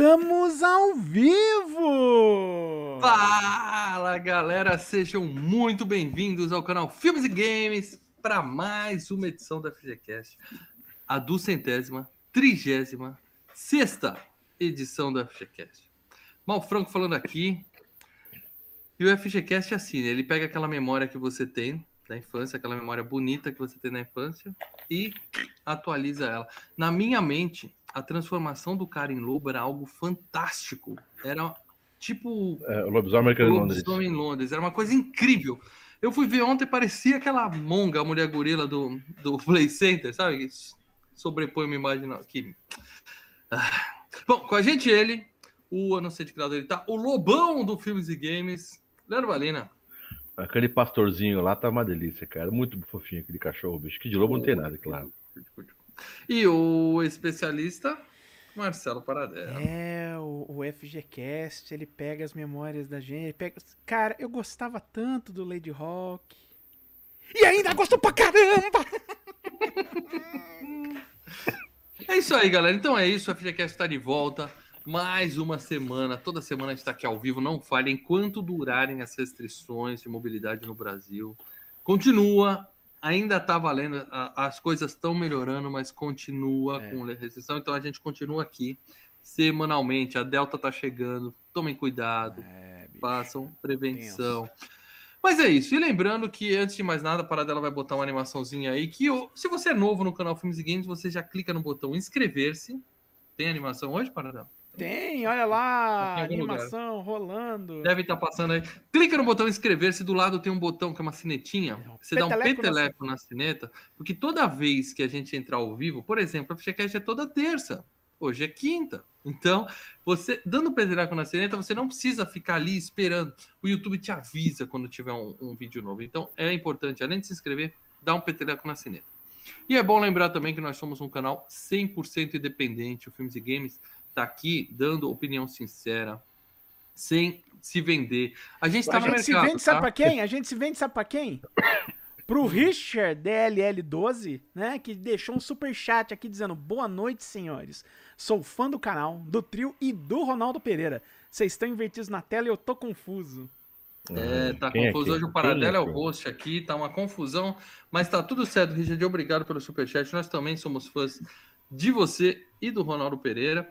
Estamos ao vivo! Fala galera, sejam muito bem-vindos ao canal Filmes e Games para mais uma edição da FGCast, a duzentésima, trigésima, sexta edição da FGCast. Mal Franco falando aqui. E o FGCast é assim, né? ele pega aquela memória que você tem da infância, aquela memória bonita que você tem na infância e atualiza ela. Na minha mente, a transformação do cara em lobo era algo fantástico. Era tipo. É, o lobisomem americano em Londres. Em Londres. Era uma coisa incrível. Eu fui ver ontem, parecia aquela monga, a mulher gorila do, do Play Center, sabe? Que sobrepõe uma imagem aqui. Ah. Bom, com a gente ele, o, eu não sei de que lado ele tá, o lobão do Filmes e Games, Leandro Valina. Aquele pastorzinho lá tá uma delícia, cara. Muito fofinho aquele cachorro, bicho. Que de lobo não tem nada, claro. E o especialista, Marcelo Paradela. É, o, o FGCast, ele pega as memórias da gente. Pega... Cara, eu gostava tanto do Lady Rock. E ainda gosto pra caramba! é isso aí, galera. Então é isso. O FGCast está de volta. Mais uma semana. Toda semana a gente está aqui ao vivo. Não falhe enquanto durarem as restrições de mobilidade no Brasil. Continua ainda está valendo, as coisas estão melhorando, mas continua é. com restrição, então a gente continua aqui semanalmente. A Delta está chegando, tomem cuidado, é, façam prevenção. Penso. Mas é isso. E lembrando que, antes de mais nada, a Paradela vai botar uma animaçãozinha aí. Que se você é novo no canal Filmes e Games, você já clica no botão inscrever-se. Tem animação hoje, Paradela? Tem, olha lá, animação lugar. rolando. Deve estar tá passando aí. Clica no botão inscrever-se, do lado tem um botão que é uma sinetinha. Você dá um peteleco na sineta, porque toda vez que a gente entrar ao vivo, por exemplo, a Fichacast é toda terça. Hoje é quinta. Então, você dando peteleco na sineta, você não precisa ficar ali esperando. O YouTube te avisa quando tiver um, um vídeo novo. Então, é importante, além de se inscrever, dar um peteleco na sineta. E é bom lembrar também que nós somos um canal 100% independente, o Filmes e Games está aqui dando opinião sincera, sem se vender. A gente está no mercado. se vende, tá? sabe para quem? A gente se vende, sabe para quem? Pro Richard DLL12, né, que deixou um super chat aqui dizendo: "Boa noite, senhores. Sou fã do canal, do trio e do Ronaldo Pereira. Vocês estão invertidos na tela e eu tô confuso." É, tá Quem confuso. É Hoje o Paradelo é o host aqui, tá uma confusão, mas tá tudo certo, Richard. Obrigado pelo superchat. Nós também somos fãs de você e do Ronaldo Pereira.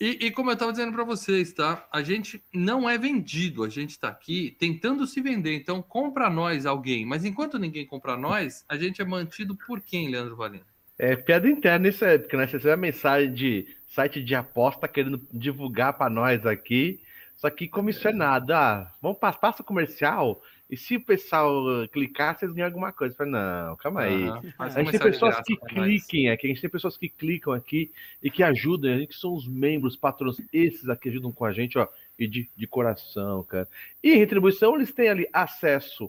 E, e, como eu estava dizendo para vocês, tá? A gente não é vendido, a gente está aqui tentando se vender. Então, compra nós alguém. Mas enquanto ninguém compra nós, a gente é mantido por quem, Leandro Valina? É piada interna isso é, porque nós recebemos mensagem de site de aposta querendo divulgar para nós aqui. Só que como isso é nada, ah, vamos passa comercial e se o pessoal clicar, vocês ganham alguma coisa. Falei, não, calma aí. Uhum. A gente tem pessoas que cliquem aqui, a gente tem pessoas que clicam aqui e que ajudam, a gente são os membros, patrões, esses aqui ajudam com a gente, ó, e de, de coração, cara. E retribuição, eles têm ali acesso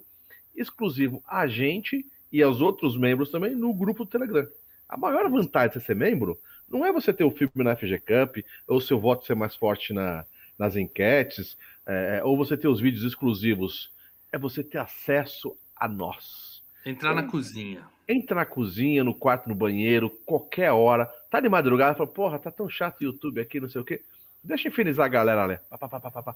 exclusivo a gente e aos outros membros também no grupo do Telegram. A maior vantagem de você ser membro não é você ter o filme na FG Cup, ou seu voto ser mais forte na, nas enquetes, é, ou você ter os vídeos exclusivos é você ter acesso a nós. Entrar então, na cozinha. Entra na cozinha, no quarto, no banheiro, qualquer hora. Tá de madrugada, fala, porra, tá tão chato o YouTube aqui, não sei o quê. Deixa eu infinizar a galera, né? Pá, pá, pá, pá,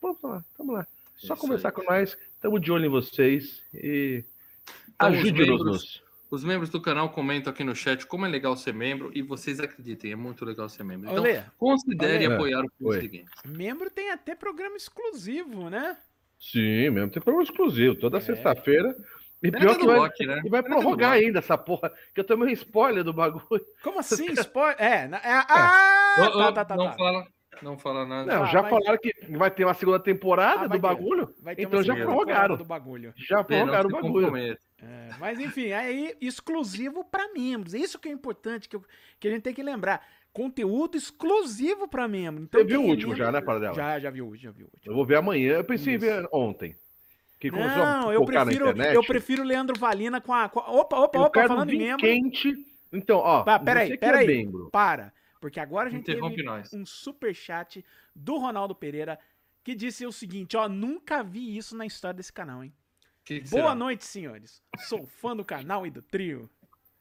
Vamos lá, vamos lá. Só Isso conversar aí. com nós, estamos de olho em vocês e então, ajude-nos. Os membros do canal comentam aqui no chat como é legal ser membro e vocês acreditem, é muito legal ser membro. Então, Olê, considere Olê. apoiar o curso seguinte. Membro tem até programa exclusivo, né? Sim, mesmo tem programa exclusivo, toda é. sexta-feira. E pior que vai, rock, né? vai prorrogar ainda essa porra, que eu tomei um spoiler do bagulho. Como assim? Spoiler? É, é, ah, é. tá, tá, tá, não tá. fala, não fala nada. Não, ah, já falaram que vai ter uma segunda temporada ah, do bagulho, então já prorrogaram. Do bagulho. Já prorrogaram o bagulho. É, mas enfim, aí exclusivo para membros. Isso que é importante, que, eu, que a gente tem que lembrar conteúdo exclusivo para membro. Então, Você viu o último já, né, Paradela? Já, já vi o último, já vi o último. Eu vou ver amanhã. Eu pensei Isso. em ver ontem. Que não, eu prefiro, eu prefiro Leandro Valina com a. Com a opa, opa, opa, falando em membro. quente. Então, ó. Pá, peraí, peraí. É membro. para. Porque agora a gente Interrompe teve nós. um super chat do Ronaldo Pereira que disse o seguinte, ó, nunca vi isso na história desse canal, hein? Que que Boa será? noite, senhores. Sou fã do canal e do trio.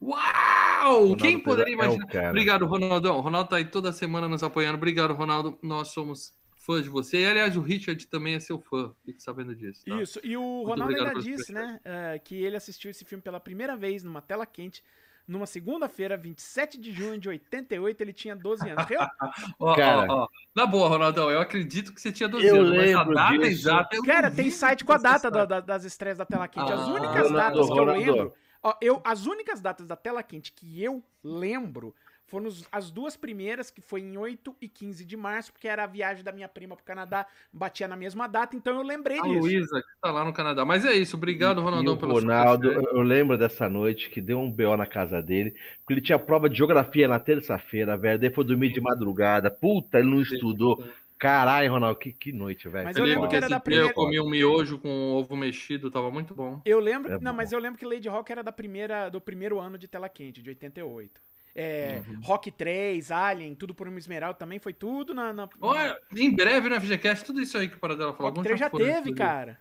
Uau! Ronaldo Quem poderia é imaginar? cara. Obrigado, Ronaldão. O Ronaldo tá aí toda semana nos apoiando. Obrigado, Ronaldo. Nós somos fãs de você. E, aliás, o Richard também é seu fã. Fique sabendo disso. Tá? Isso, e o Muito Ronaldo ainda disse, né, eh, que ele assistiu esse filme pela primeira vez numa tela quente, numa segunda-feira, 27 de junho de 88, ele tinha 12 anos. Real- Ó, Cara. ó, ó. Na boa, Ronaldão, eu acredito que você tinha 12 Eu anos, mas a data disso. exata. eu Cara, tem site com a data da- da- das estreias da tela quente. As Ah, únicas Ronaldo, datas que eu Ronaldo. lembro. Ó, eu, as únicas datas da tela quente que eu lembro foram as duas primeiras, que foi em 8 e 15 de março, porque era a viagem da minha prima pro Canadá, batia na mesma data, então eu lembrei A disso. Luísa, que tá lá no Canadá. Mas é isso. Obrigado, E Ronaldão, o pelo Ronaldo, eu lembro dessa noite que deu um BO na casa dele, porque ele tinha prova de geografia na terça-feira, velho. Daí foi dormir de madrugada. Puta, ele não estudou. Caralho, Ronaldo, que, que noite, velho. Mas Eu eu lembro que era esse da primeira- eu comi um miojo com ovo mexido, tava muito bom. Eu lembro, É não, bom. mas eu lembro que Lady Rock era da primeira, do primeiro ano de tela quente, de 88. É, Uhum. Rock 3, Alien, tudo por uma esmeralda também foi tudo na. na- Olha, em breve na FGCast, tudo isso aí que o Paradela falou. Rock vamos 3 já teve, tudo. cara.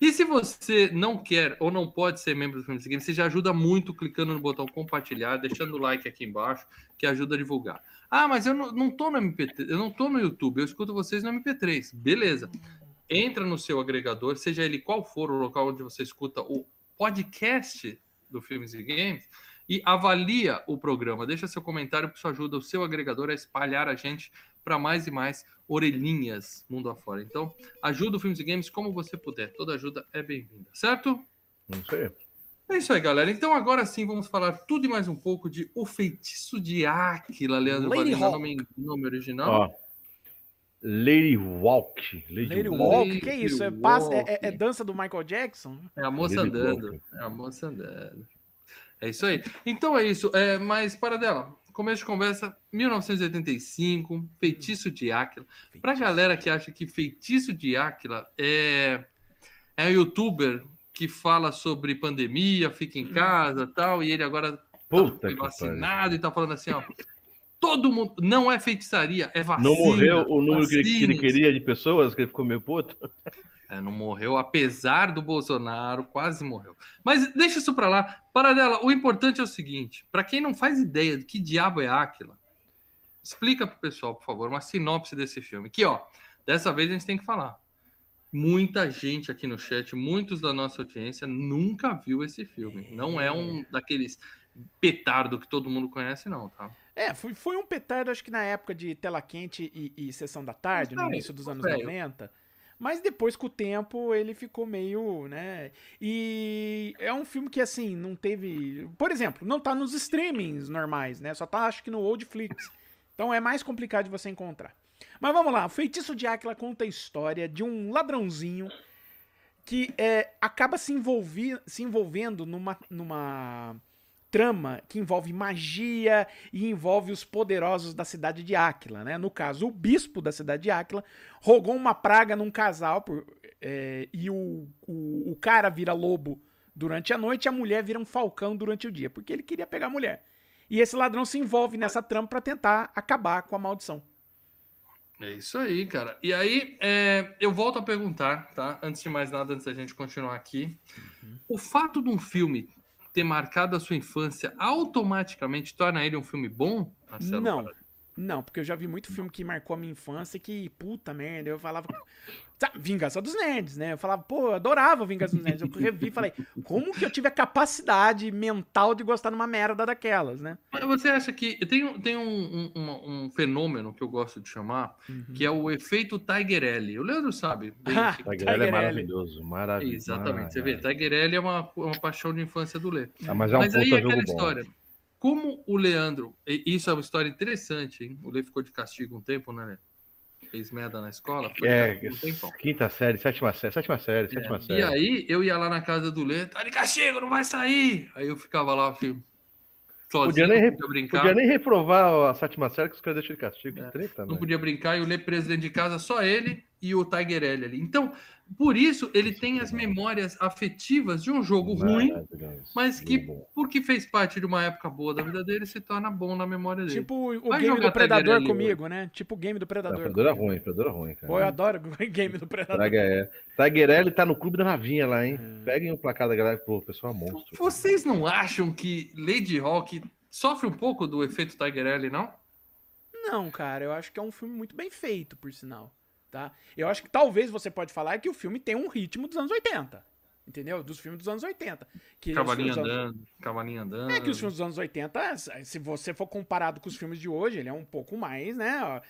E se você não quer ou não pode ser membro do Filmes e Games, você já ajuda muito clicando no botão compartilhar, deixando o like aqui embaixo, que ajuda a divulgar. Ah, mas eu não, não tô no MP3, eu não tô no YouTube, eu escuto vocês no MP3. Beleza. Entra no seu agregador, seja ele qual for o local onde você escuta o podcast do Filmes e Games, e avalia o programa. Deixa seu comentário, porque isso ajuda o seu agregador a espalhar a gente para mais e mais orelhinhas mundo afora. Então, ajuda o Filmes e Games como você puder. Toda ajuda é bem-vinda, certo? Não sei. É isso aí, galera. Então, agora sim, vamos falar tudo e mais um pouco de O Feitiço de Áquila, Leandro Lady Valina, nome, nome original. Ó. Lady Walk. Lady Walk. Walk, que isso? É, Lady passa- é- é- é dança do Michael Jackson? É a moça Lady andando. Walk. É a moça andando. É isso aí. Então é isso. É, mas, para dela, começo de conversa, 1985, Feitiço de Áquila. Pra galera que acha que Feitiço de Áquila é, é um youtuber que fala sobre pandemia, fica em casa tal, e ele agora Puta foi que pariu. vacinado e tá falando assim, ó. Todo mundo. Não é feitiçaria, é vacina. Não morreu o número que ele, que ele queria de pessoas, que ele ficou meio puto? É, não morreu, apesar do Bolsonaro, quase morreu. Mas deixa isso pra lá. Paradela, o importante é o seguinte: para quem não faz ideia de que diabo é Áquila, explica pro pessoal, por favor, uma sinopse desse filme. Que, ó, dessa vez a gente tem que falar. Muita gente aqui no chat, muitos da nossa audiência nunca viu esse filme. Não é um daqueles petardo que todo mundo conhece, não, tá? É, foi, foi um petardo, acho que na época de tela quente e, e sessão da tarde, no Mas, início dos anos velho. 90. Mas depois, com o tempo, ele ficou meio, né? E é um filme que, assim, não teve. Por exemplo, não tá nos streamings normais, né? Só tá, acho que no Oldflix. Então é mais complicado de você encontrar. Mas vamos lá, o Feitiço de Áquila conta a história de um ladrãozinho que é, acaba se, envolvi, se envolvendo numa, numa trama que envolve magia e envolve os poderosos da cidade de Áquila, né? No caso, o bispo da cidade de Áquila rogou uma praga num casal por- é, e o, o, o cara vira lobo durante a noite e a mulher vira um falcão durante o dia, porque ele queria pegar a mulher. E esse ladrão se envolve nessa trama pra tentar acabar com a maldição. É isso aí, cara. E aí, é, eu volto a perguntar, tá? Antes de mais nada, antes da gente continuar aqui. O fato de um filme ter marcado a sua infância automaticamente torna ele um filme bom? Marcelo Não. Não, porque eu já vi muito filme que marcou a minha infância que, puta merda, eu falava. Sabe, Vingança dos Nerds, né? Eu falava, pô, eu adorava Vingança dos Nerds. Eu revi e falei, como que eu tive a capacidade mental de gostar de uma merda daquelas, né? Mas você acha que. Tem, um- tem um, um- um- um fenômeno que eu gosto de chamar, que é o efeito Tigerelli. O Leandro sabe. Ah, Tigerelli é Tigerelli. maravilhoso, maravilhoso. Exatamente. Você vê, Tigerelli é uma, uma paixão de infância do Lê. Ah, mas é um Mas aí é aquela bom. história. Como o Leandro, e isso é uma história interessante, hein? O Lê ficou de castigo um tempo, né, Lê? Fez merda na escola. É, um quinta série, sétima série, sétima série, sétima É, série. E aí, eu ia lá na casa do Lê, tá de castigo, não vai sair. Aí eu ficava lá, filho, sozinho, Podia nem não podia brincar. Podia nem reprovar a sétima série que os caras deixam de castigo. É, treta, Não né? podia brincar e o Lê preso dentro de casa, só ele e o Tigerelli ali. Então, por isso, ele tem as memórias afetivas de um jogo ruim, mas que, porque fez parte de uma época boa da vida dele, se torna bom na memória dele. Tipo o Vai game do Predador comigo, né? Tipo o game do Não, Predador. Predador é ruim, Predador é ruim, cara. Pô, eu adoro o game do Predador. Traga é. Tá no clube da navinha lá, hein? É. Peguem o placar da galera, pô, o pessoal é monstro. Vocês não acham que Lady Rock sofre um pouco do efeito Tiger L, não? Não, cara, eu acho que é um filme muito bem feito, por sinal. Tá? Eu acho que talvez você pode falar que o filme tem um ritmo dos anos 80. Entendeu? Dos filmes dos anos 80. Que Cavalinho andando, cavalinho andando. É que os filmes dos anos 80, se você for comparado com os filmes de hoje, ele é um pouco mais, né?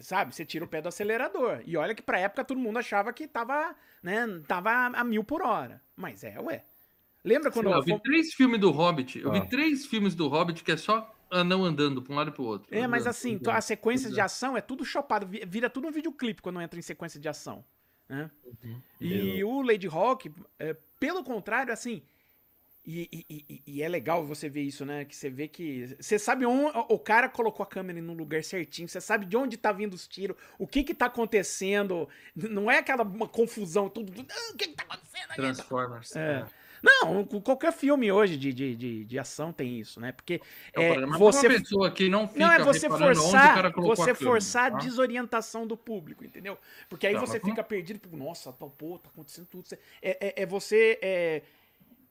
Sabe, você tira o pé do acelerador. E olha que pra época todo mundo achava que tava, né, tava a mil por hora. Mas é, ué. Lembra quando lá, eu vi fom- três filmes do Hobbit. Eu Ah. vi três filmes do Hobbit que é só anão andando pra um lado e pro outro. É, mas Andando, assim, andando, as sequências de andando. ação é tudo chopado, vi- vira tudo um videoclipe quando entra em sequência de ação. Né? Uhum. E o Lady Hawk, é, pelo contrário, assim. E, e- e- e é legal você ver isso, né? Que você vê que. Você sabe onde o cara colocou a câmera no lugar certinho, você sabe de onde tá vindo os tiros, o que que tá acontecendo. Não é aquela uma confusão, tudo. "Ah, O que que tá acontecendo aqui? Transformers. É. Não, qualquer filme hoje de, de, de, de ação tem isso, né? Porque É, é, mas você uma pessoa que não fica não, é você forçar, você câmera, forçar tá? a desorientação do público, entendeu? Porque aí Tá, você fica perdido, tipo, nossa, tá, pô, tá acontecendo tudo. É, é, é você é,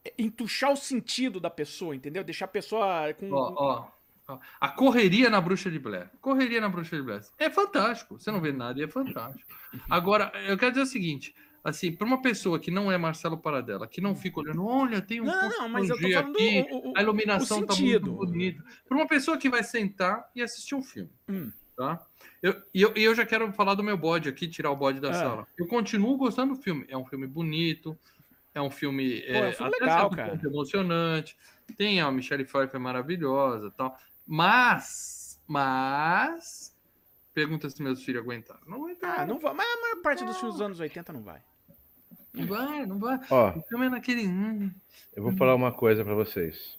é entuchar o sentido da pessoa, entendeu? Deixar a pessoa com. Ó, ó, ó. A correria na Bruxa de Blair. Correria na Bruxa de Blair. É fantástico. Você não vê nada e é fantástico. Agora, eu quero dizer o seguinte. Assim, para uma pessoa que não é Marcelo Paradela, que não fica olhando, olha, tem um Não, não, mas eu tô falando aqui, o- o- a iluminação tá sentido. muito bonita. Para uma pessoa que vai sentar e assistir um filme, Hum. tá? Eu, e eu, eu já quero falar do meu bode aqui, tirar o bode da Ah. sala. Eu continuo gostando do filme. É um filme bonito, é um filme, é um filme até legal, cara. emocionante. Tem a Michelle Pfeiffer maravilhosa, e tal. Mas, mas pergunta se meus filhos aguentaram. Não Ah, aguentaram. não vai. Mas a maior parte dos filmes dos anos 80 não vai. Não vai, não vai. Ó, O é naquele. hum, eu vou falar uma coisa pra vocês.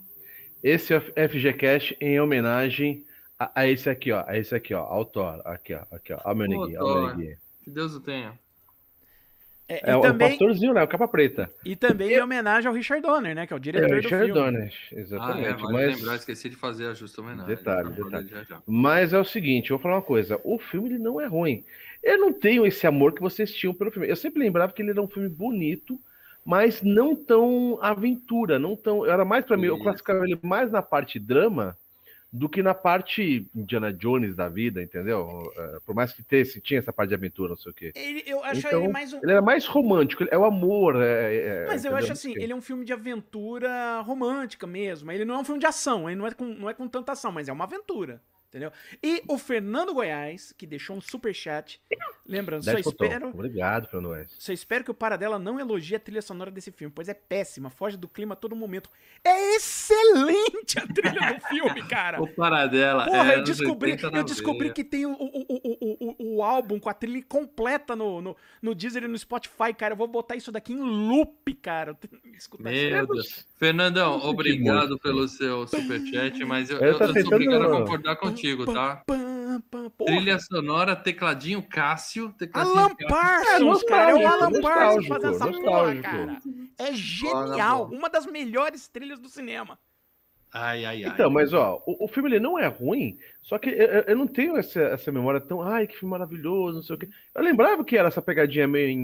Esse é o FGCast em homenagem a, a esse aqui, ó. A esse aqui, ó. Ao Thor. Aqui, ó. Aqui, ó. Ó o meu neguinho. que Deus o tenha. É, É e, o, também, o pastorzinho, né? O capa preta. e também em homenagem ao Richard Donner, né? Que é o É diretor o do Richard filme. Donner. Ah, é, Exatamente. vale mas... lembrar, esqueci de fazer a justa homenagem. Detalhe, falar detalhe. já, já. Mas é o seguinte, eu vou falar uma coisa. O filme ele não é ruim. Eu não tenho esse amor que vocês tinham pelo filme. Eu sempre lembrava que ele era um filme bonito, mas não tão aventura, não tão. Era mais pra mim, eu classificava ele mais na parte drama do que na parte Indiana Jones da vida, entendeu? É, Por mais que tivesse, tinha essa parte de aventura, não sei o quê. Ele- eu acho Então, ele mais um. Ele era mais romântico, é o amor. é- é- Mas eu acho assim, ele é um filme de aventura romântica mesmo. Ele não é um filme de ação, ele não é com, não é com tanta ação, mas é uma aventura. Entendeu? E o Fernando Goiás, que deixou um super chat. Lembrando, só 10 botão. espero, Obrigado, Fernando West. só espero que o Paradela não elogie a trilha sonora desse filme, pois é péssima, foge do clima a todo momento. É excelente a trilha do filme, cara. O Paradela. Porra, é eu descobri, 80 na eu descobri que tem o, o, o, o, o, álbum com a trilha completa no, no, no Deezer e no Spotify, cara. Eu vou botar isso daqui em loop, cara. Escutar isso. Meu Deus. Fernandão, obrigado pelo seu superchat, mas eu, Eu eu, tô eu sou obrigado a concordar contigo, tá? Porra. Trilha sonora, tecladinho Cássio. Tecladinho Alan. Parsons, cara. É o Alan Parsons fazendo essa porra, cara. É genial. Uma das melhores trilhas do cinema. Ai, ai, ai. Então, mas ó, o, o filme ele não é ruim, só que eu, eu- não tenho essa, essa memória tão, ai, que filme maravilhoso, não sei o quê. Eu lembrava que era essa pegadinha meio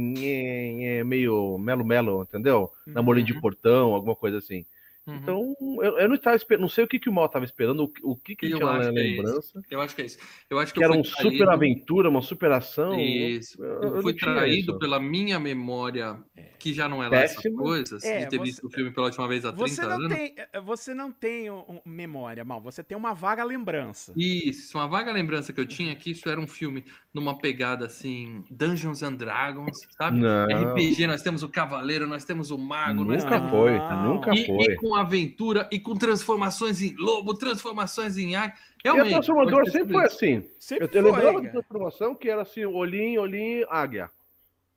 meio melo-melo, entendeu? Namorinho de portão, alguma coisa assim. Uhum. Então, eu, eu não estava esperando, não sei o que, que o Mal estava esperando, o, que- o que, que ele Eu tinha na é lembrança. Eu acho que é isso. Eu acho que, que eu era um traído- super aventura, uma super ação. Isso. Eu- Eu, fui traído isso. pela minha memória, que já não é lá essas coisas, É, de ter você- visto o filme pela última vez há 30 Você não anos. tem, eh, você não tem memória, mal. Você tem uma vaga lembrança. Isso, uma vaga lembrança que eu tinha é que isso era um filme numa pegada assim, Dungeons and Dragons, sabe? Não, RPG, nós temos o Cavaleiro, nós temos o Mago, nós nunca não. foi, Não. nunca e, foi. e com aventura e com transformações em lobo, transformações em águia. E Realmente. transformador pode ter sempre foi assim. Sempre Eu, eu lembrava foi, da transformação que era assim, olhinho, olhinho, águia.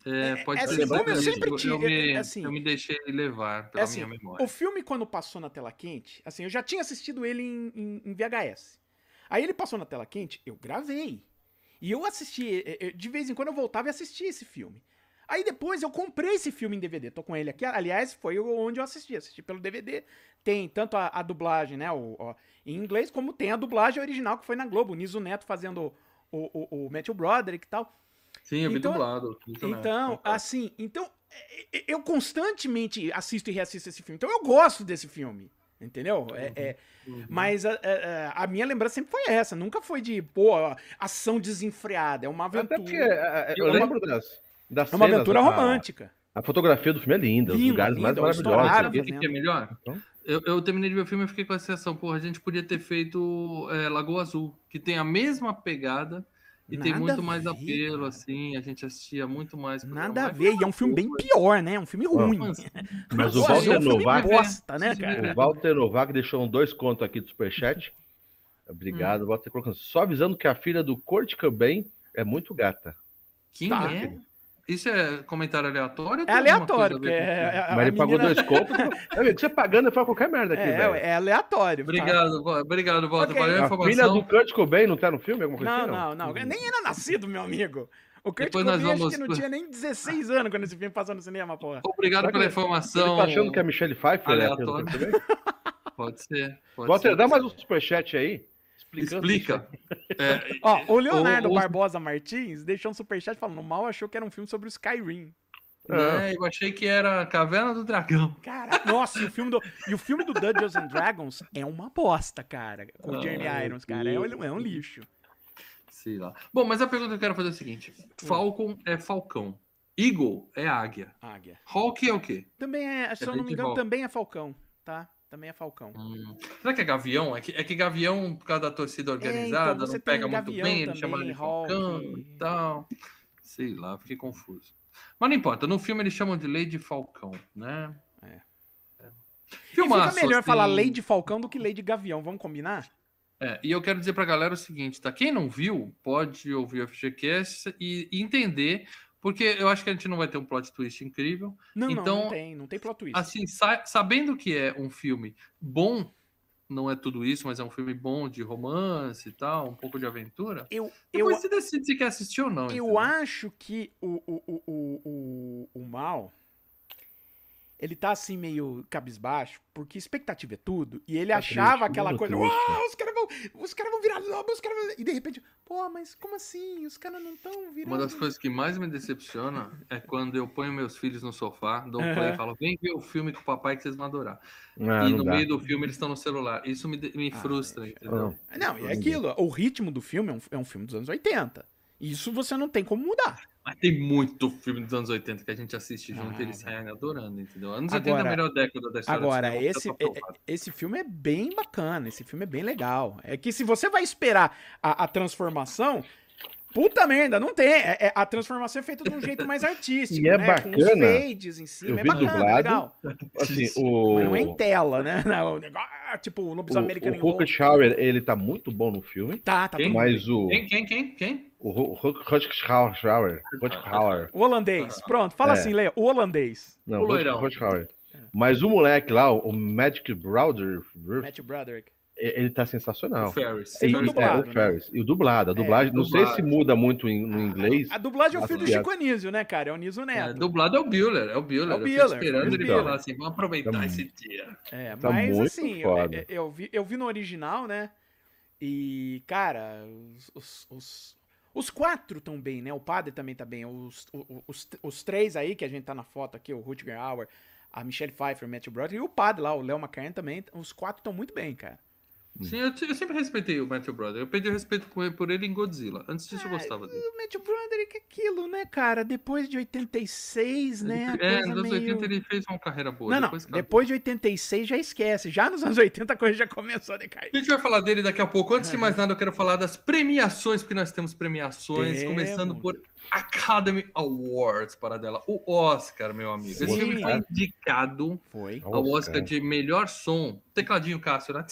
É, pode É, ser assim, como eu sempre tive, eu, me, é, assim, eu me deixei levar pela é assim, minha memória. O filme, quando passou na tela quente, assim, eu já tinha assistido ele em, em- em VHS. Aí ele passou na tela quente, eu gravei. E eu assisti, de vez em quando eu voltava e assistia esse filme. Aí depois eu comprei esse filme em DVD, tô com ele aqui. Aliás, foi onde eu assisti, assisti pelo DVD. Tem tanto a, a dublagem, né, o, ó, em inglês, como tem a dublagem original que foi na Globo. O Niso Neto fazendo o, o, o Matthew Broderick e tal. Sim, eu vi então- dublado. Então, assim, então é, é, eu constantemente assisto e reassisto esse filme. Então eu gosto desse filme, Entendeu? É, é- Uhum. mas a, a- a minha lembrança sempre foi essa. Nunca foi de, pô, ação desenfreada. É uma Até porque aventura. é, é, Eu eu lembro das É uma cenas, aventura a- romântica. A, fotografia do filme é linda, os Linda, lugares mais linda, maravilhosos. aqui. Sabe o que, que é melhor? Então? Eu, eu terminei de ver o filme e fiquei com a sensação, porra, a gente podia ter feito é, Lagoa Azul, que tem a mesma pegada e tem Nada muito a mais ver, apelo, cara. assim, a gente assistia muito mais. Nada a ver. E é um filme bem pior, né? É um filme ruim. Mas- Mas o Walter é um Novak, bosta, né, cara? o Walter Novak deixou um dois contos aqui do Superchat. Hum. Obrigado, Walter colocando. Só avisando que a filha do Kurt Cobain é muito gata. Quem Tá. é? Isso é comentário aleatório? É aleatório, porque é, é- Mas ele pagou menina- dois contos. Meu amigo, você pagando, eu falo qualquer merda aqui, É, velho. é aleatório. tá? Obrigado, Vo- obrigado, Walter. Ok. Valeu a A filha do Kurt Cobain não tá no filme? Alguma coisa Não, assim, não, não. Nem era nascido, meu amigo. O Kurt Depois Cobain acho vamos- que não tinha nem 16 anos quando esse filme passou no cinema, porra. Obrigado Será pela informação. Ele tá achando que a Michelle Pfeiffer é a filha do Aleatório. Kurt Cobain? Pode ser. Pode Walter, ser. dá mais um superchat aí. Explicando Explica. É, Ó, o Leonardo o- Barbosa Martins deixou um superchat falando: mal achou que era um filme sobre o Skyrim. né, eu achei que era Caverna do Dragão. Cara, nossa, e o filme do, e o filme do Dungeons and Dragons é uma bosta, cara. Com o Jeremy Irons, cara. É, um- é um lixo. Sei lá. Bom, mas a pergunta que eu quero fazer é o seguinte: Falcon é falcão. Eagle é águia. Águia. Hawk é o quê? Também é, se eu não me engano, também é Falcão, tá? Também é Falcão. Hum, Será que é Gavião? É que, é que Gavião, por causa da torcida organizada, então, você não pega muito bem, ele chama de Falcão e tal. Sei lá, fiquei confuso. Mas não importa, no filme eles chamam de Lady Falcão, né? É. É. Filmaço, fica melhor assim. falar Lady Falcão do que Lady Gavião, vamos combinar? É, e eu quero dizer pra galera o seguinte, tá? Quem não viu, pode ouvir o FGCast e, e entender, porque eu acho que a gente não vai ter um plot twist incrível. Não, não, Então, não tem, não tem plot twist. Assim, sa- sabendo que é um filme bom, não é tudo isso, mas é um filme bom de romance e tal, um pouco de aventura. eu, eu, você decide se quer assistir ou não. eu entendeu? acho que o, o, o, o, o mal, ele tá assim meio cabisbaixo, porque expectativa é tudo, e ele Tá achava triste, aquela coisa, triste. "Uau, os caras vão, os caras vão virar lobo, os caras vão... E de repente, pô, mas como assim? Os caras não estão virando... Uma das coisas que mais me decepciona é quando eu ponho meus filhos no sofá, dou um play e falo, vem ver o filme com o papai que vocês vão adorar. Ah, e no dá. meio do filme eles estão no celular. Isso me, me Ah, frustra, é. entendeu? Não, é aquilo, o ritmo do filme é um, é um filme dos anos 80. Isso você não tem como mudar. Mas tem muito filme dos anos 80 que a gente assiste junto Ah, e eles saem adorando, entendeu? Anos Agora- 80 é a melhor década da história do Agora, cinema, esse, tá provado. esse filme é bem bacana, esse filme é bem legal. É que se você vai esperar a, a transformação, puta merda, não tem. É- é- a transformação é feita de um jeito mais artístico, E é né? Com os bacana. fades em Eu cima, é vi bacana, é dublado. legal. Assim, o, Mas não é em tela, né? Não, o negócio- ah, tipo, o Lobos Americano o Rocket Schauer, ele tá muito bom no filme, Tá, tá Quem? mas o, Quem, quem, quem, quem? O Ro- Ro- Rocket Schauer, Rocket Schauer, O holandês. Pronto, fala É. assim, Leia. O holandês. não, O loirão. Rocket Schauer. Mas o moleque lá, o Magic Browder, Matthew Broderick. ele tá sensacional. O Ferris. E- o Ferris dublado, é, o né? Ferris. E o dublado, a dublagem, não sei dublado. se muda muito em- no inglês. A dublagem é o filho do é- Chico Anísio, né, cara? É o Niso É, Neto. dublado é o Bueller, é o Bueller. É o Eu tô Bueller, esperando é o ele Bueller. falar assim, vamos aproveitar Tá esse dia. É, Tá mas muito assim, eu, foda. eu- eu vi, eu vi no original, né? E, cara, os, os, os, os quatro estão bem, né? O padre também tá bem. Os, o- os, os três aí, que a gente tá na foto aqui, o Rutger Hauer, a Michelle Pfeiffer, o Matthew Broderick, e o padre lá, o Léo McCartney também, os quatro estão muito bem, cara. Sim, eu, eu sempre respeitei o Matthew Brother. Eu perdi o respeito por ele, em Godzilla. Antes disso, eu Ah, gostava dele. O Matthew Broderick é aquilo, né, cara? Depois de 86, né? é, nos anos meio... 80 ele fez uma carreira boa. Não, não, depois acabou. depois de 86 já esquece. Já nos anos 80 a coisa já começou a decair. A gente vai falar dele daqui a pouco. Antes de mais nada, eu quero falar das premiações, porque nós temos premiações, Temos. começando por Academy Awards, para dela. O Oscar, meu amigo. Esse Sim. filme foi indicado Foi. ao Oscar de melhor som. Tecladinho Cássio, né?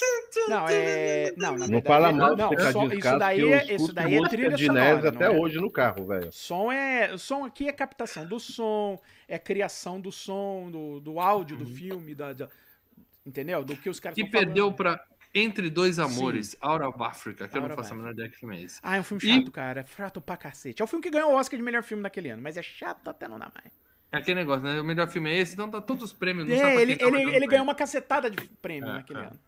Não, é. Não, na Não verdade, fala não, mal não, tecladinho isso Cássio, daí que eu é, isso daí é trilha de sonora. Até é? hoje no carro, velho. Som é, som aqui é captação do som, é criação do som, do, do áudio do filme, da, da- entendeu? Do que os caras Que perdeu para Entre Dois Amores, Out of Africa, que eu Out não of faço a menor ideia que filme é esse. Ah, é um filme E- chato, cara. É frato pra cacete. É o filme que ganhou o Oscar de melhor filme daquele ano, mas é chato até não dá mais. É aquele negócio, né? O melhor filme é esse, então dá todos os prêmios. Não É, ele, tá ele, ele ganhou uma cacetada de prêmio É, naquele é. ano.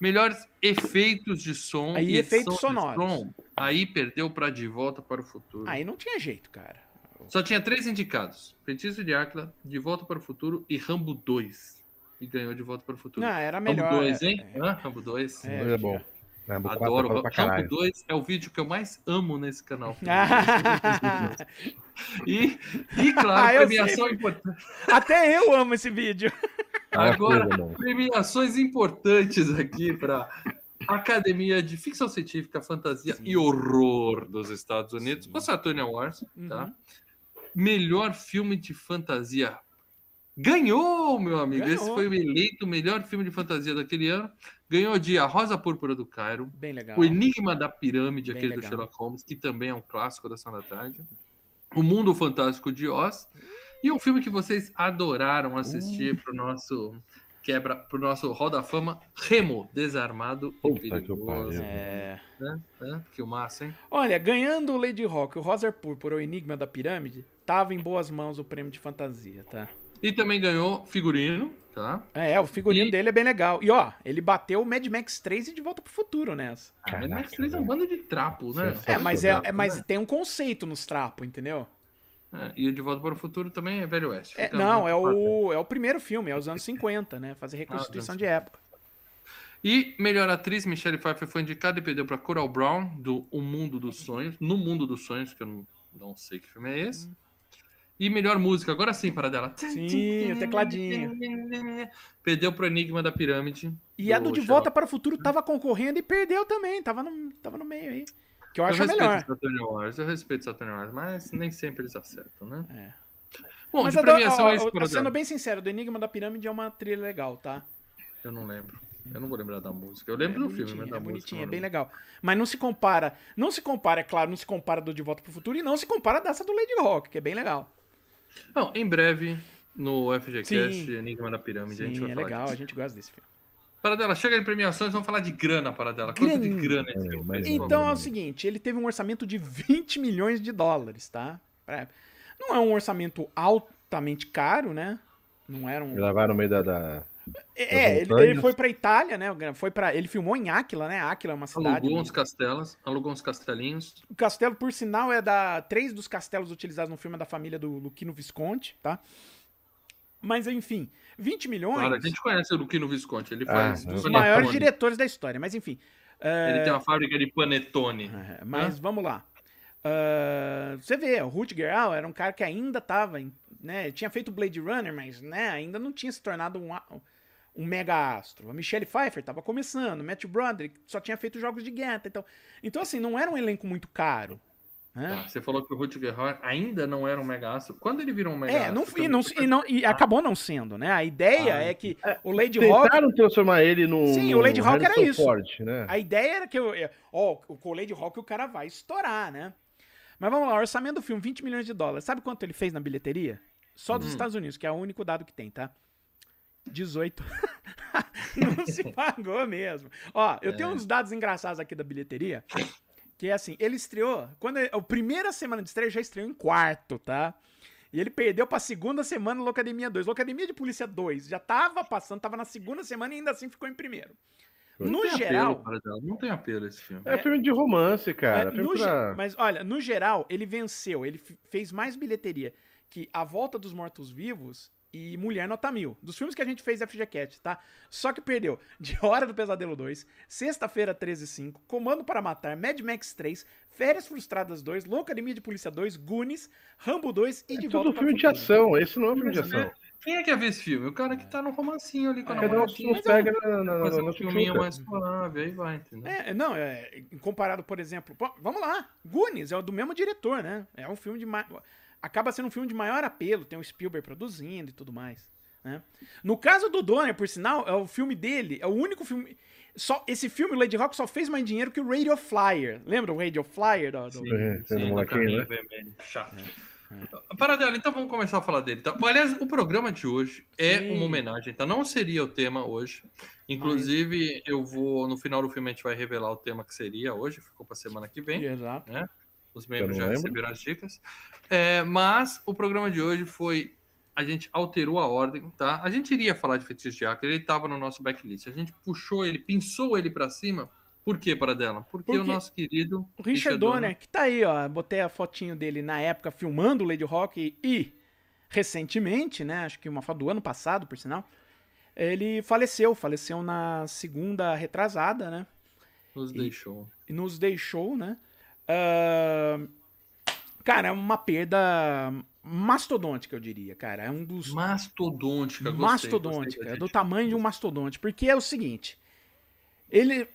Melhores efeitos de som Aí, e efeitos sonoros. som. Aí perdeu para De Volta para o Futuro. Aí não tinha jeito, cara. Só tinha três indicados: Feitiço de Áquila, De Volta para o Futuro e Rambo 2. E ganhou de volta para o futuro. Não, era melhor. Rambo 2, é- hein? Hã? Rambo 2. É, É, bom. Rambo Adoro. caralho. Rambo 2 é o vídeo que eu mais amo nesse canal. Ah, E, e claro, Ah, premiação importante. Até eu amo esse vídeo. Agora, coisa, mano. premiações importantes aqui para Academia de Ficção Científica, Fantasia e Horror dos Estados Unidos, o Saturn Awards, tá? Uhum. Melhor filme de fantasia. Ganhou, meu amigo. Esse Ganhou. foi o eleito melhor filme de fantasia daquele ano. Ganhou de A Rosa Púrpura do Cairo, Bem legal. O Enigma da Pirâmide, Bem aquele do legal. Sherlock Holmes, que também é um clássico da Sessão da Tarde. O Mundo Fantástico de Oz. E um filme que vocês adoraram assistir pro nosso quebra, pro nosso Hall da Fama, Remo, Desarmado e que Perigoso. É. Né? Né? Que massa, hein? Olha, ganhando o Lady Rock, o Rosa Púrpura, o Enigma da Pirâmide, tava em boas mãos o prêmio de fantasia, tá? E também ganhou figurino, tá? É, o figurino E- dele é bem legal. E ó, ele bateu o Mad Max 3 e de volta pro futuro nessa. Ah, Caraca, mas Max 3 é um bando de trapo, né? É, mas, é, Trapo, é- mas né? tem um conceito nos trapos, entendeu? É, e o De Volta para o Futuro também é Velho Oeste. É, não, é o, é o primeiro filme, é os anos 50, né? Fazer reconstituição anos de época. E melhor atriz, Michelle Pfeiffer foi indicada e perdeu para Coral Brown, do O Mundo dos Sonhos, No Mundo dos Sonhos, que eu não, não sei que filme é esse. E melhor música, agora sim, para dela. Sim, o tecladinho. Perdeu pro Enigma da Pirâmide. E a do De. Volta para o Futuro tava concorrendo e perdeu também, tava no, tava no meio aí. Que eu acho eu respeito melhor. Saturn Wars, eu respeito Saturn Wars, mas nem sempre eles acertam, né? É. Bom, Mas de premiação é isso, para sendo bem sincero, do Enigma da Pirâmide é uma trilha legal, tá? Eu não lembro. Eu não vou lembrar da música. Eu lembro é do filme, mas da é música. bonitinho, eu é bem legal. Mas não se compara, não se compara, é claro, não se compara do De Volta pro Futuro e não se compara dessa do Lady Rock, que é bem legal. Não, em breve, no FGCast, Sim. Enigma da Pirâmide, a gente Sim, vai é falar legal, a disso. gente gosta desse filme. Para dela, chega de premiações, vamos falar de grana para dela. Quanto de Grana. esse É, filme? Então é o seguinte, ele teve um orçamento de 20 milhões de dólares, tá? Pra- Não é um orçamento altamente caro, né? Não era um. Vai no meio da. da... É, ele, montanhas. ele foi pra Itália, né? Foi para, ele filmou em Áquila, né? Áquila é uma cidade. Alugou uns castelos, alugou uns castelinhos. O castelo, por sinal, é da. Três dos castelos utilizados no filme é da família do Luquino Visconti, tá? Mas enfim, 20 milhões. Claro, a gente conhece o Luquino Visconti, ele Ah, faz eu- do Os Panetone. maiores diretores da história, mas enfim. Ele tem uma fábrica de panetone. É, Mas vamos lá. Ah, você vê, o Rutger Hauer era um cara que ainda tava, né, tinha feito Blade Runner, mas né, ainda não tinha se tornado um, um mega astro. A Michelle Pfeiffer tava começando, o Matthew Broderick só tinha feito jogos de guerra, então, então assim, não era um elenco muito caro. Né? Tá, Você falou que o Rutger Hauer ainda não era um mega astro. Quando ele virou um mega É, não, astro? e, não, e, não- e acabou não sendo, né? A ideia Ah, é que o Lady Rock Tentaram transformar ele num. Sim, o Lady Rock era isso. Ford, né? A ideia era que eu, é, ó, com o Lady Rock o cara vai estourar, né? Mas vamos lá, o orçamento do filme, 20 milhões de dólares. Sabe quanto ele fez na bilheteria? Só dos Hum. Estados Unidos, que é o único dado que tem, tá? 18. Não se pagou mesmo. Ó, eu tenho É. uns dados engraçados aqui da bilheteria. Que é assim, ele estreou. Quando ele- a primeira semana de estreia já estreou em quarto, tá? E ele perdeu pra segunda semana no Locademia 2. Locademia de Polícia 2 já tava passando, tava na segunda semana e ainda assim ficou em primeiro. Não No apelo, geral, dela, não tem apelo esse filme. É filme de romance, cara. é, no pra- Mas olha, no geral, ele venceu. Ele fez mais bilheteria que A Volta dos Mortos-Vivos e Mulher Nota Mil. Dos filmes que a gente fez FGCat, tá? Só que perdeu De Hora do Pesadelo 2, Sexta-feira 13 5, Comando para Matar, Mad Max 3, Férias Frustradas 2, Loucademia de Polícia 2, Goonies, Rambo 2 e É De tudo Volta para o filme de ação. Esse não é filme de Mas, ação. né, Quem é que quer ver esse filme? O cara que tá no romancinho ali com a É, Cada um pega na, na, na, um no filminho mais suave, aí vai, entendeu? É, não, é, comparado, por exemplo, pô, vamos lá, Goonies é o do mesmo diretor, né? É um filme de. Acaba sendo um filme de maior apelo, tem o Spielberg produzindo e tudo mais, né? No caso do Donner, por sinal, é o filme dele, é o único filme só esse filme o Lady Rock só fez mais dinheiro que o Radio Flyer. Lembra o Radio Flyer do, do- Sim, do molequinho, caminho né? vermelho. Chato. Para dela, então vamos começar a falar dele. Tá? Aliás, o programa de hoje é Sim. uma homenagem, tá? Não seria o tema hoje. Inclusive, eu vou, no final do filme, a gente vai revelar o tema que seria hoje, ficou para semana que vem. Exato. Os membros já lembro. receberam as dicas. É, mas o programa de hoje foi. A gente alterou a ordem, tá? A gente iria falar de Feitiço de Acre, ele estava no nosso backlist. A gente puxou ele, pinçou ele para cima. Por quê, para dela? Porque Porque o nosso querido O Richard Donner, que tá aí, ó, botei a fotinho dele na época filmando o Lady Rock e recentemente, né, acho que uma foto do ano passado, por sinal, Ele faleceu, faleceu na segunda retrasada, né? Nos E- deixou. E nos deixou, né? Cara, é uma perda mastodôntica, eu diria, cara. É um dos Mastodôntica, gostei, mastodôntica, gostei é do tamanho de um mastodonte, porque é o seguinte, ele,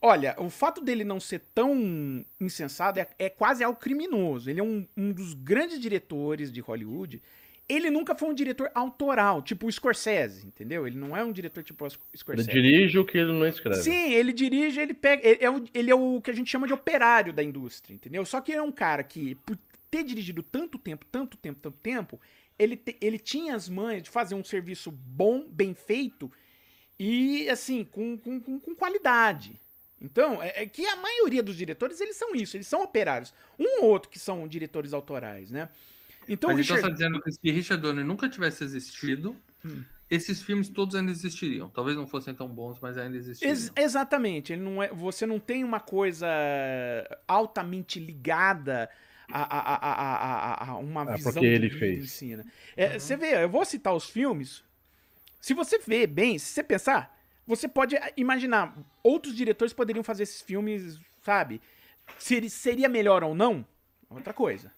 olha, o fato dele não ser tão insensado é, é quase algo criminoso. Ele é um, um dos grandes diretores de Hollywood. Ele nunca foi um diretor autoral, tipo o Scorsese, entendeu? Ele não é um diretor tipo o Ele Scorsese. dirige o que ele não escreve. Sim, ele dirige, ele pega. Ele é, o, ele é o que a gente chama de operário da indústria, entendeu? Só que ele é um cara que, por ter dirigido tanto tempo, tanto tempo, tanto tempo, ele, te- ele tinha as manhas de fazer um serviço bom, bem feito e, assim, com, com, com, com qualidade. Então, é, é que a maioria dos diretores, eles são isso, eles são operários. Um ou outro que são diretores autorais, né? Então, Mas então Richard... você tá dizendo que se Richard Donner nunca tivesse existido, Hum. esses filmes todos ainda existiriam. Talvez não fossem tão bons, mas ainda existiriam. Ex- exatamente. Ele não é, você não tem uma coisa altamente ligada a, a, a, a, uma Ah, visão porque ele fez. em si, né? É, Você vê, eu vou citar os filmes. Se você vê bem, se você pensar, você pode imaginar outros diretores poderiam fazer esses filmes, sabe? Se seria melhor ou não, é outra coisa.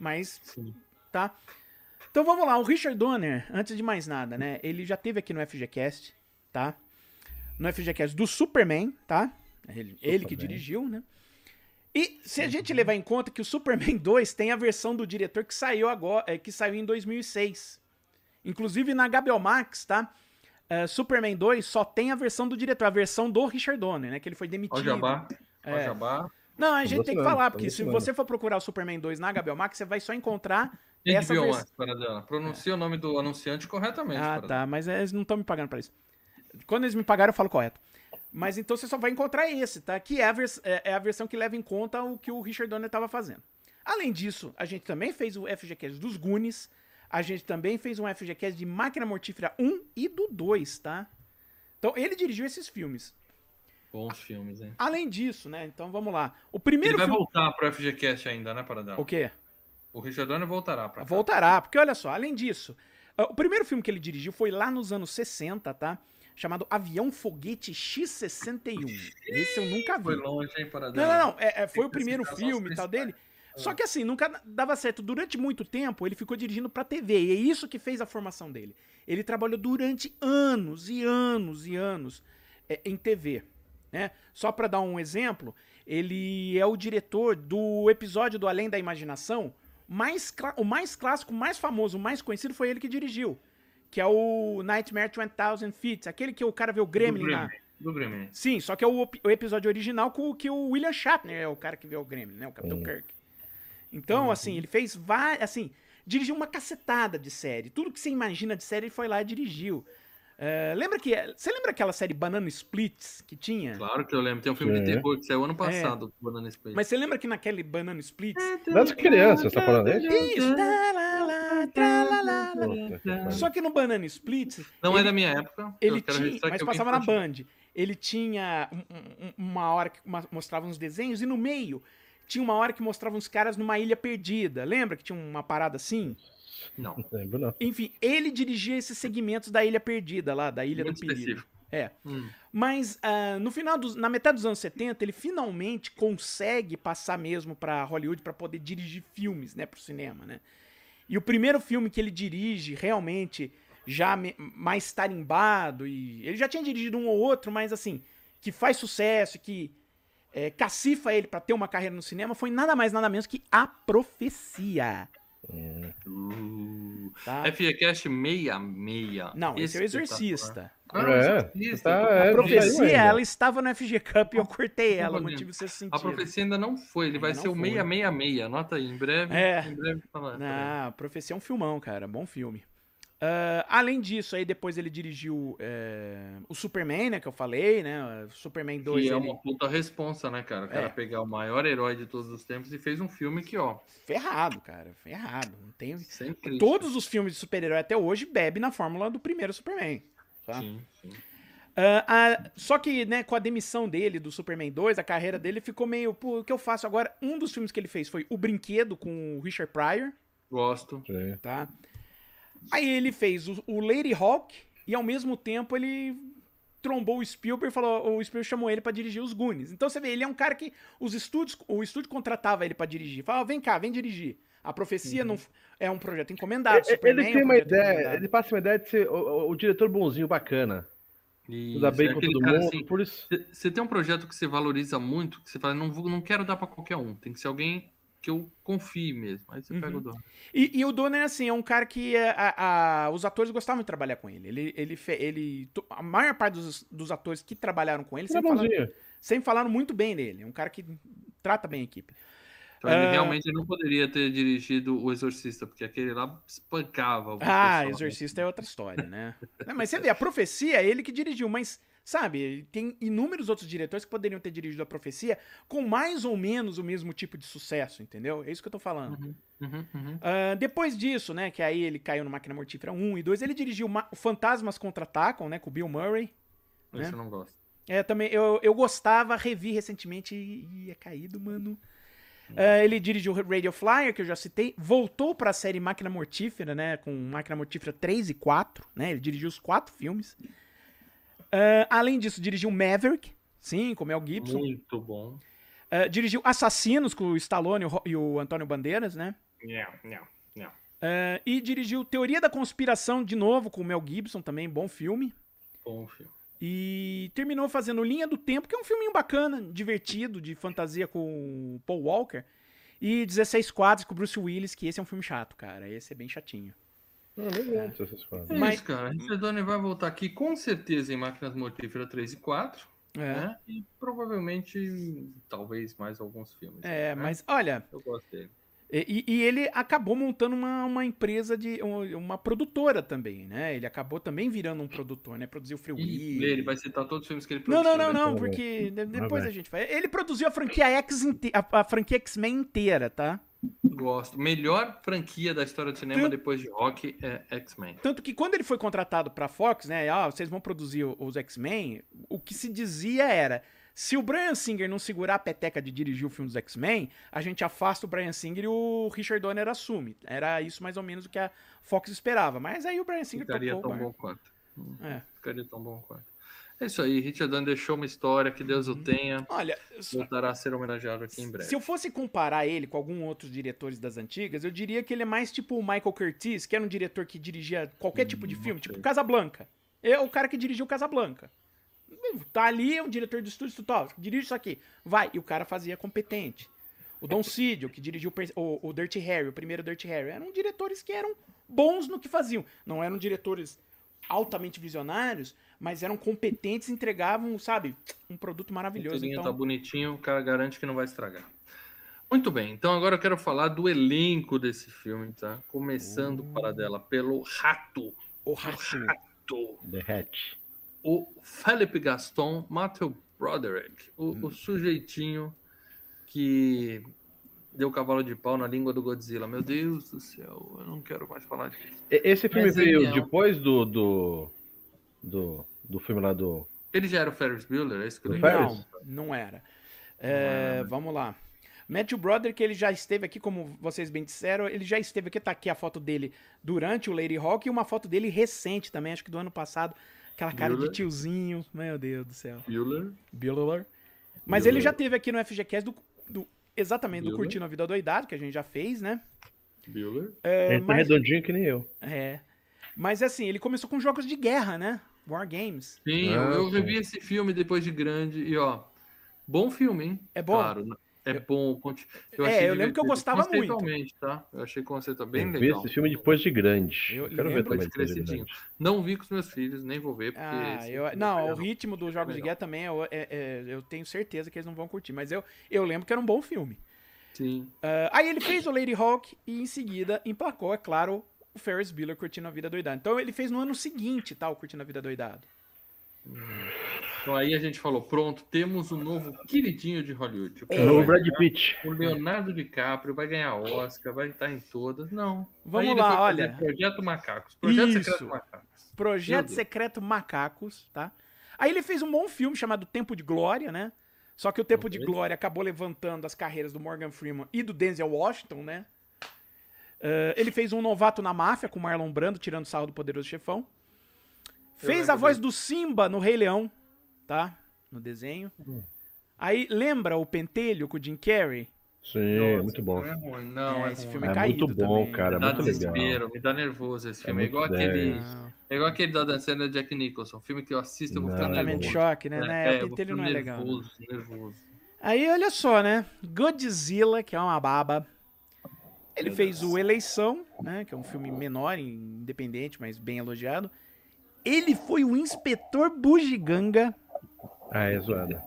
Mas Sim. Tá? Então vamos lá, o Richard Donner, antes de mais nada, né? Ele já teve aqui no FGCast, tá? No FGCast do Superman, tá? Ele, ele que dirigiu, né? E se a gente levar em conta que o Superman 2 tem a versão do diretor que saiu agora, é, que saiu em 2006. Inclusive na HBO Max, tá? É, Superman 2 só tem a versão do diretor, a versão do Richard Donner, né? Que ele foi Ó, demitido. Jabá. Ó, É. Jabá. Não, a gente tem que falar, porque se você for procurar o Superman 2 na HBO Max, você vai só encontrar Quem essa versão. antes, Paradela? Pronuncia o nome do anunciante corretamente. Ah, tá, mas eles não estão me pagando pra isso. Quando eles me pagaram, eu falo correto. Mas então você só vai encontrar esse, tá? Que é a, vers- é- é a versão que leva em conta o que o Richard Donner estava fazendo. Além disso, a gente também fez o FGCast dos Goonies. A gente também fez um FGCast de Máquina Mortífera 1 e do 2, tá? Então ele dirigiu esses filmes. Bons filmes, hein? Além disso, né? Então vamos lá. O Ele primeiro vai filme. voltar pro FGCast ainda, né, Paradela? O quê? O Richard Donner voltará pra cá. Voltará, porque olha só, além disso, ah, o primeiro filme que ele dirigiu foi lá nos anos 60, tá? Chamado Avião Foguete X-61. Esse eu nunca vi. Foi longe, hein, Não, Paradela? não, não. É, é, foi o primeiro filme e tal dele. Só que assim, nunca dava certo. Durante muito tempo, ele ficou dirigindo pra TV. E é isso que fez a formação dele. Ele trabalhou durante anos e anos e anos é, em TV. Né? Só pra dar um exemplo, ele é o diretor do episódio do Além da Imaginação. Mais o mais clássico, o mais famoso, o mais conhecido foi ele que dirigiu. Que é o Nightmare 20,000 Feet. Aquele que o cara vê o Do Gremlin lá. Gremlin. Do Gremlin. Sim, só que é o, o episódio original com o que o William Shatner é o cara que vê o Gremlin, né? O Capitão. Kirk. Então, assim, ele fez várias. Assim, dirigiu uma cacetada de série. Tudo que você imagina de série, ele foi lá e dirigiu. É, lembra que. Você lembra aquela série Banana Splits que tinha? Claro que eu lembro. Tem um filme de Sim. terror que saiu ano passado, Banana Split. É. Mas você lembra que naquele Banana Splits. Das crianças, tá falando desse? Isso! Só que no Banana Splits. Não é ele- da minha época. Ele tinha, mas passava na Band. Ele tinha um- um- uma hora que mostrava uns desenhos e no meio tinha uma hora que mostrava uns caras numa ilha perdida. Lembra que tinha uma parada assim? Não, Não lembro, não. Enfim, ele dirigia esses segmentos da ilha perdida lá, da ilha muito do perigo. específico. É. Hum. Mas ah, no final dos, na metade dos anos 70, ele finalmente consegue passar mesmo pra Hollywood pra poder dirigir filmes, né, pro cinema, né? E o primeiro filme que ele dirige realmente já me- mais tarimbado e ele já tinha dirigido um ou outro, mas assim, que faz sucesso, que é, cacifa ele pra ter uma carreira no cinema, foi nada mais nada menos que A Profecia, Uh. tá? FGCast 66. Não, esse é o Espetacular. Exorcista. Ah, É, Exorcista, tá- tô- é, A não profecia, saiu ainda. ela estava no FG Cup e eu cortei ela, Tô motivo seu sentido. A profecia ainda não foi, ele vai ser não o foi. 666. Anota aí, em breve. É. Em breve fala. Ah, a profecia é um filmão, cara, bom filme. Ah, além disso, aí depois ele dirigiu é, o Superman, né, que eu falei, né, Superman 2, Que é ele- uma puta responsa, né, cara? O cara É. pegar o maior herói de todos os tempos e fez um filme que, ó, ferrado, cara, ferrado, não tem... Todos os filmes de super-herói até hoje bebem na fórmula do primeiro Superman, tá? Sim, sim. Ah, só que, né, com a demissão dele do Superman 2, a carreira dele ficou meio, pô, o que eu faço agora? Um dos filmes que ele fez foi O Brinquedo com o Richard Pryor, Gosto. Sim. tá? Aí ele fez o, o Lady Hawk, e ao mesmo tempo ele trombou o Spielberg e falou, o Spielberg chamou ele pra dirigir os Goonies. Então você vê, ele é um cara que os estúdios, o estúdio contratava ele pra dirigir. Falava, vem cá, vem dirigir. A profecia não é um projeto encomendado. Ele, Superman ele é tem um uma ideia, encomendado. ele passa uma ideia de ser o, o- o diretor bonzinho, bacana. Isso, Tudo bem é com todo cara mundo, assim, por isso. Você tem um projeto que você valoriza muito, que você fala, não, vou, não quero dar pra qualquer um, tem que ser alguém que eu confie mesmo. Aí você Uhum. pega o dono. E, e o Donner, assim, é um cara que é, a- a- os atores gostavam de trabalhar com ele. Ele, ele, ele a maior parte dos, dos atores que trabalharam com ele é sempre falaram, sempre falaram muito bem dele. É um cara que trata bem a equipe. Então ele Ah. realmente não poderia ter dirigido O Exorcista, porque aquele lá espancava. o Ah, pessoal, né? Exorcista é outra história, né? Não, mas você vê, a profecia é ele que dirigiu, mas, sabe, tem inúmeros outros diretores que poderiam ter dirigido a profecia com mais ou menos o mesmo tipo de sucesso, entendeu? É isso que eu tô falando. Uhum, uhum, uhum. Ah, depois disso, né, que aí ele caiu no Máquina Mortífera 1 e 2, ele dirigiu Ma- Fantasmas Contra-Atacam, né, com o Bill Murray. né? Esse eu não gosto. É, também, eu, eu gostava, revi recentemente e é caído, mano. Ah, ele dirigiu Radio Flyer, que eu já citei, voltou pra série Máquina Mortífera, né, com Máquina Mortífera 3 e 4, né, ele dirigiu os quatro filmes. Ah, além disso, dirigiu Maverick, sim, com Mel Gibson. Muito bom. Ah, dirigiu Assassinos, com o Stallone e o Antônio Bandeiras, né. Não, não, não. E dirigiu Teoria da Conspiração de novo, com o Mel Gibson também, bom filme. Bom filme. E terminou fazendo Linha do Tempo, que é um filminho bacana, divertido, de fantasia com o Paul Walker. E 16 quadros com o Bruce Willis, que esse é um filme chato, cara. Esse é bem chatinho. Não, gosto dessas coisas. É Mas- isso, cara. Richard Donner vai voltar aqui com certeza em Máquinas Mortíferas 3 e 4, É, né? E provavelmente, talvez, mais alguns filmes. é né? mas olha, Eu gosto dele. E, e ele acabou montando uma, uma empresa de. um- uma produtora também, né? Ele acabou também virando um produtor, né? Produziu Free Willy. ele vai citar todos os filmes que ele Não, produziu. não, não, né? não, Tá bom. porque de- depois a gente vai. Ele produziu a franquia X inte- a, franquia X-Men inteira, tá? Gosto. Melhor franquia da história do cinema Tanto- depois de Rock é X-Men. Tanto que quando ele foi contratado pra Fox, né? Ah, vocês vão produzir os X-Men. O que se dizia era: se o Brian Singer não segurar a peteca de dirigir o filme dos X-Men, a gente afasta o Brian Singer e o Richard Donner assume. Era isso mais ou menos o que a Fox esperava. Mas aí o Brian Singer Ficaria tão bom quanto. É. Ficaria tão bom quanto. É isso aí. Richard Donner deixou uma história, que Deus Uhum. o tenha. Olha, Voltará a ser homenageado aqui em breve. se eu fosse comparar ele com algum outros diretores das antigas, eu diria que ele é mais tipo o Michael Curtiz, que era um diretor que dirigia qualquer tipo de filme, tipo Casablanca. É o cara que dirigiu Casablanca. Tá ali, é um diretor de estúdio total, dirige isso aqui, vai. E o cara fazia competente. O Don Sidio, que dirigiu o o, o Dirty Harry, o primeiro Dirty Harry, eram diretores que eram bons no que faziam. Não eram diretores altamente visionários, mas eram competentes e entregavam, sabe, um produto O maravilhoso. roteirinho Então, tá bonitinho, o cara garante que não vai estragar. Muito bem, então agora eu quero falar do elenco desse filme, tá? Começando Uh. para dela pelo Rato. o rato. Rato. The Hatch. O Felipe Gaston, Matthew Broderick, o, Hum. o sujeitinho que deu cavalo de pau na língua do Godzilla. Meu Deus do céu, eu não quero mais falar disso. Esse filme Mas ele veio é depois do, do, do, do filme lá do. Ele já era o Ferris Bueller, é isso que eu? Não, não era. É, Vamos lá. Matthew Broderick, ele já esteve aqui, como vocês bem disseram, ele já esteve aqui, tá aqui a foto dele durante o Lady Hawk e uma foto dele recente também, acho que do ano passado, aquela cara Bueller. de tiozinho, meu Deus do céu. Bueller. Bueller. Mas Bueller. ele já teve aqui no FGCast do, do- exatamente, do. Curtindo a Vida Doidado, que a gente já fez, né? Bueller. É, Ele tá mas, redondinho que nem eu. é. Mas assim, ele começou com jogos de guerra, né? War Games. Sim, Ah, eu revi esse filme depois de grande e ó, bom filme, hein? É bom? Claro, é bom. conti- É, achei eu lembro que eu gostava muito. Tá? Eu achei conceito bem eu vi legal. esse filme depois de grande. Eu Eu quero ver também de depois de crescidinho. Não vi com os meus filhos, nem vou ver, porque. Ah, eu, filme não, o ritmo dos jogos de guerra também, eu, é- é- eu tenho certeza que eles não vão curtir, mas eu, eu lembro que era um bom filme. Sim. Ah, aí ele fez o Lady Hawk e em seguida emplacou, é claro, o Ferris Bueller Curtindo a Vida Doidado. Então ele fez no ano seguinte, tá, o Curtindo a Vida Doidado. Então aí a gente falou: pronto, temos um novo queridinho de Hollywood. O, É. O Brad Pitt. o Leonardo DiCaprio vai ganhar Oscar, vai estar em todas. Não. Vamos lá, olha. Projeto Macacos. Projeto Isso. Secreto Macacos. Projeto Meu Deus. Secreto Macacos, tá? Aí ele fez um bom filme chamado Tempo de Glória, né? Só que o Tempo de Ok. Glória acabou levantando as carreiras do Morgan Freeman e do Denzel Washington, né? Ah, ele fez um novato na máfia com Marlon Brando, tirando sarro do Poderoso Chefão. Fez a voz do Simba no Rei Leão, tá? No desenho. Hum. Aí, lembra o Pentelho com o Jim Carrey? Sim, Nossa, muito bom. Não é ruim, não, É, é, esse filme É é caído muito bom, também. cara. Me dá muito legal. desespero, me dá nervoso esse filme. É, muito igual aquele. Não. É igual aquele da dançando Jack Nicholson. Filme que eu assisto, eu vou ficar nervoso. choque, né? né? eu o Pentelho não é legal. né? Nervoso, nervoso. Aí, olha só, né? Godzilla, que é uma baba. Ele Meu fez Deus. o Eleição, né? Que é um filme menor, independente, mas bem elogiado. Ele foi o inspetor Bugiganga. Ah, é zoada.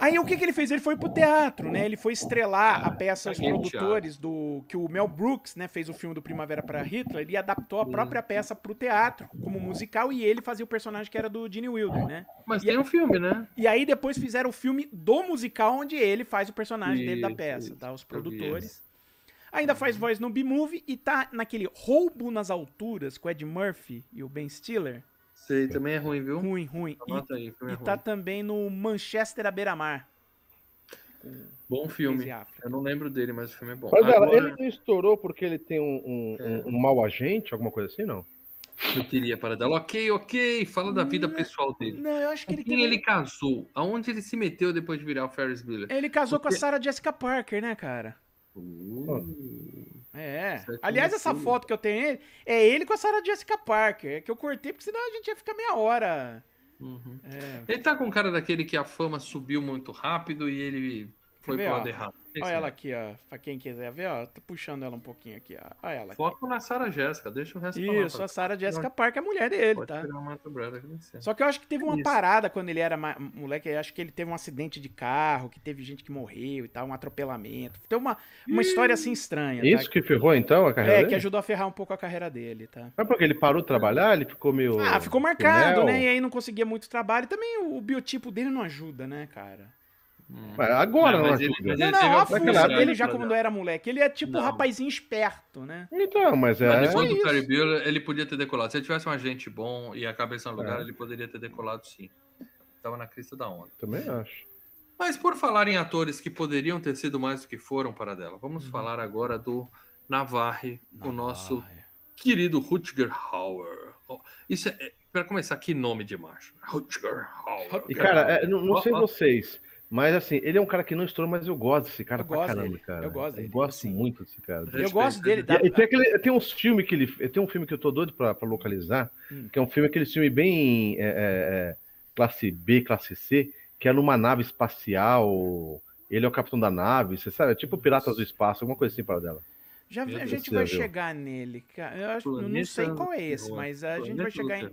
Aí o que, que ele fez? Ele foi pro teatro, né? Ele foi estrelar a peça, os produtores do. Que o Mel Brooks, né, fez o filme do Primavera para Hitler, ele adaptou a própria peça pro teatro, como musical, e ele fazia o personagem que era do Gene Wilder, né? Mas E tem um filme, né? E aí depois fizeram o filme do musical, onde ele faz o personagem dele da Isso, peça, isso. tá? Os produtores. Ainda faz voz no B-Movie e tá naquele Roubo nas Alturas com o Ed Murphy e o Ben Stiller. Sei, também é ruim, viu? Ruim, ruim. E, aí, é e ruim. tá também no Manchester à beira-mar. Bom filme. Eu não lembro dele, mas o filme é bom. Mas Agora, ele não estourou porque ele tem um, um, um- um mau agente, alguma coisa assim, não? eu queria para dela. Ok, ok. Fala da vida pessoal dele. Não, eu acho que ele quem tem... ele casou? Aonde ele se meteu depois de virar o Ferris Bueller? Ele casou com a Porque- Sarah Jessica Parker, né, cara? Uh, É. Certo, Aliás, essa sim. foto que eu tenho ele, é ele com a Sarah Jessica Parker. É que eu cortei, porque senão a gente ia ficar meia hora. uhum. É. Ele tá com cara daquele que a fama subiu muito rápido e ele foi pro lado errado. Olha é. ela aqui, ó. Pra quem quiser ver, ó. Tô puxando ela um pouquinho aqui, ó. Olha ela aqui. Foco na Sarah Jéssica, deixa o resto Isso, tá? a Sarah Jessica Parker é a mulher dele, Pode tá? sei. Só que eu acho que teve uma Isso. parada quando ele era moleque. eu Acho que ele teve um acidente de carro, que teve gente que morreu e tal, um atropelamento. Tem uma, uma história assim estranha. Isso tá? que ferrou então a carreira É, que dele? ajudou a ferrar um pouco a carreira dele, tá? Mas porque ele parou de trabalhar, ele ficou meio. Ah, ficou marcado, né? E aí não conseguia muito trabalho. E também o, o biotipo dele não ajuda, né, cara? Hum. Mas agora Não, não, mas ele- mas Não, ele não, fuça oportunidade dele já quando era moleque. Ele é tipo um Não. rapazinho esperto, né? Então, mas Mas é. depois do isso. Ferris Bueller, ele podia ter decolado. Se ele tivesse um agente bom e a cabeça no lugar, É. ele poderia ter decolado sim. Tava na crista da onda. Também acho. Mas por falar em atores que poderiam ter sido mais do que foram para dela, vamos Uhum. falar agora do Navarre, o nosso querido Rutger Hauer. Oh, isso é, para começar, que nome de macho. Rutger Hauer. E, cara, é, não, não sei vocês, mas assim, ele é um cara que não estourou, mas eu gosto desse cara Eu pra caramba, dele, cara. eu gosto dele, Eu gosto assim. muito desse cara. Eu Respeito, gosto dele. Dá, E tem, aquele, tem uns filmes que ele. Tem um filme que eu tô doido pra, pra localizar, Hum. que é um filme, aquele filme bem é, é, é, classe B, classe C, que é numa nave espacial. Ele é o capitão da nave, você sabe? É tipo Piratas do Espaço, alguma coisa assim para dela. já, a gente vai chegar nele. cara. Eu acho, eu não sei qual é esse, mas a gente vai chegar em-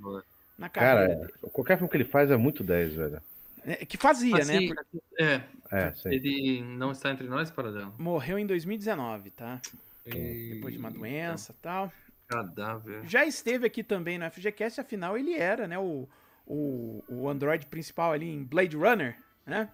na carreira Cara, qualquer filme que ele faz é muito 10, velho. É, Que fazia, né? Assim, Porque é, É, ele não está entre nós, para dela. morreu em 2019, tá? E- Depois de uma doença e tal. Cadáver. Já esteve aqui também no FGCast, afinal ele era, né? O, o, o android principal ali em Blade Runner, né?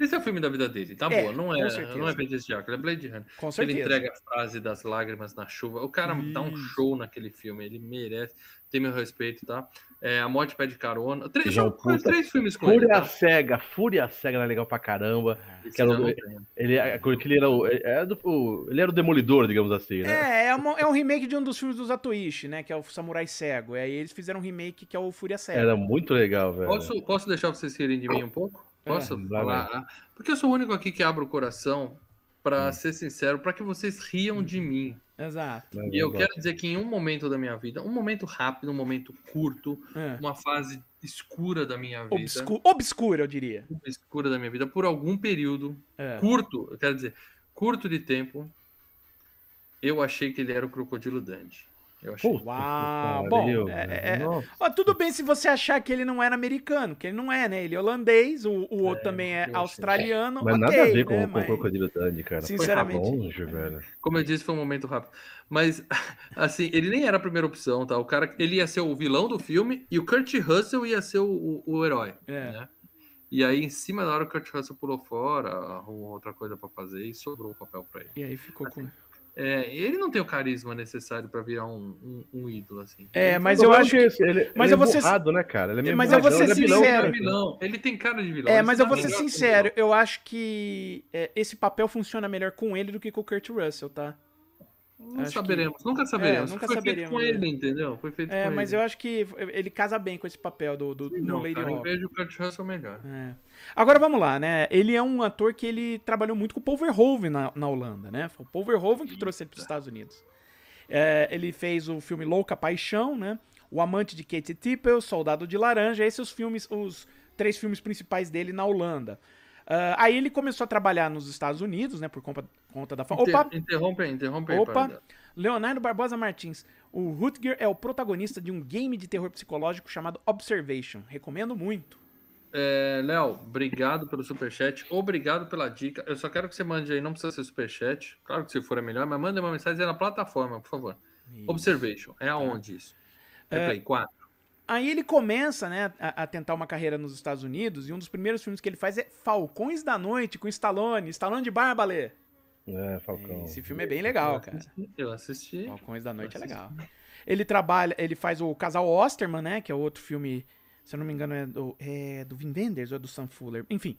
Esse é o filme da vida dele, tá É, boa. Não é, certeza. não é Petis Jaco, é Blade Runner. Com Ele certeza. entrega a frase das lágrimas na chuva. O cara dá um Isso. show naquele filme, ele merece. Tem meu respeito, tá? É, a Morte Pede Carona. Três, um puta- três filmes com ele. Fúria Tá? Cega, Fúria Cega era legal pra caramba. Esse que era o- não tem. Ele, é- ele era o, é do- ele era o demolidor, digamos assim, né? É, é, uma- é um remake de um dos filmes dos Atoishi, né? Que é o Samurai Cego. E aí eles fizeram um remake que é o Fúria Cega. Era muito legal, velho. Posso, posso deixar vocês rirem de mim um pouco? Posso É, vai, falar? Ah, Porque eu sou o único aqui que abre o coração, pra Hum. ser sincero, pra que vocês riam de mim. Exato. E eu quero dizer que em um momento da minha vida, um momento rápido, um momento curto, É. uma fase escura da minha vida, Obscu obscura, eu diria. escura da minha vida, por algum período É. curto, eu quero dizer, curto de tempo, eu achei que ele era o Crocodilo Dandy. Eu achei. Puta Uau, que bom, é- é- Nossa. Ó, tudo bem se você achar que ele não era americano, que ele não é, né? Ele é holandês, o, o outro também é eu achei. australiano. Mas ok, nada a ver com, né? com Mas- o Crocodilo Dandy, cara. Foi Sinceramente. longe, velho. Como eu disse, foi um momento rápido. Mas, assim, ele nem era a primeira opção, tá? O cara, ele ia ser o vilão do filme e o Kurt Russell ia ser o, o, o herói, É. né? E aí, em cima da hora, o Kurt Russell pulou fora, arrumou outra coisa pra fazer e sobrou o papel pra ele. E aí ficou com. É, ele não tem o carisma necessário pra virar um, um, um ídolo, assim. É, Ele mas eu acho que. ele, mas ele eu vou é ser- burrado, né, cara? Ele é meio Mas eu vou ser ele é vilão, sincero. Ele é vilão. Ele tem cara de vilão. É, mas eu vou ser sincero, eu acho que é, esse papel funciona melhor com ele do que com o Kurt Russell, tá? Não Acho saberemos, nunca saberemos. nunca Foi saberemos, feito com ele, entendeu? Foi feito É, mas ele. eu acho que ele casa bem com esse papel do, do Sim, no não, Lady cara, eu vejo o Kurt Russell melhor. É. Agora vamos lá, né? Ele é um ator que ele trabalhou muito com o Paul Verhoeven na, na Holanda, né? Foi o Paul Verhoeven que trouxe ele para os Estados Unidos. É, ele fez o filme Louca Paixão, né? O Amante de Katie Tippel, Soldado de Laranja, esses os filmes, os três filmes principais dele na Holanda. Ah, aí ele começou a trabalhar nos Estados Unidos, né? Por conta, conta da fama. Opa! Interrompe aí, interrompe aí. Opa! Paradela. Leonardo Barbosa Martins. O Rutger é o protagonista de um game de terror psicológico chamado Observation. Recomendo muito. É, Léo, obrigado pelo superchat. Obrigado pela dica. Eu só quero que você mande aí, não precisa ser superchat. Claro que se for é melhor, mas manda uma mensagem aí na plataforma, por favor. Observation. É aonde isso? É, Play 4? Aí ele começa, né, a, a tentar uma carreira nos Estados Unidos, e um dos primeiros filmes que ele faz é Falcões da Noite, com Stallone, Stallone de barba, Lê. É, Falcão. Esse filme é bem legal, cara. Eu assisti. Falcões da Noite é legal. Ele trabalha, ele faz o Casal Osterman, né, que é outro filme, se eu não me engano, é do, é do Vin Wenders ou é do Sam Fuller, enfim.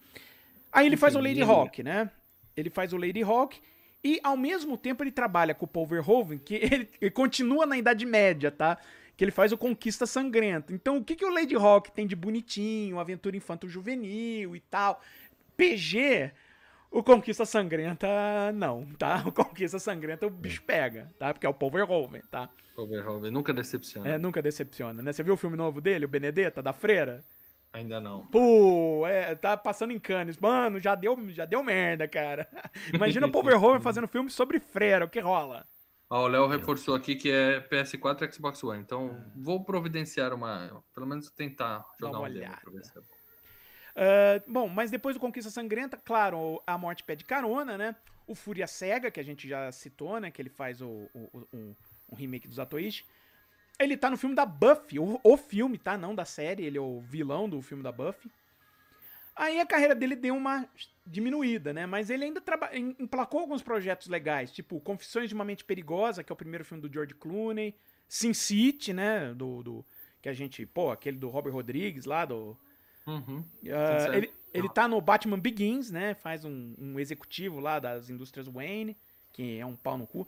Aí ele faz o Lady Hawk, né? Ele faz o Lady Hawk e ao mesmo tempo ele trabalha com o Paul Verhoeven, que ele, ele continua na Idade Média, tá? Que ele faz o Conquista Sangrenta. Então o que, que o Lady Hawk tem de bonitinho, aventura infanto-juvenil e tal? PG, o Conquista Sangrenta não, tá? O Conquista Sangrenta o bicho pega, tá? Porque é o Paul Verhoeven, tá? Overhaul, nunca decepciona. É, nunca decepciona, né? Você viu o filme novo dele, o Benedetta, da Freira? Ainda não. Pô, é, tá passando em Cannes. Mano, já deu, já deu merda, cara. Imagina o Paul Verhoeven fazendo filme sobre Freira, o que rola? Ó, o Léo reforçou aqui que é PS4 e Xbox One. Então, vou providenciar uma. Pelo menos tentar jogar uma um olhada. pra ver se é bom. Ah, bom, mas depois do Conquista Sangrenta, claro, a morte pede carona, né? O Fúria Cega, que a gente já citou, né? Que ele faz o, o, o- um, remake do Zatoichi. Ele tá no filme da Buffy, o, o filme, tá? Não da série, ele é o vilão do filme da Buffy. Aí a carreira dele deu uma diminuída, né? Mas ele ainda emplacou alguns projetos legais, tipo Confissões de uma Mente Perigosa, que é o primeiro filme do George Clooney, Sin City, né? Do, do que a gente, pô, aquele do Robert Rodrigues lá, do Uhum. certo. ele, ele tá no Batman Begins, né? Faz um, um executivo lá das indústrias Wayne, que é um pau no cu.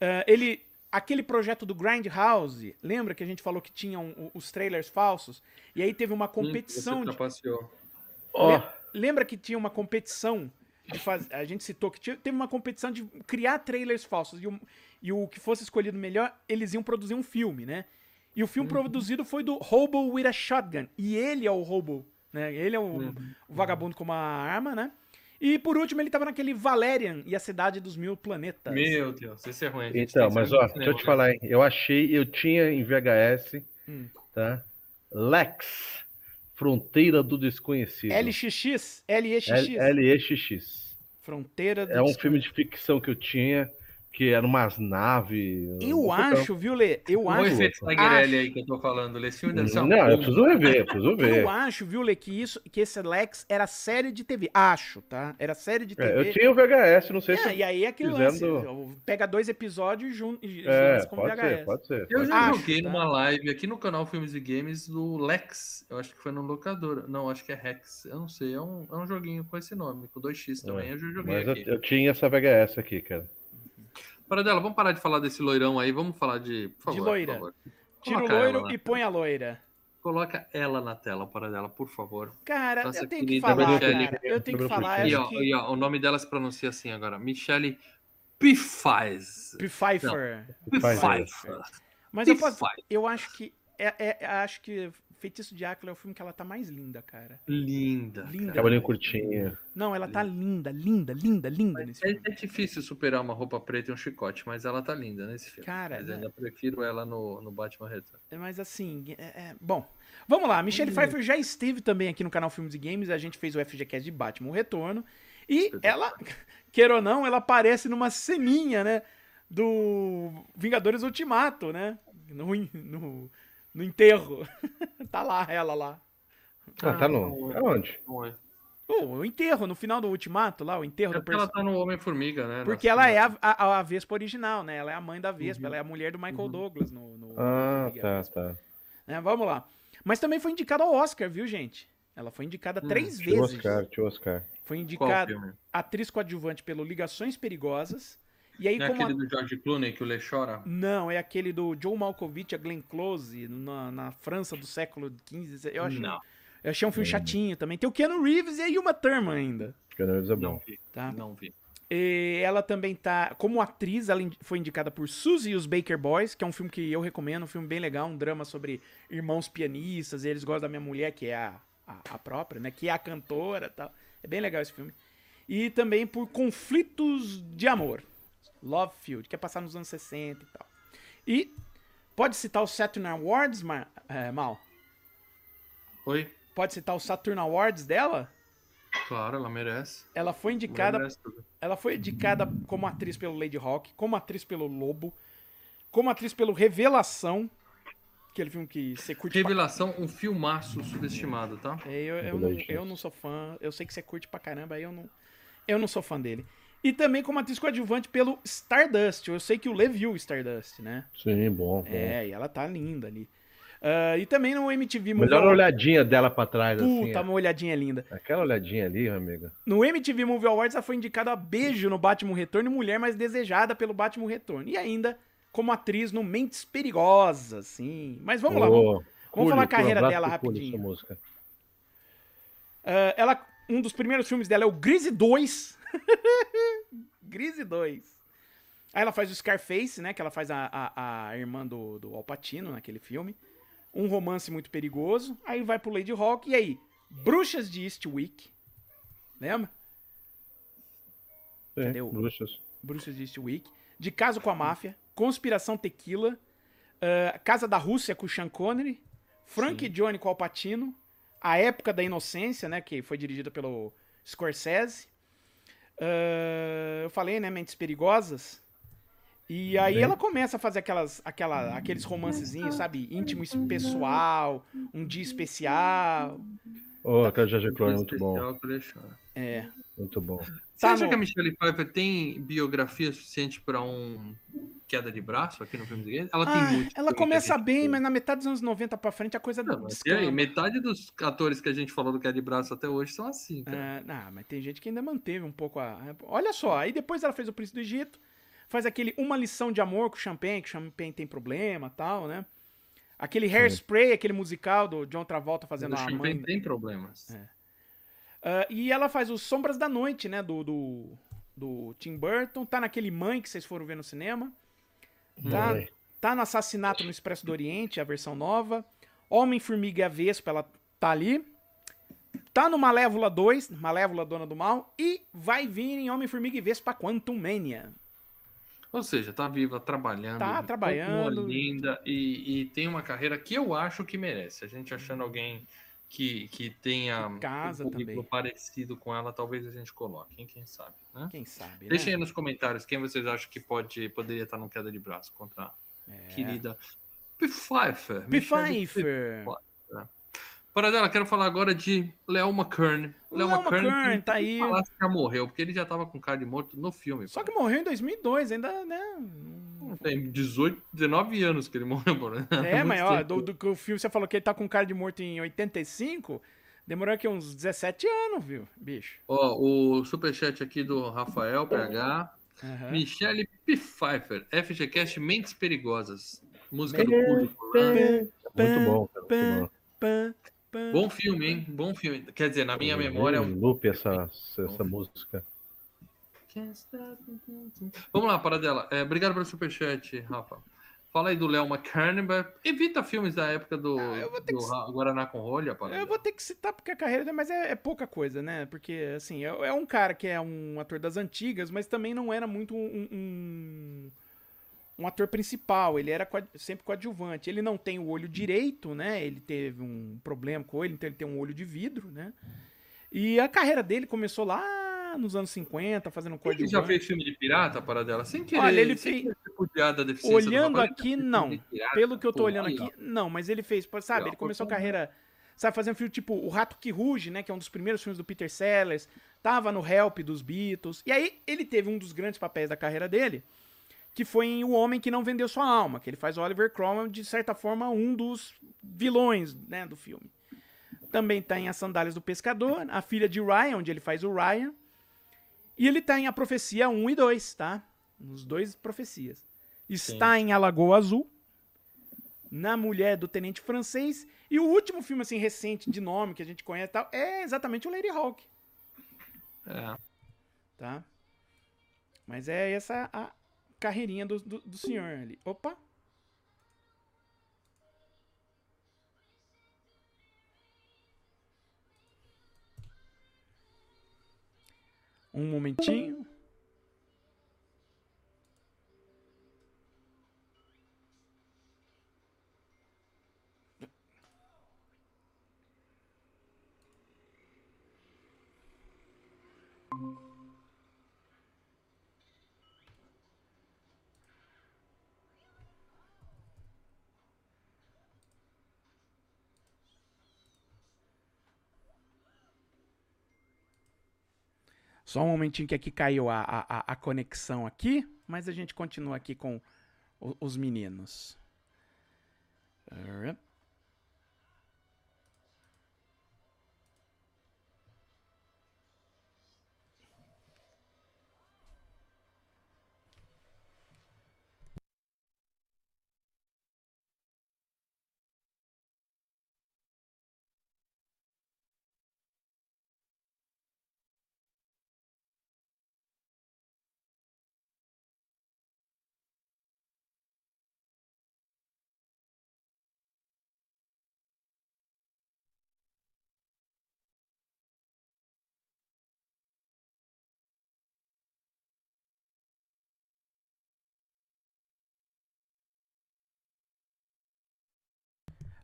Ah, ele. Aquele projeto do Grindhouse, lembra que a gente falou que tinham os trailers falsos? E aí teve uma competição Você de. trapaceou. Le- Lembra que tinha uma competição de fazer. A gente citou que tinha- teve uma competição de criar trailers falsos. E o, e o que fosse escolhido melhor, eles iam produzir um filme, né? E o filme produzido foi do Hobo with a Shotgun. E ele é o Hobo, né? Ele é o, o vagabundo com uma arma, né? E por último, ele tava naquele Valerian e a Cidade dos Mil Planetas. Meu Deus, esse é ruim. então, mas ó, deixa eu te falar, hein? Eu achei, eu tinha em VHS, Hum. tá? Lex, Fronteira do Desconhecido. LXX, LEXX, LEXX. Fronteira do É um filme de ficção que eu tinha, que era umas naves. Eu sei acho, viu, Lê? Eu O acho. efeito Taguerelli aí que eu tô falando. Esse filme deve ser Não, eu preciso rever, eu preciso ver. Eu acho, viu, Lê, que, isso, que esse Lex era série de TV. Acho, tá? Era série de TV. É, eu tinha o VHS, não sei É, se. e aí é aquele fizendo- lance. Pega dois episódios e jun- e É, como pode VHS. ser, pode ser. Eu já Acho, joguei tá? numa live aqui no canal Filmes e Games do Lex. Eu acho que foi no locador. Não, acho que é Rex. Eu não sei. É um, é um joguinho com esse nome, com 2x também. É, eu já joguei Mas eu, aqui. eu tinha essa VHS aqui, cara. Paradela, vamos parar de falar desse loirão aí. Vamos falar de. Por favor, De loira. Por favor. Tira o loiro e põe a loira. Coloca ela na tela, Paradela, por favor. Cara, Nossa eu tenho que falar, Michele. cara. Eu tenho que falar. E ó, que... e ó, o nome dela se pronuncia assim agora. Michelle Pfeiffer. Pfeiffer. Pfeiffer. Mas eu, posso, eu acho que. É, é- acho que Feitiço de Áquila é o filme que ela tá mais linda, cara. Linda. Linda. Cabelinho curtinho. Não, ela tá linda, linda, linda, linda nesse É, filme. é difícil superar uma roupa preta e um chicote, mas ela tá linda nesse filme. Cara, mas né? ainda prefiro ela no, no Batman Return. Mas assim, é- é- bom. Vamos lá, Michelle Pfeiffer já esteve também aqui no canal Filmes e Games, a gente fez o FGCast de Batman, o Retorno, e ela, queira ou não, ela aparece numa ceninha, né, do Vingadores Ultimato, né, no, no, no enterro. tá lá, ela lá. Ah, tá no. Aonde? Não é. Pô, o enterro, no final do Ultimato, lá, o enterro É do porque ela personagem. tá no Homem-Formiga, né? Porque ela é a, a, a Vespa original, né, ela é a mãe da Vespa, Uhum. ela é a mulher do Michael Douglas no... no Ah, Homem-Formiga. tá, tá. né? Vamos lá. Mas também foi indicada ao Oscar, viu, gente? Ela foi indicada Hum, três Tio vezes. Oscar, tio Oscar. Foi indicada atriz coadjuvante pelo Ligações Perigosas E aí, Não é como a- aquele do George Clooney que o Lê chora? Não, é aquele do Joe Malkovich, a Glenn Close, na, na França do século XV. Eu achei, Não. eu achei um filme chatinho também. Tem o Keanu Reeves e a Uma Thurman ainda. Que não é Não bom. vi. Tá? Não vi. E ela também tá. Como atriz, ela foi indicada por Suzy e os Baker Boys, que é um filme que eu recomendo, um filme bem legal, um drama sobre irmãos pianistas, e eles gostam da minha mulher, que é a, a, a própria, né? Que é a cantora e tal. É bem legal esse filme. E também por Conflitos de Amor. Love Field, que é passar nos anos 60 e tal. E pode citar o Saturn Awards, Ma- é, Mal? Oi? Pode citar o Saturn Awards dela? Claro, ela merece. Ela foi indicada Merece. Ela foi indicada como atriz pelo Lady Hawk, como atriz pelo Lobo, como atriz pelo Revelação, aquele filme que você curte pra... Revelação, um filmaço subestimado, tá? É, eu, eu, não, eu não sou fã, eu sei que você curte pra caramba, aí eu não, eu não sou fã dele. E também como atriz coadjuvante pelo Stardust, eu sei que o Lê viu o Stardust, né? Sim, bom. bom. É, e ela tá linda ali. Ah, e também no MTV Movie Melhor olhadinha dela pra trás, assim. Puta, uma olhadinha linda. Aquela olhadinha ali, amiga. No MTV Movie Awards, ela foi indicada a beijo no Batman Retorno e mulher mais desejada pelo Batman Retorno. E ainda como atriz no Mentes Perigosas, sim. Mas vamos lá, vamos, Ô, falar a carreira dela rapidinho. essa música. Ah, ela, um dos primeiros filmes dela é o Grise 2. Grise 2. Aí ela faz o Scarface, né? Que ela faz a, a, a irmã do, do Al Pacino naquele filme. Um romance muito perigoso. Aí vai pro Lady Hawk. E aí? Bruxas de Eastwick. Lembra? É, Cadê o- bruxas. Bruxas de Eastwick. De Caso com a Máfia. Conspiração Tequila. ah, Casa da Rússia com o Sean Connery. Frank e Johnny com o Al Pacino. A Época da Inocência, né? Que foi dirigida pelo Scorsese. Ah, eu falei, né? Mentes Perigosas. E aí ela começa a fazer aquelas, aquela, aqueles romancezinhos, sabe? Íntimo e pessoal, um dia especial. Ô, aquela Jaja Clone é muito bom. É. Muito bom. Você Tá acha no- que a Michelle Pfeiffer tem biografia suficiente pra um queda de braço aqui no filme de Ela tem Ah, muito. ela começa bem, tem. mas na metade dos anos 90 pra frente a coisa Não, e aí, metade dos atores que a gente falou do queda de braço até hoje são assim, cara. Ah, não, mas tem gente que ainda manteve um pouco a. Olha só, aí depois ela fez o Príncipe do Egito, faz aquele Uma Lição de Amor com o Champagne, que o Champagne tem problema tal, né? Aquele Hairspray, aquele musical do John Travolta fazendo o a Champagne mãe. tem problemas. É. Ah, e ela faz os Sombras da Noite, né? Do, do, do Tim Burton. Tá naquele Mãe que vocês foram ver no cinema. Tá, Mãe. tá no Assassinato no Expresso do Oriente, a versão nova. Homem-Formiga e a Vespa, ela tá ali. Tá no Malévola 2, Malévola Dona do Mal. E vai vir em Homem-Formiga e Vespa Quantum Mania. Ou seja, tá viva, trabalhando. Tá trabalhando. linda e, e tem uma carreira que eu acho que merece. A gente achando alguém que, que tenha Casa um também. parecido com ela, talvez a gente coloque, hein? quem sabe, né? Quem sabe, né? Deixem aí nos comentários quem vocês acham que pode, poderia estar no queda de braço contra a querida P. Pfeiffer. Pfeiffer. Para dela, quero falar agora de Léo McKern. Léo McKern, que tá aí. falar que já morreu, porque ele já tava com cara de morto no filme. Só pô. que morreu em 2002, ainda, né? Tem 18, 19 anos que ele morreu, né? É, mas ó, do, do que o filme você falou que ele tá com cara de morto em 85, demorou aqui uns 17 anos, viu, bicho? Ó, o superchat aqui do Rafael PH. Aham. Michele P. Pfeiffer, FGCast Mentes Perigosas. Música do público. Muito bom, cara. Muito bom. Bom filme, hein? Bom filme. Quer dizer, na minha memória. Em loop essa, essa música. Vamos lá, para dela. É, obrigado pelo superchat, Rafa. Fala aí do Léo McKern. mas Evita filmes da época do, Ah, do que- Ra- Guaraná com rolha, para Eu vou ter que citar porque a carreira dele, mas é, é pouca coisa, né? Porque, assim, é, é um cara que é um ator das antigas, mas também não era muito um, um, um ator principal. Ele era sempre coadjuvante. Ele não tem o olho direito, né? Ele teve um problema com ele, então ele tem um olho de vidro, né? E a carreira dele começou lá nos anos 50, fazendo Ele coadjuvante. já fez filme de pirata, para dela? Sem querer. Olha, ele fez- Olhando ele aqui, não. pirata. Pelo que eu tô Pô, olhando aí, aqui, ó. não, mas ele fez, sabe, ele começou a carreira, sabe, fazendo filme tipo O Rato que Ruge, né, que é um dos primeiros filmes do Peter Sellers, tava no Help dos Beatles, e aí ele teve um dos grandes papéis da carreira dele, que foi em O Homem que Não Vendeu Sua Alma, que ele faz o Oliver Cromwell, de certa forma, um dos vilões, né, do filme. Também tá em As Sandálias do Pescador, A Filha de Ryan, onde ele faz o Ryan, e ele tá em A Profecia 1 e 2, tá? Nos dois profecias. Está em Alagoa Azul, na Mulher do Tenente Francês, e o último filme, assim, recente, de nome, que a gente conhece e tal, é exatamente o Lady Hawk, É. tá? Mas é essa a carreirinha do, do, do senhor ali. Opa! Um momentinho. Só um momentinho que aqui caiu a, a, a- conexão aqui, mas a gente continua aqui com os meninos. Arra.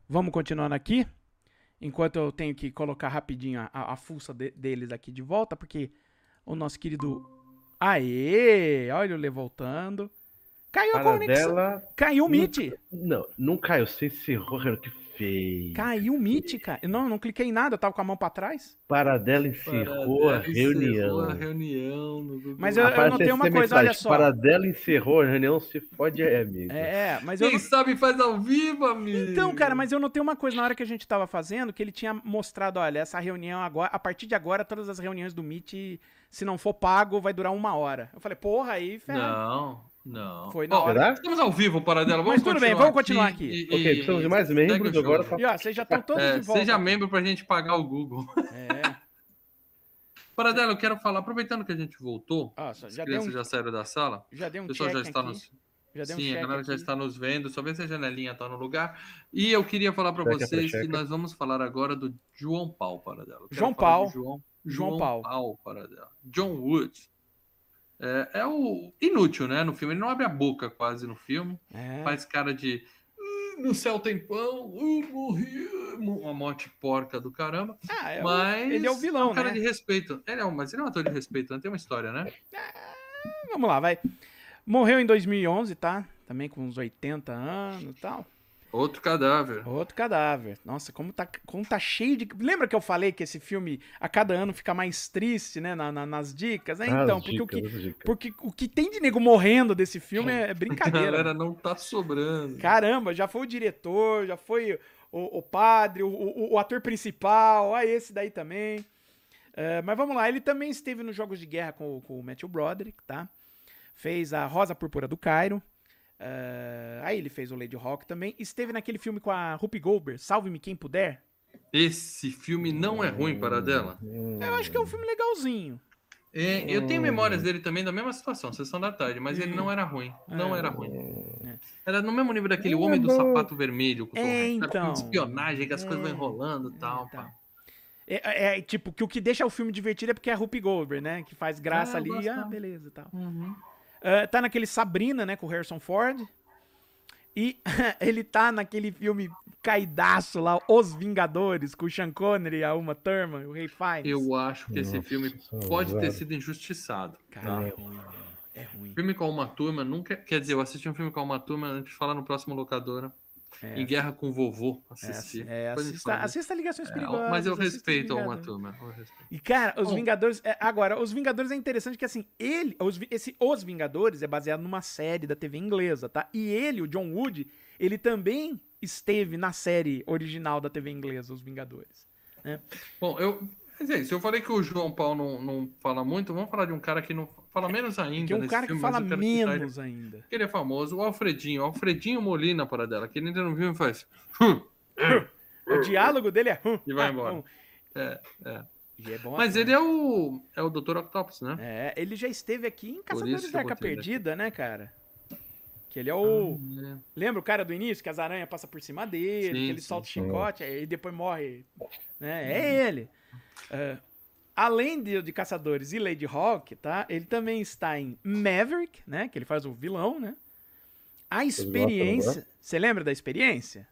Vamos continuando aqui. Enquanto eu tenho que colocar rapidinho a, a, a fuça de- deles aqui de volta, porque o nosso querido. Aê! Olha o Lê voltando. Caiu a conexão. Paradela. Caiu o Meet. Não, não caiu. Você encerrou, que feio. Caiu o Meet, cara. Não, não cliquei em nada, eu tava com a mão pra trás. Paradela encerrou a Paradela reunião. encerrou a reunião no Google. Mas eu- eu Aparece notei uma coisa, olha mensagem, só. Paradela encerrou a reunião, se fode aí, amigo. É, mas eu. Quem sabe faz ao vivo, amigo. Então, cara, mas eu notei uma coisa na hora que a gente tava fazendo, que ele tinha mostrado, olha, essa reunião agora, a partir de agora, todas as reuniões do Meet, se não for pago, vai durar uma hora. Eu falei, porra, aí, ferrado. Não, não. Foi na Ó, hora. Estamos ao vivo, Paradela. Vamos Mas tudo bem, vamos continuar aqui. e- Ok, precisamos de mais membros agora. Pra... E ó, vocês já estão todos É, de volta. seja membro pra gente pagar o Google. É. Paradela, eu quero falar, aproveitando que a gente voltou, só- as já deu crianças um, já saíram da sala, já deu um o pessoal check já está aqui. nos. Já deu um Sim, a check galera já aqui. está nos vendo, só ver se a janelinha está no lugar. E eu queria falar para Checa, vocês que nós vamos falar agora do João Paulo Paradela. João Paulo. João, João João Paulo. Paulo Paradela. John Wood. É, é o inútil, né? No filme. Ele não abre a boca quase no filme. É. Faz cara de. "Ah, No céu tem pão, uh, morri, uma morte porca do caramba. Ah, é o- mas ele é o vilão, um cara né? de respeito. Ele é um, mas ele é um ator de respeito, né? Tem uma história, né? Vamos lá, vai. Morreu em 2011, tá? Também com uns 80 anos e tal. Outro cadáver. Outro cadáver. Nossa, como tá, como tá cheio de. Lembra que eu falei que esse filme a cada ano fica mais triste, né? na- na- nas dicas? É, Ah, então, as porque, o que, dicas, as dicas. porque o que tem de nego morrendo desse filme é A brincadeira. galera não tá sobrando. Caramba, já foi o diretor, já foi o, o padre, o, o- o ator principal, ah, esse daí também. É, mas vamos lá, ele também esteve nos Jogos de Guerra com, o- com o Matthew Broderick, tá? Fez a Rosa Púrpura do Cairo. É, aí ele fez o Lady Hawk também. Esteve naquele filme com a Rupi Goldberg, Salve-me Quem Puder. Esse filme não é ruim para dela. Hum, Eu acho que é um filme legalzinho. É, eu tenho memórias dele também da mesma situação, Sessão da Tarde, mas ele não era ruim. Não É. era ruim. Era no mesmo nível daquele É Homem do. Sapato Vermelho. Com É, então. espionagem, que as coisas vão É. enrolando e tal. tá. pá. É, é, tipo, que o que deixa o filme divertido é porque é a Rupi Goldberg, né? Que faz graça Ah, ali, gosto ah, beleza e tal. Uhum. Ah, tá naquele Sabrina, né, com o Harrison Ford. E ele tá naquele filme caidaço lá, Os Vingadores, com o Sean Connery, a Uma Thurman, o Ray Fiennes. Eu acho que esse Nossa filme Senhora. pode ter sido injustiçado. Cara, tá? é ruim, velho. É ruim. Filme com uma turma nunca. Quer dizer, eu assisti um filme com uma turma antes de falar no próximo locadora. É, Em Guerra com o Vovô. é, Assisti. é, me assista, assista Ligações É, Perigosas. mas eu respeito a uma turma. E, cara, Os Bom. Vingadores. é, agora, Os Vingadores é interessante que, assim, ele. Os, esse Os Vingadores é baseado numa série da TV inglesa, tá? E ele, o John Wood, ele também esteve na série original da TV inglesa, Os Vingadores. Bom, eu. Mas é isso. Eu falei que o João Paulo não, não fala muito. Vamos falar de um cara que não fala menos ainda. Que é um cara que filme, fala citar ele, menos ainda. Ele é famoso. O Alfredinho. O Alfredinho Molina, para dela. Que ele entra no filme e faz. O diálogo dele é. E vai ah, embora. É, é. É Mas ele é o. É o Dr. Octopus, né? É, ele já esteve aqui em Caçadores que da Arca aqui. Perdida, né, cara? Que ele é o. É. Lembra o cara do início? Que as aranhas passam por cima dele, Sim, que ele sim, solta o chicote e depois morre. Né? É ele. É, além de, de Caçadores e Lady Hawk, tá? Ele também está em Maverick, né? Que ele faz o vilão, né? A experiência. Você lembra da experiência?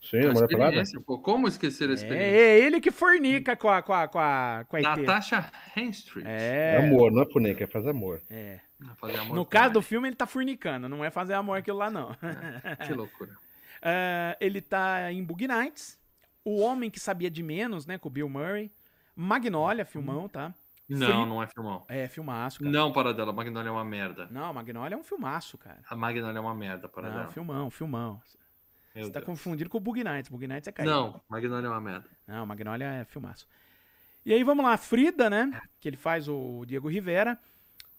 Sim, A experiência, pô, como esquecer a experiência? É ele que fornica com a, com a, com a, com a. Natasha Henstridge. É É. amor, não é puneca, é fazer amor. é. Fazer amor No caso do filme, ele tá fornicando, não é fazer amor aquilo lá, não. Que loucura. Ah, ele tá em Bug Nights. O Homem que Sabia de Menos, né? Com o Bill Murray. Magnolia, filmão, tá? Não, não é filmão. É, filmaço, cara. Não, para dela. Magnolia é uma merda. Não, Magnolia é um filmaço, cara. A Magnolia é uma merda, para Não, filmão, filmão. Meu Você tá Deus. confundindo com o Bug Nights. Bug Nights é carinho. Não, Magnolia é uma merda. Não, Magnolia é filmaço. E aí, vamos lá. Frida, né? Que ele faz o Diego Rivera.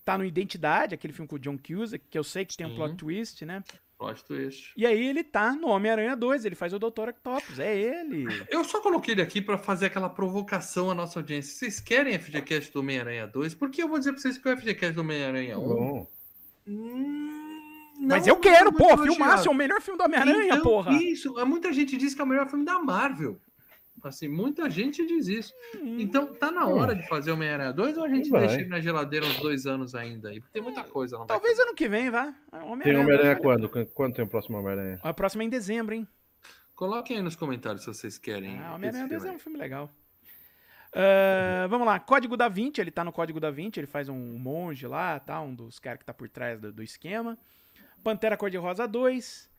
Tá no Identidade, aquele filme com o John Cusack, que eu sei que tem um Sim. plot twist, né? Plot twist. E aí ele tá no Homem-Aranha 2, ele faz o Dr. Octopus, é ele. Eu só coloquei ele aqui para fazer aquela provocação à nossa audiência. Vocês querem FGCast do Homem-Aranha 2? Porque eu vou dizer pra vocês que o FGCast do Homem-Aranha 1. Bom, hum, Mas eu quero, pô, filmaço, é o melhor filme do Homem-Aranha, Então, porra. Isso, muita gente diz que é o melhor filme da Marvel. Assim, muita gente diz isso. Hum. Então, tá na hora de fazer Homem-Aranha 2 ou a gente Vai. deixa ele na geladeira uns dois anos ainda aí? Porque tem muita coisa. Não Talvez ano que vem, vá. Homem-Aranha tem Homem-Aranha quando? Qu- Quando tem o próximo Homem-Aranha? A próxima é em dezembro, hein? Coloquem aí nos comentários se vocês querem. Ah, Homem-Aranha 2 filme é um filme legal. Ah, vamos lá, Código da Vinci, ele tá no Código da Vinci, ele faz um monge lá, tá? Um dos caras que tá por trás do, do esquema. Pantera Cor-de-Rosa 2.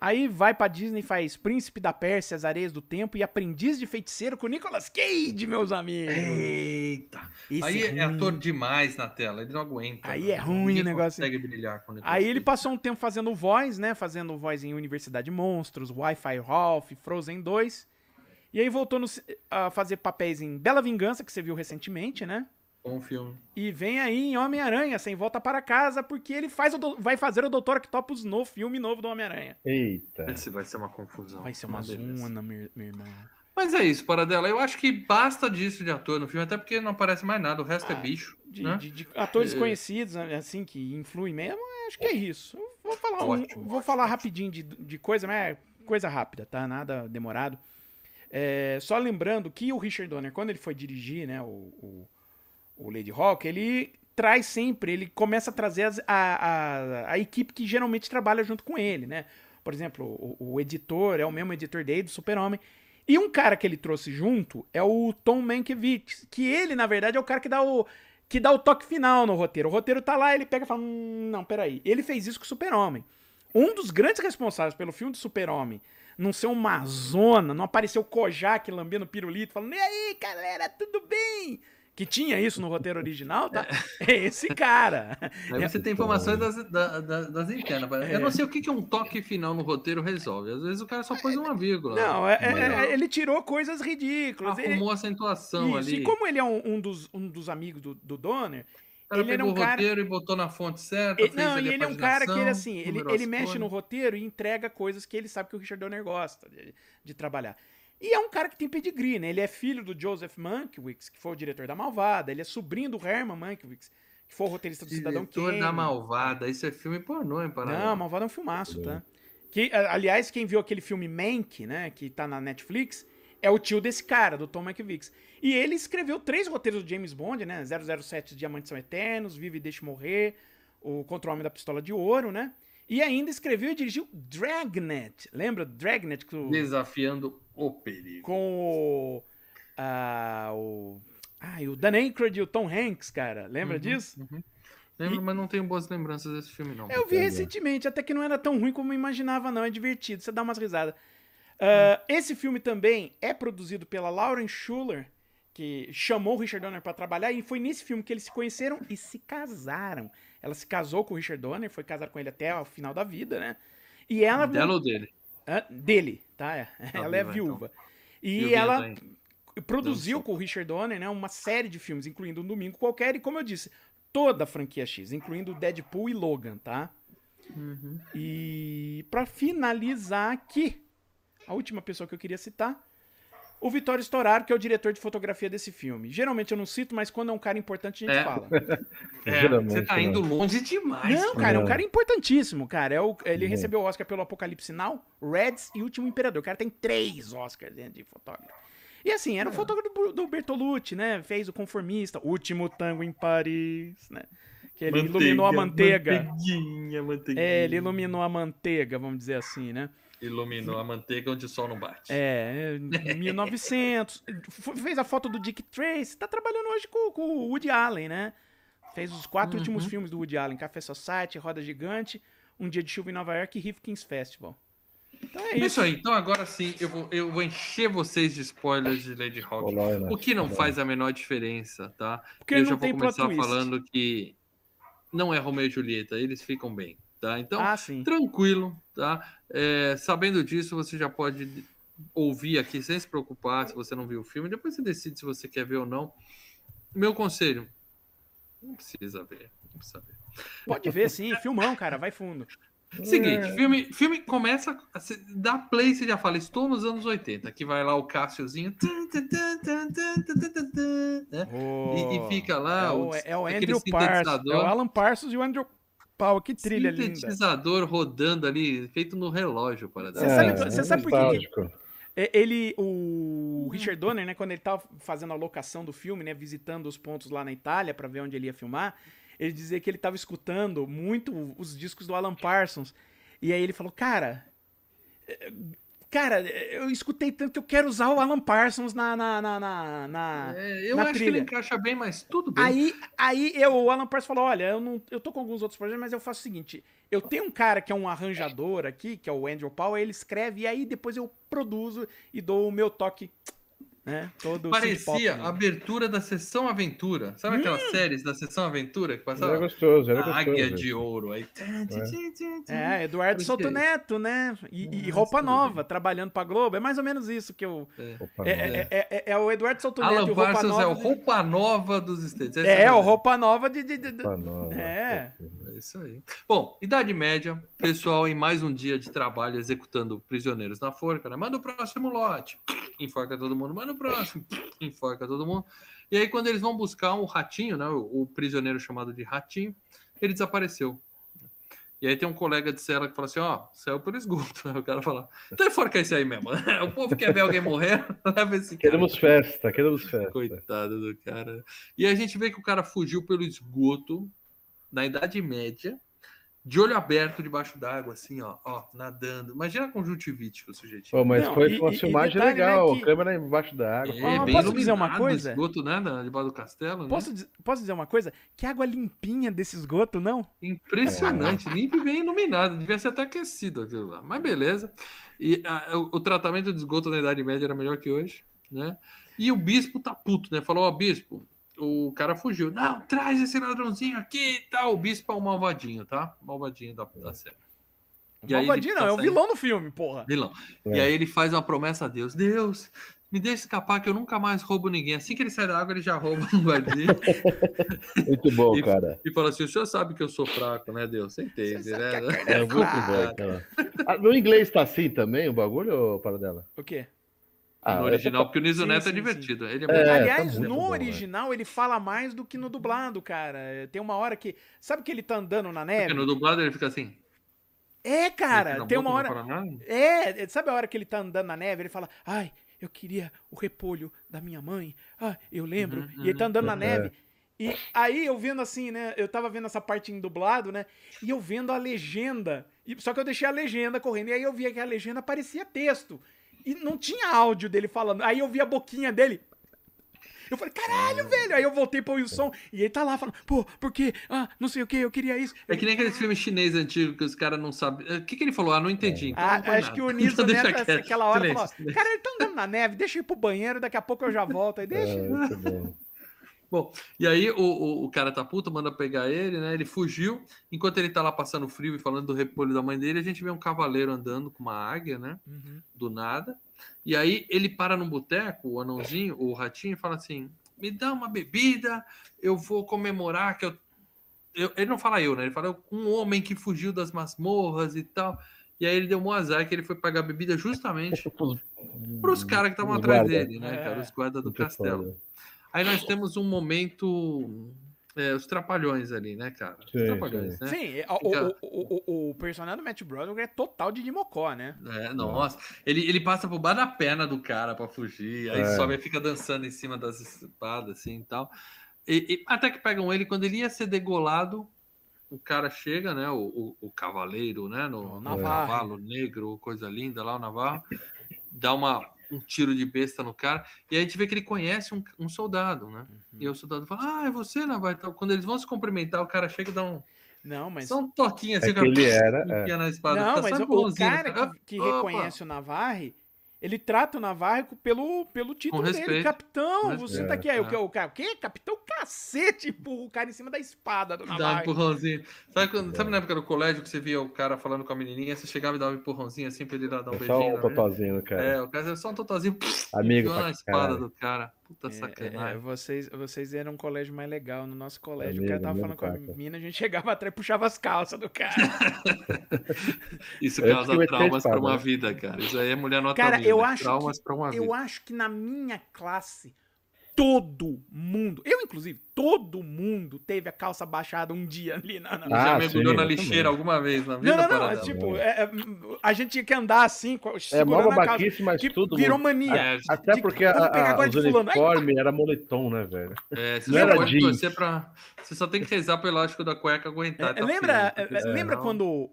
Aí vai pra Disney e faz Príncipe da Pérsia, As Areias do Tempo e Aprendiz de Feiticeiro com Nicolas Cage, meus amigos. Eita! Esse aí é, ruim. ator demais na tela, ele não aguenta. Aí mano. é ruim Ninguém o negócio. consegue brilhar com Nicolas Aí ele Cage. passou um tempo fazendo voz, né? Fazendo voz em Universidade Monstros, Wi-Fi Ralph, Frozen 2. E aí voltou no a fazer papéis em Bela Vingança, que você viu recentemente, né? Bom filme. E vem aí em Homem-Aranha, sem volta para casa, porque ele faz o do- vai fazer o Dr. Octopus no filme novo do Homem-Aranha. Eita. Esse vai ser uma confusão. Vai ser uma zona, meu, meu irmão. Mas é isso, Paradela. Eu acho que basta disso de ator no filme, até porque não aparece mais nada, o resto é Ah, bicho. De, né? de- de atores É. conhecidos, assim, que influem mesmo, acho que é isso. Eu vou falar, um- Ótimo, vou falar rapidinho de, de coisa, mas é coisa rápida, tá? Nada demorado. É, só lembrando que o Richard Donner, quando ele foi dirigir, né, o, o, o Lady Hawk, ele traz sempre, ele começa a trazer as- a, a, a equipe que geralmente trabalha junto com ele, né? Por exemplo, o, o editor é o mesmo editor dele, do Super-Homem. E um cara que ele trouxe junto é o Tom Mankiewicz, que ele, na verdade, é o cara que dá o, que dá o toque final no roteiro. O roteiro tá lá, ele pega e fala: hum, não, peraí. Ele fez isso com o Super-Homem. Um dos grandes responsáveis pelo filme do Super-Homem não ser uma zona, não aparecer o Kojak lambendo pirulito, falando: e aí, galera, tudo bem? Que tinha isso no roteiro original, tá? É esse cara. Aí você tem informações das, da- da- das internas. É. Eu não sei o que, que um toque final no roteiro resolve. Às vezes o cara só pôs uma vírgula. Não, é- é- Mas é- ele tirou coisas ridículas. Ele- Arrumou a acentuação Isso, ali. E como ele é um, um dos, um dos amigos do, do Donner, O cara ele era pegou um o cara- roteiro e botou na fonte certa. ele, não, e ele é um cara que ele assim, ele, ele mexe no roteiro e entrega coisas que ele sabe que o Richard Donner gosta de, de trabalhar. E é um cara que tem pedigree, né? Ele é filho do Joseph Mankiewicz, que foi o diretor da Malvada, ele é sobrinho do Herman Mankiewicz, que foi o roteirista do Cidadão Diretor Kane. da Malvada. Isso é filme pornô, hein, Paraná? Não, Malvada é um filmaço, tá? Que, a- aliás, quem viu aquele filme Mank, né, que tá na Netflix, é o tio desse cara, do Tom Mankiewicz. E ele escreveu três roteiros do James Bond, né? 007 Os Diamantes São Eternos, Vive e Deixe Morrer, o Contra o Homem da Pistola de Ouro, né? E ainda escreveu e dirigiu Dragnet. Lembra Dragnet? Com, o- Desafiando o perigo. com o... ah, o... Ai, o Dan Aykroyd e o Tom Hanks, cara. Lembra Uhum, disso? uhum. Lembro, mas não tenho boas lembranças desse filme, não. Eu vi recentemente, até que não era tão ruim como eu imaginava, não. É divertido, você dá umas risadas. Ah, Esse filme também é produzido pela Lauren Schuler, que chamou o Richard Donner pra trabalhar, e foi nesse filme que eles se conheceram e se casaram. Ela se casou com o Richard Donner, foi casada com ele até o final da vida, né? E ela. Dela ou dele? Hã? dele, tá? É. ela é viúva. E E ela produziu com o Richard Donner, né, uma série de filmes, incluindo um domingo qualquer, e como eu disse, toda a franquia X, incluindo Deadpool e Logan, tá? Uhum. E para finalizar aqui, a última pessoa que eu queria citar, o Vitório Storaro, que é o diretor de fotografia desse filme. Geralmente eu não cito, mas quando é um cara importante a gente É. fala. É, Geralmente, você tá indo longe demais. Não, cara, é um Não. cara importantíssimo, cara. É o, ele Não. recebeu o Oscar pelo Apocalipse Now, Reds e Último Imperador. O cara tem três Oscars dentro de fotógrafo. E assim, era o fotógrafo do, do Bertolucci, né? Fez o Conformista, Último Tango em Paris, né? Que ele iluminou a manteiga. Manteiguinha, manteiguinha. É, ele iluminou a manteiga, vamos dizer assim, né? Iluminou a manteiga onde o sol não bate. É, em 1900. F- Fez a foto do Dick Tracy. Tá trabalhando hoje com, com o Woody Allen, né? Fez os quatro Uhum. últimos filmes do Woody Allen: Café Society, Roda Gigante, Um Dia de Chuva em Nova York e Rifkin's Festival. Então é isso. Isso aí, então agora sim eu vou, eu vou encher vocês de spoilers de Lady Hawk. Olá? O que não Olá. faz a menor diferença, tá? Porque eu não já vou começar falando que não é Romeu e Julieta, eles ficam bem, tá? Então, Ah, sim. tranquilo, tá? É, sabendo disso, você já pode ouvir aqui sem se preocupar se você não viu o filme. Depois você decide se você quer ver ou não. Meu conselho: não precisa ver, não precisa ver. Pode ver, sim. Filmão, cara. Vai fundo. Seguinte, filme, filme começa, dá play, você já fala, estou nos anos 80, que vai lá o Cássiozinho, né? E, e fica lá É o, o, é o aquele Andrew Parsons. É o sintetizador, Alan Parsons e o Andrew Pau. Que trilha linda. sintetizador rodando ali, feito no relógio para dar. Você sabe- É, você sabe por que. É, Ele, o Richard Donner, né, quando ele tava fazendo a locação do filme, né, visitando os pontos lá na Itália pra ver onde ele ia filmar, ele dizia que ele tava escutando muito os discos do Alan Parsons. E aí ele falou, cara, cara, eu escutei tanto que eu quero usar o Alan Parsons na, na, na, na, na- É, eu na acho que trilha. ele encaixa bem, mas tudo bem. Aí, aí eu, o Alan Parsons falou: olha, eu, não, eu tô com alguns outros projetos, mas eu faço o seguinte: eu tenho um cara que é um arranjador aqui, que é o Andrew Powell, ele escreve, e aí depois eu produzo e dou o meu toque, né? Todo Parecia a abertura da Sessão Aventura. Sabe aquelas Hum. séries da Sessão Aventura que Era passava? gostoso, era A Águia gostoso. de Ouro. Aí... É, Eduardo Parecia Souto isso. Neto, né? E, e roupa nova, trabalhando pra Globo. É mais ou menos isso que eu. É, é, é, é- é o Eduardo Souto Neto e Alan o roupa nova. é o roupa nova dos States. Essa É, a o roupa nova de. de- de- não. É. É isso aí. Bom, Idade Média, pessoal em mais um dia de trabalho executando prisioneiros na forca, né? Manda o próximo lote, enforca todo mundo, manda o próximo, enforca todo mundo. E aí, quando eles vão buscar um ratinho, né? O, o prisioneiro chamado de ratinho, ele desapareceu. E aí tem um colega de cela que fala assim, ó, saiu pelo esgoto. Aí o cara fala, então enforca esse aí mesmo. o povo quer ver alguém morrer, leva esse cara. Queremos festa, queremos festa. Coitado do cara. E a gente vê que o cara fugiu pelo esgoto na Idade Média, de olho aberto debaixo d'água, assim, ó, ó, nadando. Imagina a conjuntivite que o sujeito Pô, mas Não, foi e- uma e- filmagem detalhe, né, legal, que- câmera embaixo da água. É, Ó, bem posso dizer uma iluminado, coisa? esgoto, né, na- debaixo do castelo, né? Posso, diz- posso dizer uma coisa? Que água limpinha desse esgoto, não? Impressionante, limpo e bem iluminado. Devia ser até aquecido aquilo lá. Mas beleza. E ah, o, o tratamento de esgoto na Idade Média era melhor que hoje, né? E o bispo tá puto, né? Falou, ó, bispo, o cara fugiu. Não, traz esse ladrãozinho aqui e tal. O bispo é o malvadinho, tá? Malvadinho da, da série. E aí ele Malvadinho não, tá é o saindo- vilão no filme, porra. Vilão. É. E aí ele faz uma promessa a Deus. Deus, me deixa escapar que eu nunca mais roubo ninguém. Assim que ele sai da água, ele já rouba um guardinha. Muito bom, E- cara. e fala assim, o senhor sabe que eu sou fraco, né, Deus? Você entende, né? carne É muito bom, cara. Ah, no inglês tá assim também o bagulho, para dela? O quê? No original, porque o Niso Sim, Neto sim, é divertido. Ele é, É, muito- tá Aliás, muito no bom, original ele fala mais do que no dublado, cara. Tem uma hora que. Sabe que ele tá andando na neve? Porque no dublado ele fica assim. É, cara, tem na uma hora. não fala nada. É, sabe a hora que ele tá andando na neve? Ele fala, ai, eu queria o repolho da minha mãe. Ah, eu lembro. Uhum, e ele tá andando na uhum. neve. E aí eu vendo assim, né? Eu tava vendo essa parte em dublado, né? E eu vendo a legenda. E- só que eu deixei a legenda correndo. E aí eu via que a legenda parecia texto. E não tinha áudio dele falando. Aí eu vi a boquinha dele. Eu falei, caralho, velho. Aí eu voltei pro Wilson e ele tá lá falando, pô, porque, ah, não sei o que, eu queria isso. É que nem aqueles filmes chinês antigos que os caras não sabem. O que, que ele falou? Ah, não entendi. Então Ah, não acho nada. que o Niso Então Neto, quieto. aquela hora, Silêncio, falou: silêncio. Cara, ele tá andando na neve, deixa eu ir pro banheiro, daqui a pouco eu já volto. Aí deixa. É, muito bom. E aí o, o, o cara tá puto, manda pegar ele, né? Ele fugiu. Enquanto ele tá lá passando frio e falando do repolho da mãe dele, a gente vê um cavaleiro andando com uma águia, né? Uhum. Do nada. E aí ele para num boteco, o anãozinho, o ratinho, e fala assim: me dá uma bebida, eu vou comemorar que eu eu- ele não fala eu, né? Ele fala um homem que fugiu das masmorras e tal. E aí ele deu um azar que ele foi pagar bebida justamente para os caras que estavam atrás guarda. dele, né, É. cara? Os guardas do Muito castelo. Aí nós temos um momento. é, os trapalhões ali, né, cara? Os Sim, trapalhões, né? Sim, é, o, Fica- o, o, o, o personagem do Matt Broderick é total de Dimocó, né? É, nossa, ele, ele passa por baixo da perna do cara pra fugir, aí É. sobe e fica dançando em cima das espadas, assim e tal. E, e até que pegam ele, quando ele ia ser degolado, o cara chega, né? O, o, o cavaleiro, né? No, O no Navarro. cavalo negro, coisa linda lá, o Navarro, dá uma, um tiro de besta no cara, e aí a gente vê que ele conhece um, um soldado, né? Uhum. E o soldado fala: Ah, é você, Navarro? e tal. Quando eles vão se cumprimentar, o cara chega e dá um. Não, mas. Só um toquinho assim, É que cara ele era. é. na espada. Não, fica mas o, o igualzinho, cara né? que, que reconhece o Navarre, ele trata o Navarre pelo, pelo título dele. respeito. Capitão, Com você respeito. tá aqui. Aí, o, É. que, o cara, o quê? Capitão cacete, pô, o cara em cima da espada do Dá um empurrãozinho. Sabe, quando, sabe na época do colégio que você via o cara falando com a menininha, você chegava e dava um empurrãozinho assim pra ele dar, um É beijinho? só um né? totozinho, cara. É, o cara era só um totozinho. Amigo enfiou pra na espada caralho. do cara. Puta É, sacanagem. é, vocês, vocês eram um colégio mais legal. No nosso colégio, o Amigo, cara tava falando com a mina, a gente chegava atrás e puxava as calças do cara. Isso Eu causa traumas pra espada, uma vida, cara. Isso aí é mulher nota Cara, mil, eu né? acho Traumas que- pra uma vida. Eu acho que na minha classe, todo mundo, eu inclusive, todo mundo teve a calça baixada um dia ali na. na- Ah, Já mergulhou sim, na lixeira também. alguma vez na vida? não, não, não. É, tipo, é, é, a gente tinha que andar assim, É segurando a calça. mas Que tudo. virou mania. É, Até de- porque a, a, agora os uniformes era moletom, né, velho? é, você Não só era jeans. pra. Você só tem que rezar pro elástico da cueca aguentar. É, tá lembra, porque é, lembra quando o.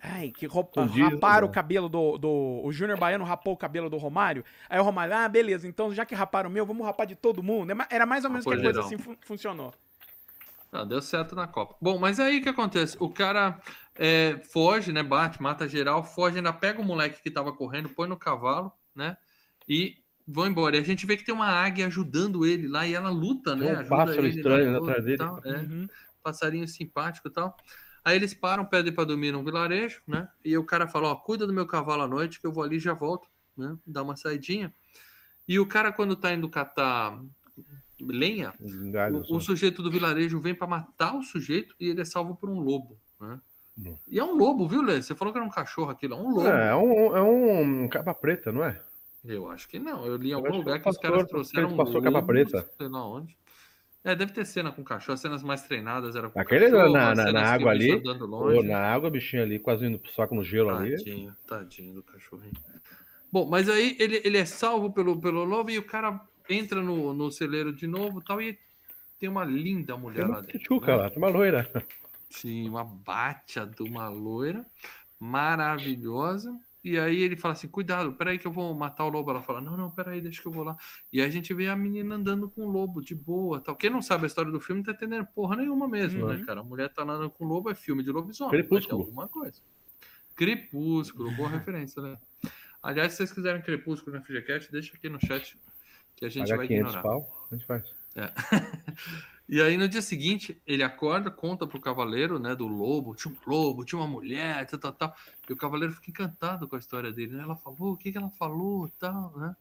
Ai, que roupa, dia, raparam o né? cabelo do, do. O Júnior Baiano rapou o cabelo do Romário. Aí o Romário, ah, beleza, então já que raparam o meu, vamos rapar de todo mundo. É Era mais ou menos que a coisa assim fun- funcionou. Ah, deu certo na Copa. Bom, mas aí o que acontece? O cara é, foge, né? Bate, mata geral, foge, ainda pega o moleque que tava correndo, põe no cavalo, né? E vão embora. E a gente vê que tem uma águia ajudando ele lá e ela luta, né? Tem um Ajuda pássaro ele estranho atrás dele. tal, é Uhum. passarinho simpático e tal. Aí eles param, pedem para dormir num vilarejo, né? E o cara fala: Ó, cuida do meu cavalo à noite, que eu vou ali e já volto, né? Dá uma saidinha. E o cara, quando tá indo catar lenha, Galho, o, o sujeito do vilarejo vem para matar o sujeito e ele é salvo por um lobo, né? Hum. E é um lobo, viu, Lê? Você falou que era um cachorro aquilo, é um lobo. É, é um, é um capa preta, não é? Eu acho que não. Eu li em algum acho que lugar o que os caras trouxeram ele passou capa lobos, preta. Sei lá onde. É, deve ter cena com cachorro. As cenas mais treinadas eram com Aquele cachorro, na- na- na água ali, longe. na água, bichinho ali, quase indo pro saco no gelo ali. Tadinho, tadinho do cachorrinho. Bom, mas aí ele, ele é salvo pelo, pelo lobo e o cara entra no, no celeiro de novo e tal, e tem uma linda mulher lá uma dentro. tchuca né? lá, tem uma loira. Sim, uma batia de uma loira maravilhosa. E aí ele fala assim: cuidado, peraí que eu vou matar o lobo. Ela fala: não, não, peraí, deixa que eu vou lá. E aí a gente vê a menina andando com o lobo, de boa. tal. Quem não sabe a história do filme não tá entendendo porra nenhuma mesmo, né, Uhum. cara? A mulher tá andando com o lobo, é filme de lobisomem. Crepúsculo. alguma coisa. Crepúsculo, boa referência, né? Aliás, se vocês quiserem Crepúsculo no FGCast, deixa aqui no chat que a gente Paga vai 500 ignorar. pau, a gente faz. E aí no dia seguinte, ele acorda, conta pro cavaleiro, né, do lobo, tinha um lobo, tinha uma mulher, tal, tal, tal. E o cavaleiro fica encantado com a história dele, né? Ela falou, o que que ela falou, tal, né?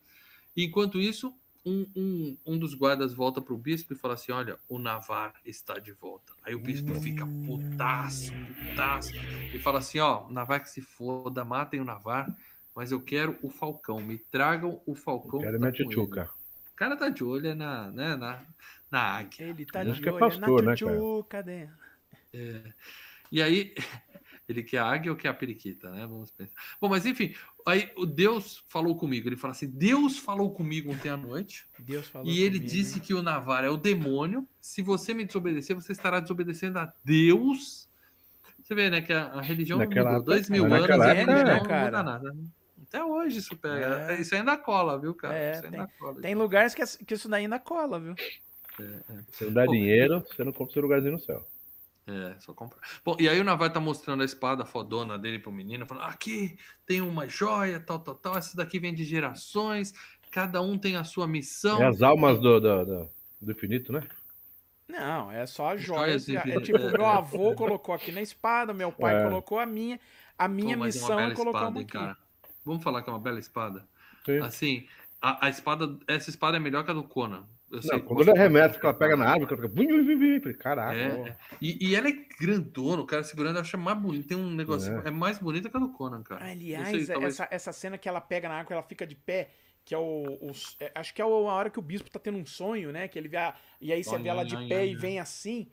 E enquanto isso, um, um, um dos guardas volta pro bispo e fala assim, olha, o Navar está de volta. Aí o bispo fica putaço, putaço, e fala assim, ó, o Navar que se foda, matem o Navar, mas eu quero o Falcão, me tragam o Falcão. Quero que minha tá com ele." tchutchuca. O cara tá de olho na, né, na, na águia. Ele tá Acho de que é olho pastor, na né, cara? tchutchuca dela. E aí, ele quer a águia ou quer a periquita, né? Vamos pensar. Bom, mas enfim, aí o Deus falou comigo. Ele fala assim: Deus falou comigo ontem à noite Deus falou e ele comigo, disse hein? que o Navar é o demônio. Se você me desobedecer, você estará desobedecendo a Deus. Você vê, né, que a, a religião não Naquela mudou. Dois mil mas anos a época, religião né, não cara? muda nada. né? Até hoje isso pega. É. Isso ainda cola, viu, cara? É, isso ainda cola. Tem lugares que, que isso daí ainda cola, viu? Você não dá Pô, dinheiro, você não compra seu lugarzinho no céu. É, só comprar. Bom, e aí o Navar tá mostrando a espada fodona dele pro menino, falando: aqui tem uma joia, tal, tal, tal. Essa daqui vem de gerações, cada um tem a sua missão. É as almas do, do, do, do infinito, né? Não, é só Joias joias. É, tipo, É, meu é. avô colocou aqui na espada, meu pai É. colocou a minha. A minha Pô, é missão é colocar espada, uma aqui. cara. Vamos falar que é uma bela espada. Sim. Assim, a, a espada, essa espada é melhor que a do Conan. Eu Não, quando ele arremessa, que ela pega na árvore, que ela fica. Caraca. É. E, e ela é grandona, o cara segurando, eu acho mais bonito. Tem um negócio, É. é, mais bonita que a do Conan, cara. Aliás, sei, talvez- essa, essa cena que ela pega na água, ela fica de pé, que é o. o- é, acho que é a hora que o bispo tá tendo um sonho, né? Que ele vê. a- e aí você Ai, vê ela de ai, pé ai, e vem assim.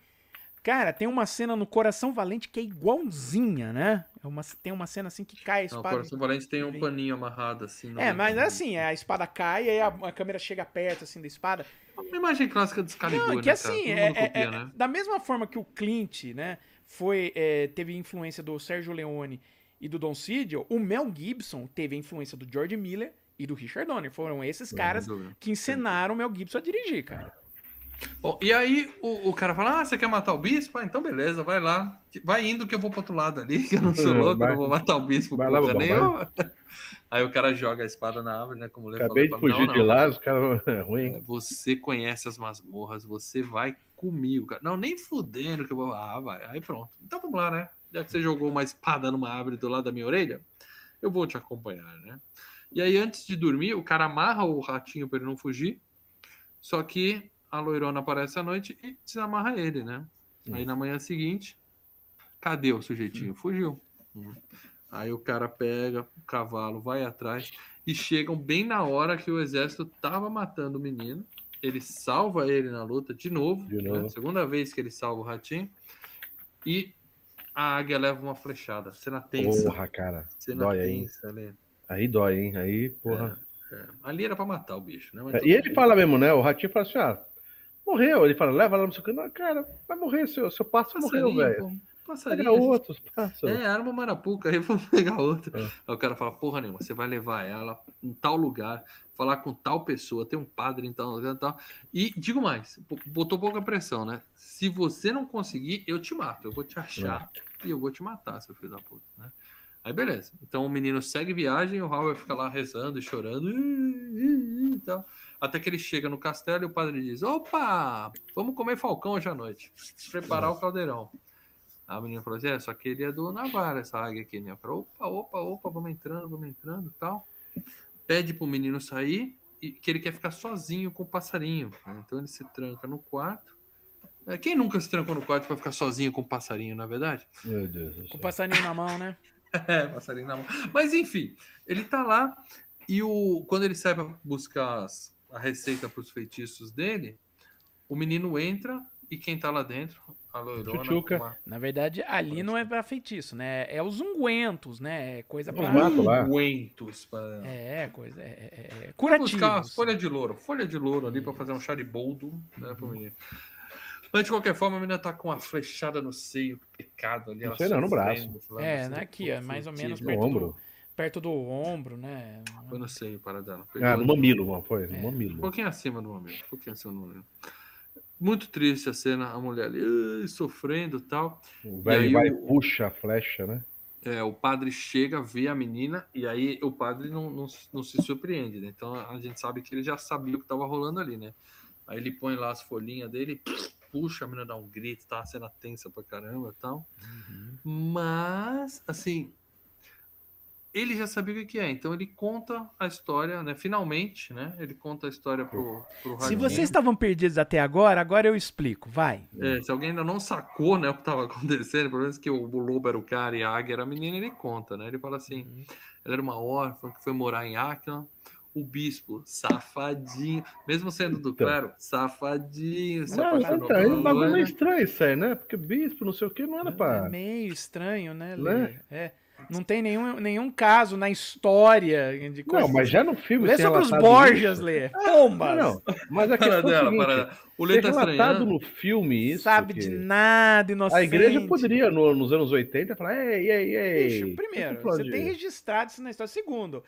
Cara, tem uma cena no Coração Valente que é igualzinha, né? É uma, tem uma cena assim que cai a Não, o espada. Coração Valente tem um paninho amarrado assim. É, mas do- assim, a espada cai e aí a, a câmera chega perto assim da espada. Uma imagem clássica do Excalibur, Não, né, que cara? assim, é, é- copia, é- né? da mesma forma que o Clint, né, foi, é, teve influência do Sérgio Leone e do Don Siegel, o Mel Gibson teve influência do George Miller e do Richard Donner. Foram esses caras dúvida. que ensinaram o Mel Gibson a dirigir, cara. Bom, e aí o, o cara fala: Ah, você quer matar o bispo? Ah, então beleza, vai lá. Vai indo que eu vou pro outro lado ali, que eu não sou É, louco, vai. não vou matar o bispo. Vai lá, nenhuma. Aí o cara joga a espada na árvore, né? Como o Acabei de falou, fala, fugir "Não, de não, lá, os caras. É ruim. É, Você conhece as masmorras, você vai comigo, cara. Não, nem fudendo que eu vou. Ah, vai. Aí pronto. Então vamos lá, né? Já que você jogou uma espada numa árvore do lado da minha orelha, eu vou te acompanhar, né? E aí, antes de dormir, o cara amarra o ratinho para ele não fugir. Só que a loirona aparece à noite e desamarra ele, né? Aí na manhã seguinte, cadê o sujeitinho? Fugiu. Aí o cara pega o cavalo, vai atrás e chegam bem na hora que o exército tava matando o menino. Ele salva ele na luta de novo, De né? novo. segunda vez que ele salva o ratinho. E a águia leva uma flechada. Cena tensa. Porra, cara. cena dói aí. tensa, né? Aí dói, hein? Aí, porra. É, Ali era pra matar o bicho, né? Mas É, E ele bem. fala mesmo, né? O ratinho fala assim: ah, morreu. Ele fala, leva lá no seu. Não, cara, vai morrer, seu, seu pássaro morreu, Passarinho, velho. pô, Pega Passarinho. outros. É, arma marapuca, aí vamos pegar outra. É. Aí o cara fala, porra nenhuma, você vai levar ela em tal lugar, falar com tal pessoa, tem um padre em tal lugar e tal. E digo mais, botou pouca pressão, né? Se você não conseguir, eu te mato, eu vou te achar e eu vou te matar, seu filho da puta, né? Aí beleza. Então o menino segue viagem o Howard fica lá rezando e chorando e tal. Até que ele chega no castelo e o padre diz: Opa, vamos comer falcão hoje à noite. Preparar o caldeirão. A menina falou assim: É, só que ele é do Navarra, essa águia aqui, né? Eu falei, opa, opa, opa, vamos entrando, vamos entrando e tal. Pede pro menino sair e que ele quer ficar sozinho com o passarinho. né? Então ele se tranca no quarto. É, Quem nunca se trancou no quarto para ficar sozinho com o passarinho, na é verdade? Meu Deus do Com o passarinho na mão, né? É, passarinho na mão. Mas enfim, ele tá lá e o quando ele sai para buscar as- a receita para os feitiços dele, o menino entra e quem tá lá dentro? A loirona. Uma- Na verdade, ali não é pra feitiço, né? É os ungüentos, né? É coisa Os pra. Ungüentos pra- É, coisa. É, é, é Vai curativo. buscar folha de louro, folha de louro ali para fazer um chá de boldo, né, pro menino. Mas de qualquer forma, a menina tá com uma flechada no seio, pecado ali. Não sei não, no lá É, né? Aqui, ó, mais ou menos fudido. No perto ombro. do, perto do ombro, né? Foi no seio para dela. Ah, no mamilo, mano. Foi, É. no Um mamilo. pouquinho acima do momento. Um pouquinho acima do momento. Muito triste a cena, a mulher ali sofrendo e tal. O velho aí vai e o- puxa a flecha, né? É, o padre chega, vê a menina, e aí o padre não, não, não se surpreende, né? Então a gente sabe que ele já sabia o que estava rolando ali, né? Aí ele põe lá as folhinhas dele, puxa, a menina dá um grito, tá? A cena tensa pra caramba e tal. Mas, assim, ele já sabia o que é, então ele conta a história, né? Finalmente, né? Ele conta a história pro, pro Se Radinho. vocês estavam perdidos até agora, agora eu explico. Vai. É, se alguém ainda não sacou né, o que estava acontecendo, pelo menos que o lobo era o cara e a águia era a menina, ele conta, né? Ele fala assim: Uhum. ela era uma órfã que foi morar em Áquila. O bispo, safadinho, mesmo sendo do Então. clero, safadinho, se Não, apaixonou tá, é pela um bagulho meio estranho isso aí, né? Porque bispo, não sei o que, não era É pra. meio estranho, né, Lê? Né? É. Não tem nenhum, nenhum caso na história de coisa. Não, mas já no filme. Lê sobre os Borgias, isso- Lê. Pombas! Não, mas a questão é o dela, seguinte, para. O Lê tá relatado estranhando. no filme isso. sabe de nada, inocente. A igreja poderia, no- nos anos 80, falar: ei, ei, ei. Bicho, primeiro, você tem registrado isso na história. Segundo,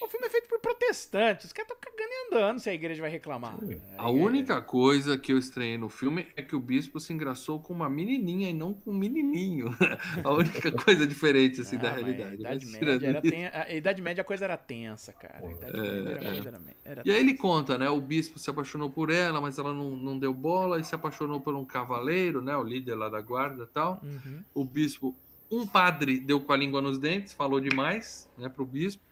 o filme é feito por protestantes. Os caras estão cagando e andando se a igreja vai reclamar. A única coisa que eu estranhei no filme é que o bispo se engraçou com uma menininha e não com um menininho. A única coisa diferente assim, Ah, da realidade. A idade, Mas média era ten- a idade média a coisa era tensa, cara. A idade É, média era, é. coisa era, era E aí ele conta, né? O bispo se apaixonou por ela, mas ela não, não deu bola e se apaixonou por um cavaleiro, né? O líder lá da guarda e tal. Uhum. O bispo, um padre deu com a língua nos dentes, falou demais, né? Pro bispo.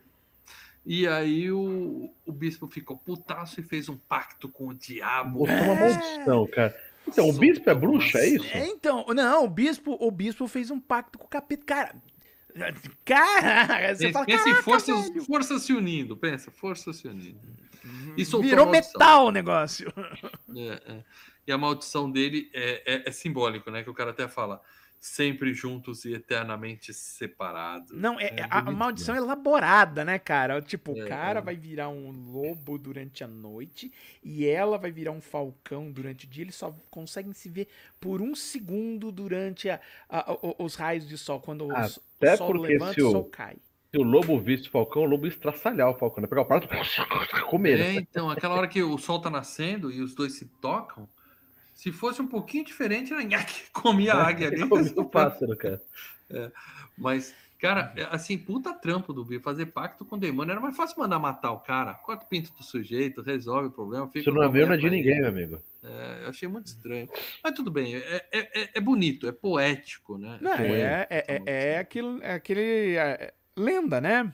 E aí o, o bispo ficou putaço e fez um pacto com o diabo. Botou uma maldição, cara. Então, o bispo é bruxa, é isso? É, então, não, o bispo, o bispo fez um pacto com o capeta. Cara, cara, você Pensa, fala, pensa em "Caraca, forças, velho." forças se unindo, pensa, forças se unindo. E Virou metal o negócio. É, é. E a maldição dele é, é, é simbólico, né? Que o cara até fala, sempre juntos e eternamente separados. Não, é, É a- a bonito, maldição é elaborada, né, cara? Tipo, É, o cara é. vai virar um lobo durante a noite e ela vai virar um falcão durante o dia. Eles só conseguem se ver por um segundo durante a- a- os raios de sol. Quando o s- Até o sol porque levanta, se o o- sol cai. Se o lobo visse o falcão, o lobo estraçalhar o falcão, né? Pegar o prato comer. É, né? então, aquela hora que o sol tá nascendo e os dois se tocam, se fosse um pouquinho diferente, era nhaque, comia a águia ali. Comia o pássaro, cara. Mas, cara, é, assim, puta trampo do Bi. Fazer pacto com o demônio era mais fácil mandar matar o cara. Corta o pinto do sujeito, resolve o problema. Fica Isso não é meu, não é de ninguém, meu amigo. É, eu achei muito estranho. Mas tudo bem, é, é, é- é bonito, é poético, né? Não, é, é, é, é aquilo, é aquele. é, lenda, né?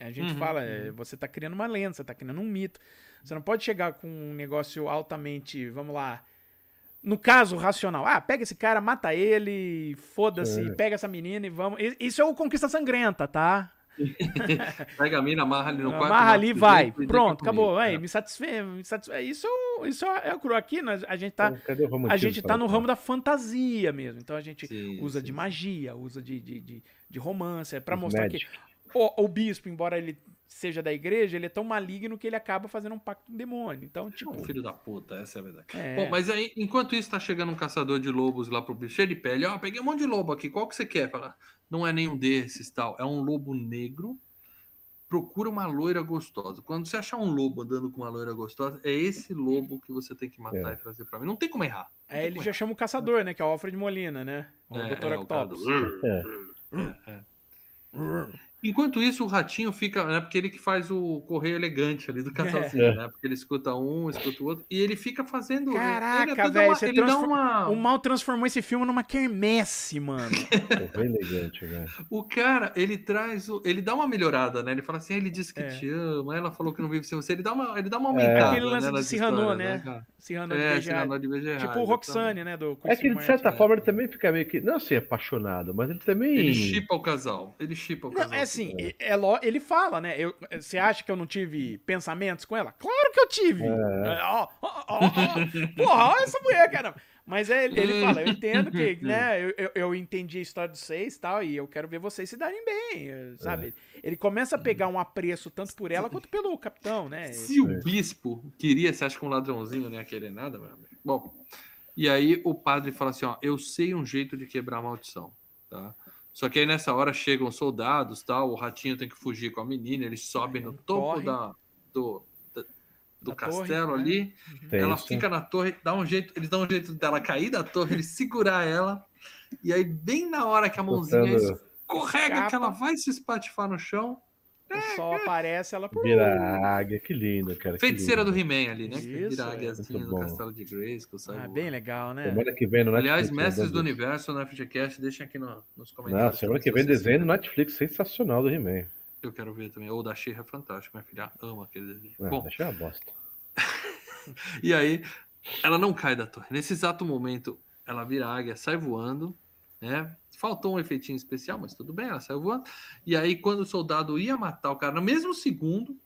A gente Uhum, fala, é, você tá criando uma lenda, você tá criando um mito. Você não pode chegar com um negócio altamente, vamos lá. No caso, racional. Ah, pega esse cara, mata ele, foda-se, É. pega essa menina e vamos. Isso é o Conquista Sangrenta, tá? Pega a mina, amarra ali no quarto. Amarra ali vai. Pronto, acabou. comigo. Aí, É. me satisfez. Me satisfez. Isso, isso é o cru. Aqui nós, a gente tá. Então, A gente tá no ramo da fantasia mesmo. Então a gente Sim, usa sim, de sim. magia, usa de, de, de, de romance, é pra Os mostrar Magic. que o, o bispo, embora ele seja da igreja, ele é tão maligno que ele acaba fazendo um pacto com o demônio. Então, tipo, Um filho da puta, essa é a verdade. é, Bom, mas aí, enquanto isso, tá chegando um caçador de lobos lá pro bicho, cheio de pele. Ó, peguei um monte de lobo aqui, qual que você quer? Fala, não é nenhum desses, tal. É um lobo negro. Procura uma loira gostosa. Quando você achar um lobo andando com uma loira gostosa, é esse lobo que você tem que matar É. e trazer pra mim. Não tem como errar. aí ele já chama o caçador, né? Que é o Alfred Molina, né? O É, Dr. é, Octopus. É. Enquanto isso, o ratinho fica, né? Porque ele que faz o correio elegante ali do casalzinho, É. né? Porque ele escuta um, escuta o outro, e ele fica fazendo. Caraca, dá velho, você ele dá transfor- uma. O mal transformou esse filme numa quermesse, mano. Bem elegante, velho. O cara, ele traz o. Ele dá uma melhorada, né? Ele fala assim, ah, ele disse que É. te ama, ela falou que não vive sem você. Ele dá uma, ele dá uma É. aumentada. Aquele lance né, de nas Cyrano, histórias, né? Cyrano É, de Bergerac. de Bergerac, Tipo o. Roxane, né? Do É que de certa forma ele também fica meio que. Não assim, apaixonado, mas ele também. Ele chipa o casal. Ele chipa o casal. Não, é assim, é, é lo- ele fala, né? Eu, você acha que eu não tive pensamentos com ela? Claro que eu tive! É, ó, ó, ó, ó, porra, olha essa mulher, cara! Mas é, ele, fala, eu entendo que, né? Eu, eu, entendi a história de vocês e tal, e eu quero ver vocês se darem bem, eh, sabe? Ele começa a pegar um apreço tanto por ela quanto pelo capitão, né? Se o bispo queria, você acha que um ladrãozinho não ia querer nada, meu amigo? Bom, e aí o padre fala assim: ó, eu sei um jeito de quebrar a maldição, tá? Só que aí nessa hora chegam soldados, tal, o ratinho tem que fugir com a menina, eles sobem no topo Corre. da, do, da- do Da castelo torre, né? ali, Tem ela isso. fica na torre, dá um jeito, eles dão um jeito dela cair da torre, eles segurar ela, e aí bem na hora que a mãozinha Botando- escorrega, que Escapa. ela vai se espatifar no chão, Só aparece ela por. Vira águia, que lindo, cara. que feiticeira lindo. do He-Man ali, né? Que Isso, vira a é. águiazinha Muito do bom. castelo de Grayskull, sai Ah, bem legal, né? Semana que vem no Aliás, Netflix. Mestres do né, Universo no FGCast, deixem aqui no- nos Não, comentários. semana que vem desenho no Netflix sensacional do He-Man. Eu quero ver também. Ou da She é fantástico, minha filha ama aquele desenho. Ah, Bom, deixa uma bosta. e aí, ela não cai da torre. Nesse exato momento, ela vira águia, sai voando, né? Faltou um efeitinho especial, mas tudo bem, ela saiu voando. E aí, quando o soldado ia matar o cara, no mesmo segundo,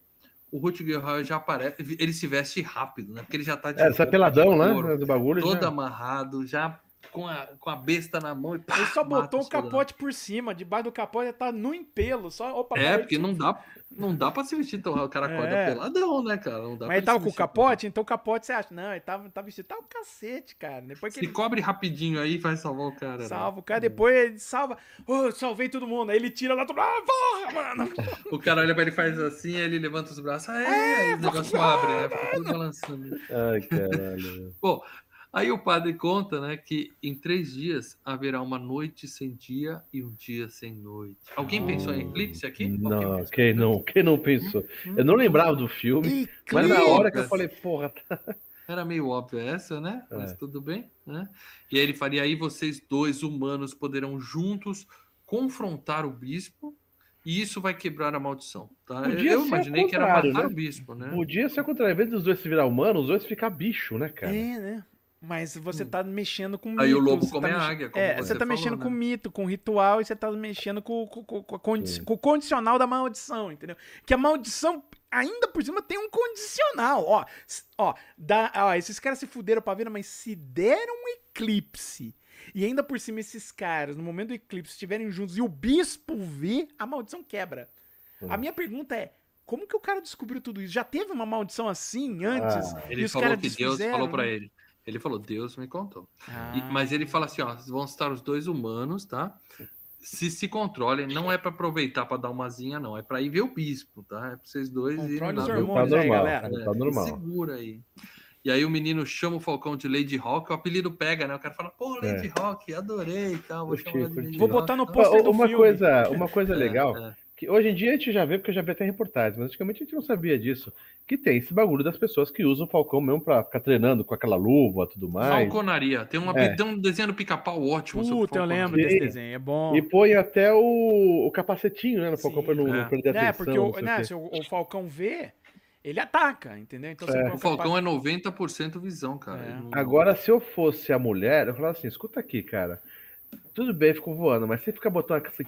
o Rutger Hauer já aparece. Ele se veste rápido, né? Porque ele já tá de É, sai peladão, né? Do bagulho. todo já... amarrado, já com a, com a besta na mão e pá, Ele só botou o soldado. capote por cima, debaixo do capote tá nu em pelo, só opa, É, porque não dá, não dá pra se vestir tão o cara acorda É. peladão, né, cara? Não dá Mas ele tava com o capote, então o capote você acha, não, ele tava, tava vestido, tá o cacete, cara. Depois que Se ele cobre rapidinho aí, vai salvar o cara. né? salva o cara, depois ele salva, oh, salvei todo mundo, aí ele tira lá, todo ah, porra, mano. O cara olha pra ele e faz assim, aí ele levanta os braços, aí, aí o negócio abre, né? Fica tudo balançando. Ai, caralho. Bom, aí o padre conta, né, que em três dias haverá uma noite sem dia e um dia sem noite. Alguém pensou em eclipse aqui? Não, quem não, quem não pensou? Eu não lembrava do filme, mas na hora que eu falei, porra, tá- Era meio óbvio essa, né? Mas É. tudo bem, né? E aí ele faria aí vocês dois humanos poderão juntos confrontar o bispo E isso vai quebrar a maldição. Tá? Podia Eu imaginei ao que era contrário, matar né? o bispo, né? Podia ser o contrário. Em vez dos dois se virar humano, os dois ficar bicho, né, cara? É, né? Mas você tá mexendo com mito. Aí o lobo você come tá a mex- águia, como É, você você tá falou, mexendo né? com mito, com ritual, e você tá mexendo com, com, com- com a condi- com o condicional da maldição, entendeu? Que a maldição, ainda por cima, tem um condicional. Ó, ó, dá, ó esses caras se fuderam pra vida, mas se deram um eclipse. E ainda por cima, esses caras, no momento do eclipse, estiverem juntos e o bispo ver, a maldição quebra. Hum. A minha pergunta é: como que o cara descobriu tudo isso? Já teve uma maldição assim antes? Ah, Ele falou que Deus falou pra né? ele. Ele falou, Deus me contou. E- Ah. mas ele fala assim, ó, vão estar os dois humanos, tá? Se se controlem, não é pra aproveitar pra dar uma zinha, não. É pra ir ver o bispo, tá? É pra vocês dois irem Controle lá os ver o hormônios Tá aí, normal, galera. tá normal. Segura aí. E aí o menino chama o Falcão de Lady Rock, o apelido pega, né? O cara fala, pô, Lady Rock, adorei e tal. Vou. Lady Vou Rock, botar no tal." pôster do uma filme. coisa, uma coisa É, legal, é. Que hoje em dia a gente já vê, porque eu já vi até reportagens, mas antigamente a gente não sabia disso, que tem esse bagulho das pessoas que usam o Falcão mesmo pra ficar treinando com aquela luva e tudo mais. Falconaria. Tem, uma, É. tem um desenho do pica-pau ótimo. Puta, eu lembro desse desenho, é bom. E põe até o, o capacetinho, né, no Falcão Sim. pra não, É. não perder É, atenção. porque não o, né, se o, o Falcão vê, ele ataca, entendeu? Então É. O Falcão capa- é 90% visão, cara. É. Agora, se eu fosse a mulher, eu falava assim, escuta aqui, cara, tudo bem, ficou voando, mas você fica botando esse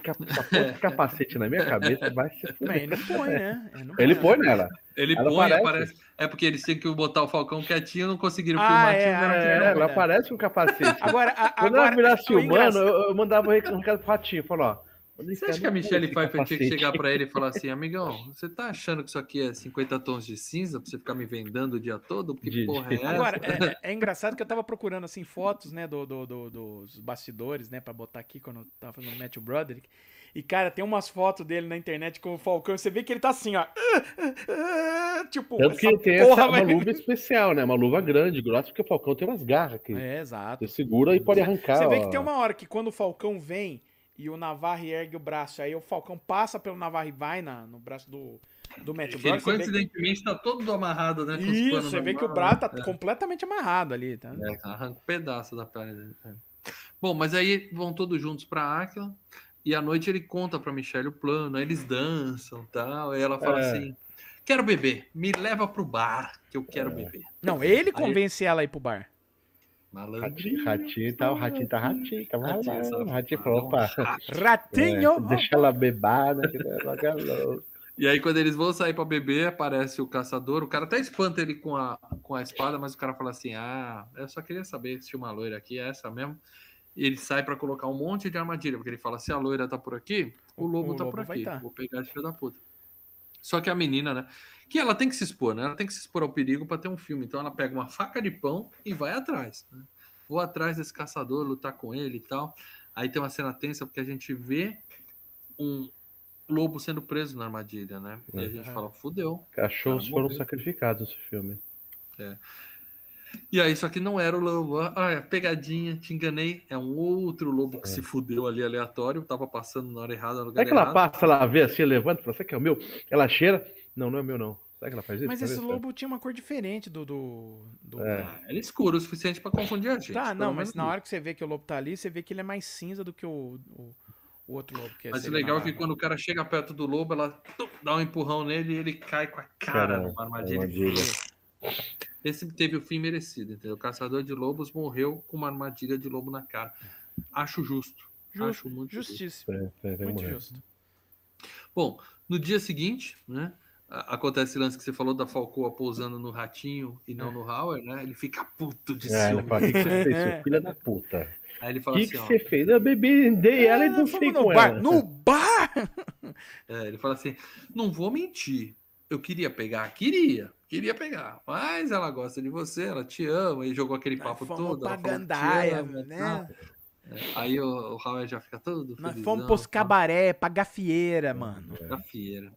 capacete na minha cabeça, vai se Mas fuder. ele não põe, né? Ele, não Ele põe nela. Ele Ela põe, aparece. aparece. É porque eles tinham que botar o Falcão quietinho, não conseguiram Ah, filmar. é, ah, que- É, não, ela aparece com capacete. Agora, a, Quando agora ela virasse o humano, eu, eu mandava um recado pro ratinho, falou, ó. Você acha que a Michelle Pfeiffer tinha que chegar pra ele e falar assim, amigão, você tá achando que isso aqui é 50 tons de cinza pra você ficar me vendando o dia todo? Que De- porra é essa? Agora, é, é engraçado que eu tava procurando, assim, fotos, né, do, do- do- dos bastidores, né, pra botar aqui quando eu tava fazendo o Matthew Broderick. E, cara, tem umas fotos dele na internet com o Falcão, você vê que ele tá assim, ó. Tipo, Tanto que essa tem porra essa, uma luva especial, né? Uma luva grande, grossa, porque o Falcão tem umas garras que É, exato. você segura e pode arrancar. Você vê ó. que tem uma hora que quando o Falcão vem e o Navarre ergue o braço, aí o Falcão passa pelo Navarre e vai na, no braço do, do Broderick. você vê que- coincidentemente, tá todo amarrado, né? Isso, você vê que o braço tá né? completamente amarrado ali, tá? É, arranca um pedaço da pele dele. é. Bom, mas aí vão todos juntos pra Aquila e à noite ele conta pra Michelle o plano, aí eles dançam tal. Aí ela fala É. assim: Quero beber, me leva pro bar que eu É. quero beber. Não, ele convence ela a ir pro bar. Malandro. Ratinho, ratinho, tá, o ratinho tá ratinho, tá sabe? o ratinho falou, opa, Ratinho! é, deixa ela bebada, que ela galou. E aí, quando eles vão sair pra beber, aparece o caçador. O cara até espanta ele com a, com a espada, mas o cara fala assim: Ah, eu só queria saber se tinha uma loira aqui, é essa mesmo. E ele sai pra colocar um monte de armadilha, porque ele fala: Se a loira tá por aqui, o lobo O tá lobo por aqui. tá. Vou pegar de filho da puta. Só que a menina, né? Que ela tem que se expor, né? Ela tem que se expor ao perigo pra ter um filme. Então ela pega uma faca de pão e vai atrás. Né? Vou atrás desse caçador, lutar com ele e tal. Aí tem uma cena tensa porque a gente vê um lobo sendo preso na armadilha, né? E a gente Uhum. fala, fudeu. Cachorros foram sacrificados nesse filme. E aí, só que não era o lobo. Ah, é, pegadinha, te enganei. É um outro lobo que É. se fudeu ali aleatório. Tava passando na hora errada, no lugar que ela errado. passa, ela vê assim, levanta, fala, será que é o meu? Ela cheira, não, não é o meu não. Será que ela faz isso? Mas Pra esse lobo tinha uma cor diferente do. do, do- É. Ah, Ele é escuro o suficiente pra confundir a gente. Tá, não, mas na hora que você vê que o lobo tá ali, você vê que ele é mais cinza do que o, o, o outro lobo. Que Mas o legal é que quando o cara chega perto do lobo, ela dá um empurrão nele e ele cai com a cara Caramba, numa armadilha. armadilha. Esse teve o fim merecido, entendeu? O caçador de lobos morreu com uma armadilha de lobo na cara. Acho justo. Justo, Acho muito justo. Justíssimo. É, é, vai Muito morrer. justo. Bom, no dia seguinte, né? Acontece esse lance que você falou da Falcoa pousando no ratinho e não no Hauer, né? Ele fica puto de É, ele ciúme. fala, o que que você fez, seu filho da puta? Aí ele O fala que, assim, que ó, você fez? Eu bebi, dei ela e não sei no com bar. ela. No bar! é, ele fala assim, não vou mentir. Eu queria pegar, queria, queria pegar, mas ela gosta de você, ela te ama, e jogou aquele papo todo. pra Gandaia, né? É, Aí o, o Hauer já fica todo Nós felizão, fomos pros cabaré, pra gafieira, mano. da fieira.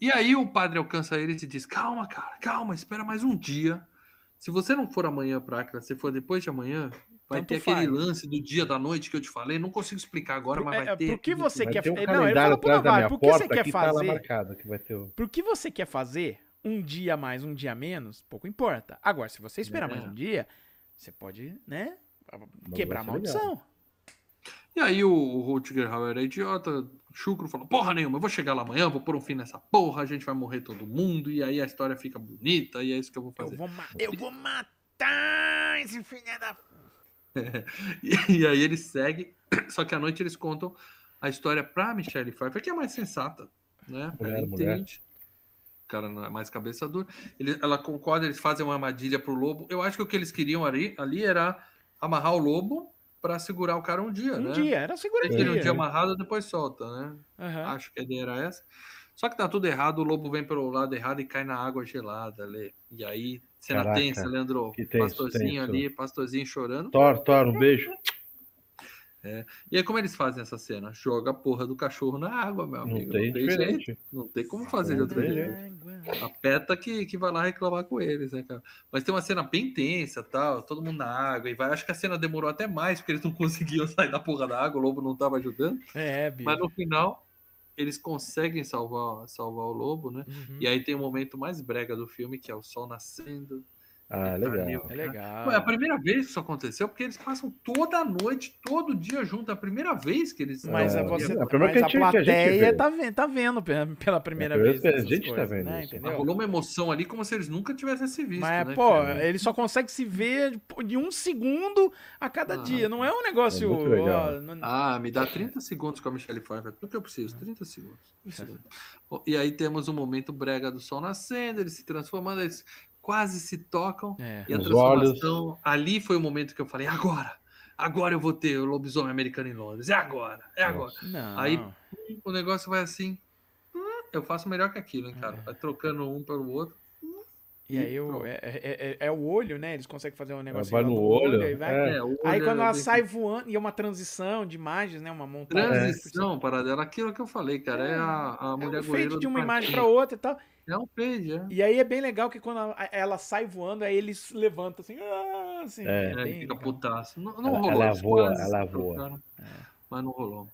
E aí o padre alcança ele e diz: Calma, cara, calma, espera mais um dia. Se você não for amanhã pra Acre, se for depois de amanhã, vai Tanto ter aquele faz. lance do dia da noite que eu te falei. Não consigo explicar agora, mas É, vai ter. Por que você Vai quer ter um Não, ele falou pro Navarro, por que você quer que tá fazer? marcado, que vai ter o... Por que você quer fazer um dia a mais, um dia menos, pouco importa. Agora, se você esperar É. mais um dia, você pode, né, quebrar a maldição. E aí o, o Rutger Hauer é idiota, Chucro falou, porra nenhuma, eu vou chegar lá amanhã, vou pôr um fim nessa porra, a gente vai morrer todo mundo, e aí a história fica bonita, e é isso que eu vou fazer. Eu vou, ma eu vou matar esse filho da... e, e aí ele segue, só que à noite eles contam a história pra Michelle Pfeiffer, que é mais sensata, né? Mulher, ela mulher. entende. O cara não é mais cabeça dura. Ele, ela concorda, eles fazem uma armadilha pro lobo. Eu acho que o que eles queriam ali, ali era amarrar o lobo pra segurar o cara um dia, Um né? dia, era segura Deixa ele um dia. amarrado, depois solta, né? Aham. Acho que a ideia era essa. Só que tá tudo errado, o lobo vem pelo lado errado e cai na água gelada, Lê. E aí, cena Caraca, tensa, Leandro. que tenso, pastorzinho tenso. ali, pastorzinho chorando. Thor, Thor, um beijo. E aí, como eles fazem essa cena? Joga a porra do cachorro na água, meu Não amigo. tem jeito. diferente. Não tem como fazer de Não outro tem jeito. A peta que, que vai lá reclamar com eles, né, cara? Mas tem uma cena bem tensa, tal, todo mundo na água, e vai. Acho que a cena demorou até mais, porque eles não conseguiam sair da porra da água, o lobo não tava ajudando. É, bicho. Mas no final, eles conseguem salvar, salvar o lobo, né? Uhum. E aí tem o momento mais brega do filme, que é o sol nascendo. Ah, legal. É legal. Ué, é a primeira vez que isso aconteceu, porque eles passam toda a noite, todo dia junto. É a primeira vez que eles. Mas É, a, você, a primeira mas a que a que a gente plateia vê. tá vendo, tá vendo pela, primeira É vez. primeira vez a gente tá coisas, vendo né? isso. Entendeu? Rolou uma emoção ali como se eles nunca tivessem se visto. Mas, né, pô, cara? ele só consegue se ver de um segundo a cada Ah. dia. Não é um negócio. É ó, não- Ah, me dá 30 segundos com a Michelle Pfeiffer. Tudo que eu preciso, 30 segundos. 30 segundos. Bom, E aí temos o momento brega do sol nascendo, eles se transformando, eles quase se tocam. É. E a Os transformação, ali foi o momento que eu falei, agora! Agora eu vou ter o lobisomem americano em Londres. É agora, é agora. Não. Aí o negócio vai assim. hum, Eu faço melhor que aquilo, hein, É. cara? Vai trocando um pelo outro. E aí o, Pronto. é, é, é- é o olho, né? Eles conseguem fazer um negócio vai no do olho, aí vai. é. É, o Aí olho quando é ela sai voando, e é uma transição de imagens, né? Uma montagem. Transição, para dela, aquilo que eu falei, cara. É, a, a É mulher um goleira fade de do uma imagem pra outra e tal. É um fade, é. E aí é bem legal que quando ela, ela sai voando, aí ele se levanta assim. Ah, assim É. É, bem fica putaço. Não, não Ela- rolou. ela eles voa, ela voa. Mas não rolou.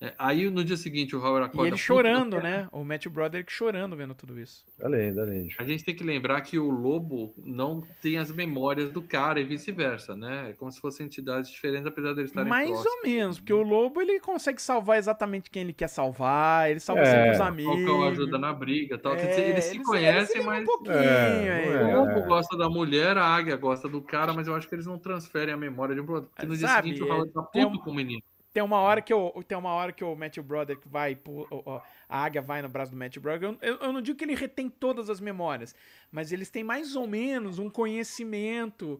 É, aí no dia seguinte o Howard E acorda. ele puto, chorando, né? O Matthew Broderick chorando vendo tudo isso. Além, além. A gente tem que lembrar que o lobo não tem as memórias do cara e vice-versa, né? É como se fossem entidades diferentes, apesar de eles estarem Mais próximos. ou menos, porque o lobo ele consegue salvar exatamente quem ele quer salvar, ele salva É, sempre os O amigos. Falcão ajuda na briga e tal. É, dizer, eles se eles- conhecem, eles mas Um pouquinho, É, não o é. lobo gosta da mulher, a águia gosta do cara, mas eu acho que eles não transferem a memória de um pro outro. Porque no dia Sabe, seguinte o Howard tá puto um- com o menino. Tem uma hora que eu, tem uma hora que o Matthew Broderick vai, pu- ó, ó, a águia vai no braço do Matthew Broderick. Eu, eu- eu não digo que ele retém todas as memórias, mas eles têm mais ou menos um conhecimento.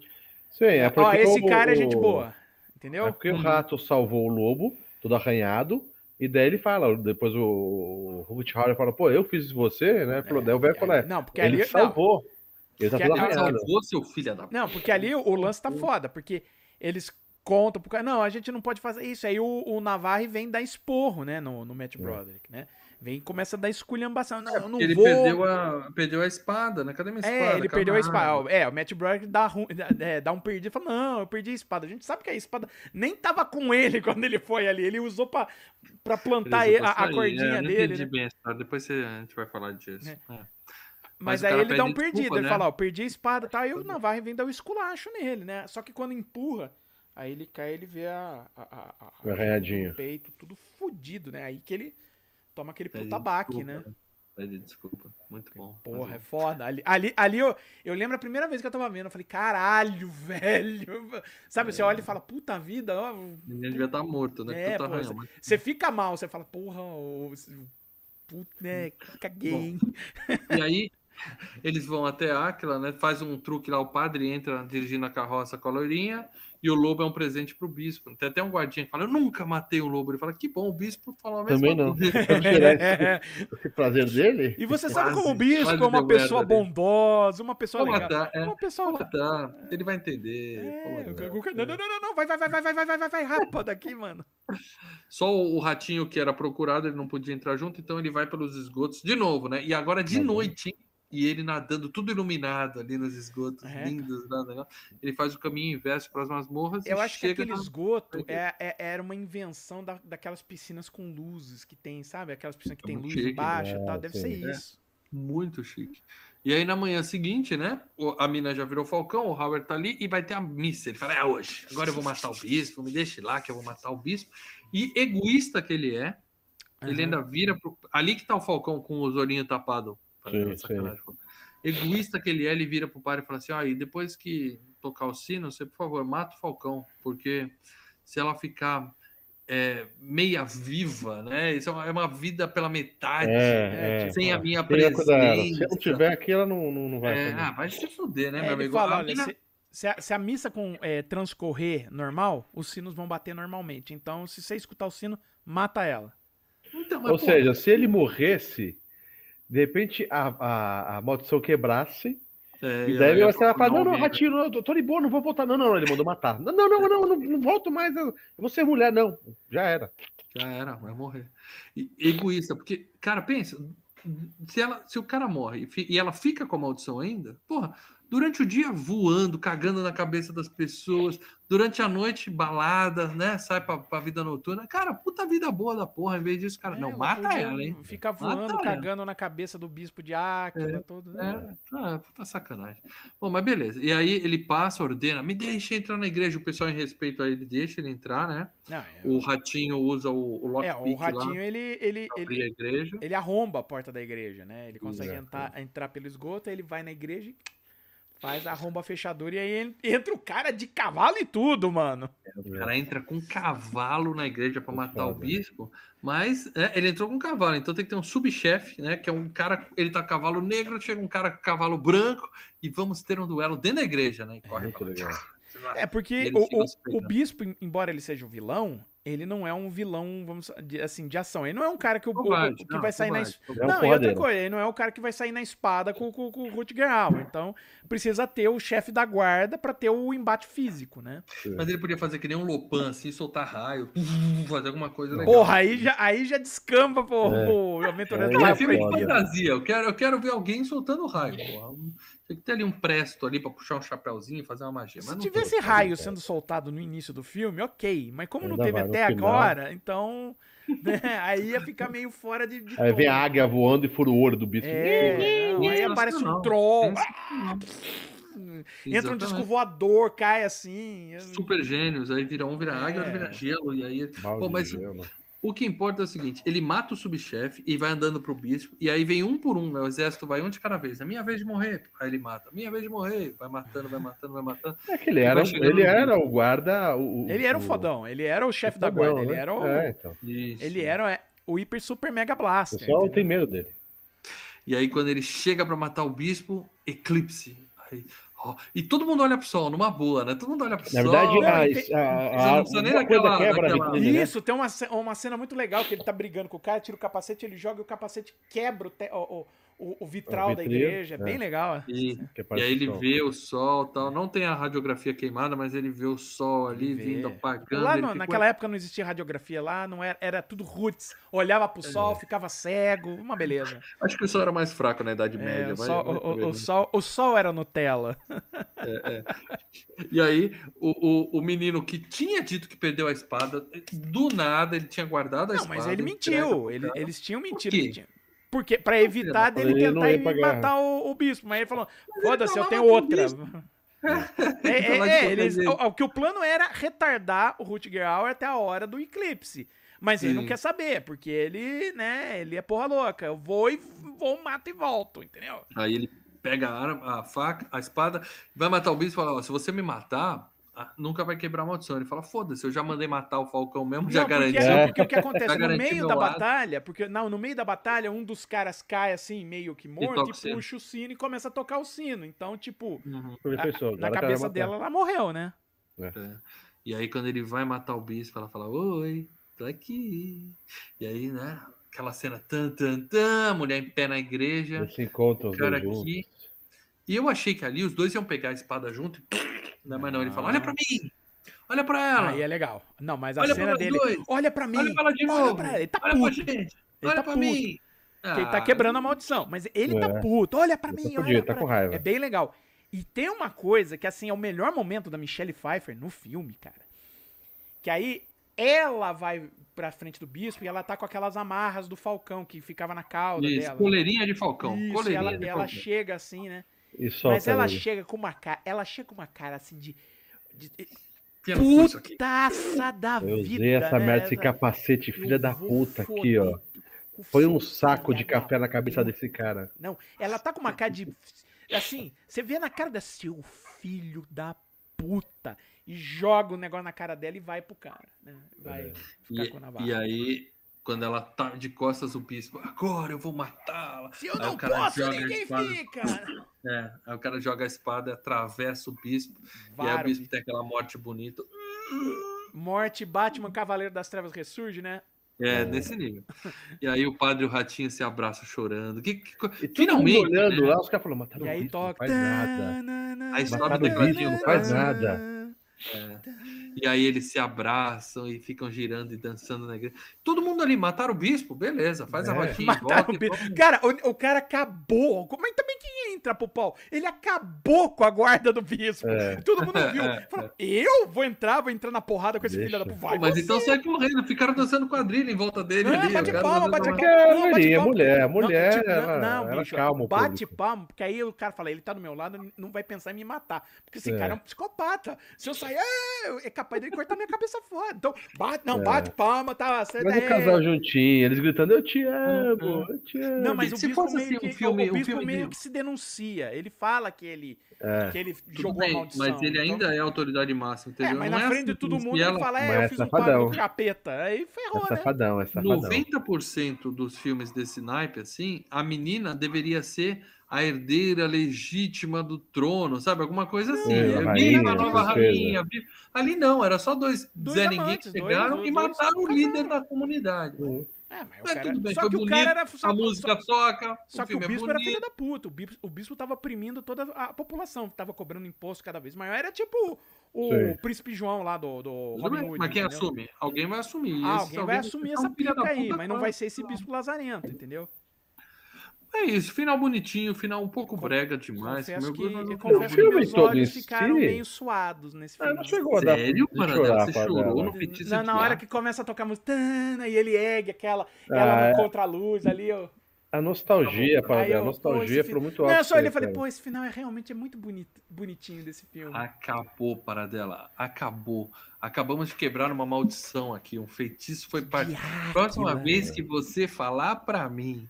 Sim, é porque Ó, esse o- cara é gente o- boa, entendeu? É porque o Uhum. rato salvou o lobo, todo arranhado, e daí ele fala, depois o, o Ruth Howard fala, pô, eu fiz você, né? Falou, daí o velho fala, é, Não, porque ele ali, não, salvou. Ele tá Porque. Salvou seu filho da. Não, porque ali o lance tá foda, porque eles contam pro cara, não, a gente não pode fazer isso. Aí o, o Navarre vem dar esporro, né, no, no Matt Broderick, né? Vem e começa a dar esculhambação. Não, eu não Ele vou. perdeu a, perdeu a espada, né? Cadê minha espada? É, ele perdeu a espada. É, o Matt Broderick dá, é, dá um perdido e fala: Não, eu perdi a espada. A gente sabe que a espada nem tava com ele quando ele foi ali. Ele usou pra, pra plantar ele- a, a sair. cordinha É, dele. entendi né? bem a história. Depois você- a gente vai falar disso. É. É. Mas, Mas aí ele dá um pede perdido. desculpa, ele né? fala: Ó, perdi a espada e tal. Aí o Navarre vem dar o esculacho nele, né? Só que quando empurra, aí ele cai ele vê a, a, a- a- peito tudo fudido, né? Aí que ele toma aquele Pede puta baque, desculpa, né? Pede desculpa. Muito bom. Porra, é foda. Ali, ali, ali eu, eu lembro a primeira vez que eu tava vendo, eu falei, caralho, velho. Sabe, você olha e fala, puta vida, ó. menino devia estar morto, né? É, pô, arranhão, mas- Você fica mal, você fala, porra, o. Puta, né, caguei, hein? E aí, eles vão até Áquila, né? Faz um truque lá, o padre entra dirigindo a carroça com a loirinha, e o lobo é um presente pro bispo. Tem até um guardinha que fala, eu nunca matei o lobo. Ele fala, que bom, o bispo falou a mesma Também não. coisa. Esse, esse prazer dele? E você sabe Quase, como o bispo é uma pessoa bondosa, uma pessoa Vou legal. matar, é. Uma pessoa. Vou matar. Ele vai entender. É, Vou o matar. Gugu- não, não, não, não, não, vai, vai, vai, vai, vai, vai, vai, vai, vai, rapa daqui, mano. Só o o ratinho que era procurado, ele não podia entrar junto, então ele vai pelos esgotos de novo, né? E agora de Uhum. noite, hein? E ele nadando, tudo iluminado ali nos esgotos, É. lindos lá, né? Ele faz o caminho inverso para as masmorras Eu e acho que chega aquele na- esgoto é, é- era uma invenção da- daquelas piscinas com luzes que tem, sabe? Aquelas piscinas que tem Muito luz chique, embaixo e né? tal. Deve Sim. ser É. isso. Muito chique. E aí na manhã seguinte, né? A mina já virou Falcão, o Howard tá ali e vai ter a missa. Ele fala: é hoje, agora eu vou matar o bispo, me deixe lá que eu vou matar o bispo. E egoísta que ele é, uhum. ele ainda vira pro... ali que tá o Falcão com os olhinhos tapados. Egoísta que ele é, ele vira pro pai e fala assim: ó, e depois que tocar o sino, você, por favor, mata o Falcão, porque se ela ficar é, meia viva, né? Isso é uma, é vida pela metade, é, é, sem a minha presença. Se não tiver aqui, ela não, não, não vai. É, ah, vai se fuder, né, meu amigo? Fala, olha, se, se, a, se, a, missa com, é, transcorrer normal, os sinos vão bater normalmente. Então, se você escutar o sino, mata ela. Então, Ou pô... seja, se ele morresse, de repente a, a, a maldição quebrasse é, e daí você vai falar, não, não, Ratinho, não, tô de boa, não vou voltar. Não, não, ele mandou matar. Não, não, não, não, não, não volto mais, eu vou ser mulher, não. Já era. Já era, vai morrer. E, egoísta, porque, cara, pensa, se, ela, se o cara morre e ela fica com a maldição ainda, porra, durante o dia voando, cagando na cabeça das pessoas, durante a noite balada, né? Sai pra, pra vida noturna. Cara, puta vida boa da porra. Em vez disso, cara, é, não, mata ela, hein? Fica voando, mata cagando ela. na cabeça do bispo de Áquila, é, todo. Né? É, ah, puta sacanagem. Bom, mas beleza. E aí ele passa, ordena, me deixa entrar na igreja. O pessoal, em respeito a ele, deixa ele entrar, né? Não, é... O ratinho usa o, o lockpick É, o ratinho, lá, ele, ele, ele, a igreja. ele arromba a porta da igreja, né? Ele consegue entrar, entrar pelo esgoto, aí ele vai na igreja e Faz a romba fechadura e aí entra o cara de cavalo e tudo, mano. O cara entra com cavalo na igreja para matar o bispo, mas é, ele entrou com cavalo, então tem que ter um subchefe, né? Que é um cara, ele tá cavalo negro, chega um cara com cavalo branco e vamos ter um duelo dentro da igreja, né? E corre é, é porque o, o, o, bispo, embora ele seja o vilão, ele não é um vilão, vamos assim, de ação. Ele não é um cara que, o, covarde, que não, vai sair covarde, na espada. Não, e outra coisa, ele não é o cara que vai sair na espada com, com, com o Rutger Hauer. Então, precisa ter o chefe da guarda para ter o embate físico, né? Mas ele podia fazer que nem um Lopan, assim, soltar raio, fazer alguma coisa legal. Porra, aí já, aí já descamba, pô, é. o aventureiro. É, é filme de fantasia. Eu quero, eu quero ver alguém soltando raio, porra. Tem que ter ali um presto ali para puxar um chapéuzinho, fazer uma magia. Se tivesse tem, raio sendo soltado no início do filme, ok. Mas como Ainda não teve até agora, então. Né, aí ia ficar meio fora de. de aí vem a águia voando e fura o olho do bicho. É, não, aí aparece um troll. Entra um disco voador, cai assim. Super gênios, aí vira um, vira águia, é. vira gelo, e aí. Pô, mas, gelo. O que importa é o seguinte: ele mata o subchefe e vai andando pro bispo, e aí vem um por um, né? O exército vai um de cada vez. É minha vez de morrer. Aí ele mata. Minha vez de morrer. Vai matando, vai matando, vai matando. É que ele era, ele era o guarda. O, ele era o fodão, ele era o chefe da guarda, né? ele era o. É, então. Ele era é, o hiper super mega blaster. O pessoal tem medo dele. E aí, quando ele chega para matar o bispo, eclipse. Aí, e todo mundo olha pro sol, numa boa, né? Todo mundo olha pro Na sol. Na verdade, a, a, a, não nem naquela, quebra. Vitrine, né? Isso, né? tem uma, uma cena muito legal que ele tá brigando com o cara, tira o capacete, ele joga e o capacete quebra o, te, o, o o, o vitral da igreja, é bem é. legal. E, e aí ele sol. vê o sol tal. Não tem a radiografia queimada, mas ele vê o sol ali vindo apagando. Lá no, naquela época não existia radiografia lá, não era, era tudo roots. Olhava pro é. sol, ficava cego, uma beleza. Acho que o sol era mais fraco na Idade é, Média. O, sol, vai, o, o, sol, o sol era Nutella. É, é. E aí, o, o, o menino que tinha dito que perdeu a espada, do nada ele tinha guardado a não, espada. Não, mas ele mentiu. Ele, eles tinham mentido. Porque, pra evitar dele tentar ir matar o, o, bispo. Mas ele falou: foda-se, eu tenho outra. é, é, é eles, o, o, que o plano era retardar o Rutger Hauer até a hora do eclipse. Mas ele Sim. não quer saber, porque ele, né, ele é porra louca. Eu vou e vou, mato e volto, entendeu? Aí ele pega a arma, a faca, a espada, vai matar o bispo e fala: se você me matar, nunca vai quebrar a maldição. Ele fala: foda-se, eu já mandei matar o Falcão mesmo, não, já garanti. É, porque o que acontece no meio da lado. batalha, porque não, no meio da batalha, um dos caras cai assim, meio que morto, e, e puxa o sino e começa a tocar o sino. Então, tipo, uhum. a, na cabeça dela, ela morreu, né? É. É. E aí, quando ele vai matar o bispo, ela fala: Oi, tô aqui. E aí, né? Aquela cena tan, tan, tan, mulher em pé na igreja. Esse encontro, o cara aqui. E eu achei que ali os dois iam pegar a espada junto e não, é mas não, ele fala: olha pra mim! Olha pra ela! Aí é legal. Não, mas a olha cena dele. Dois. Olha pra mim! Olha pra ela de novo! Olha pra ela. Ele tá olha puto. Pra gente! Ele olha tá pra puto. mim! Porque ele tá ah, quebrando a maldição. Mas ele tá é. tá puto. Olha pra mim, olha tá pra... com raiva. É bem legal. E tem uma coisa que, assim, é o melhor momento da Michelle Pfeiffer no filme, cara. Que aí ela vai pra frente do bispo e ela tá com aquelas amarras do falcão que ficava na cauda Isso, dela. coleirinha de falcão. Isso, coleirinha ela, de ela falcão. chega assim, né? E Mas ela ele. chega com uma cara, ela chega com uma cara assim de, de- aqui. putaça da Eu vida. usei essa né? merda Essa- capacete, filha Eu da puta foder aqui, ó. Foi um saco de café na cabeça desse cara. Não, ela tá com uma cara de. Assim, você vê na cara desse seu filho da puta e joga o negócio na cara dela e vai pro cara, né? Vai ficar com a E, navalha. e aí, quando ela tá de costas, o bispo, agora eu vou matá-la. Se eu Aí não posso, ninguém espada. fica! É, aí o cara joga a espada, atravessa o bispo, e aí o bispo tem aquela morte bonita. Morte, Batman, Cavaleiro das Trevas ressurge, né? É, desse nível. E aí o padre e o ratinho se abraçam chorando. Que, que E Finalmente, olhando né? lá, os caras falando, mataram E o aí bispo, não toca. faz nada. Aí sobe o tecladinho, não faz nada. E aí eles se abraçam e ficam girando e dançando na igreja. Todo mundo ali, mataram o bispo, beleza, faz a É. rodinha, Mataram volta o e bispo. vamos. Cara, o, o cara acabou. Mas também quem entra pro pau? Ele acabou com a guarda do bispo. É. Todo mundo viu. É, Falou, eu vou entrar, vou entrar na porrada com esse filho da Deixa. puta. Mas você. então sai correndo, ficaram dançando quadrilha em volta dele É, ali. bate palma, bate palma. Não, bate mulher, palma. mulher, Não, mulher, tipo, ela, não, ela bicho, calma bate palma, porque aí o cara fala, ele tá do meu lado, não vai pensar em me matar. Porque esse É. cara é um psicopata. Se eu sair, é, é capaz dele cortar minha cabeça fora. Então, bate, não, É. bate palma, tá. Mas é... o casal juntinho, eles gritando, eu te amo, eu te amo. Não, mas o bispo, fosse meio, assim, um que, filme- o um filme meio que se denuncia. Ele fala que ele, É. que ele Tudo jogou a bem, maldição. mas ele então- ainda é autoridade máxima, É, entendeu? mas Não na é frente de assim, todo mundo ele ela- fala, Mas é, é eu fiz um safadão. pacto com o capeta. Aí É ferrou, né? safadão, é safadão. 90% dos filmes desse naipe, assim, a menina deveria ser a herdeira legítima do trono, sabe? Alguma coisa assim. É, Viva rainha, a nova rainha. Ali não, era só dois, Dois Zé Ninguém amantes, que dois- chegaram dois- e dois mataram o líder da comunidade. É, mas o Mas cara... bem, só que o bonito, cara era... Só, A música só, toca, só o que o é bispo era bonito. filho da puta. O bispo, o bispo tava oprimindo toda a população. Tava cobrando imposto cada vez maior. Era tipo o Sim. príncipe João lá do, do Robin Hood. mas quem entendeu? assume? Alguém vai assumir. Ah, Esse alguém vai alguém assumir é essa pica aí, mas não vai ser esse bispo lazarento, entendeu? É isso, final bonitinho, final um pouco brega demais. confesso meu que, mas eu não confesso que filme meus olhos ficaram si- meio suados nesse Ah, filme. não chegou a dar Sério, chorar, Você chorou no feitiço Na, na hora que começa a tocar música, tana, e ele ergue aquela, ela Ah, no é. contra-luz ali, ó. A nostalgia, Aí Paradela, eu, a nostalgia foi muito Não, alta. eu só olhei e falei, pô, esse final é realmente é muito bonito, bonitinho desse filme. Acabou, Paradela. Acabou. Acabamos de quebrar uma maldição aqui. Um feitiço foi parte. Diáquila. Próxima vez que você falar pra mim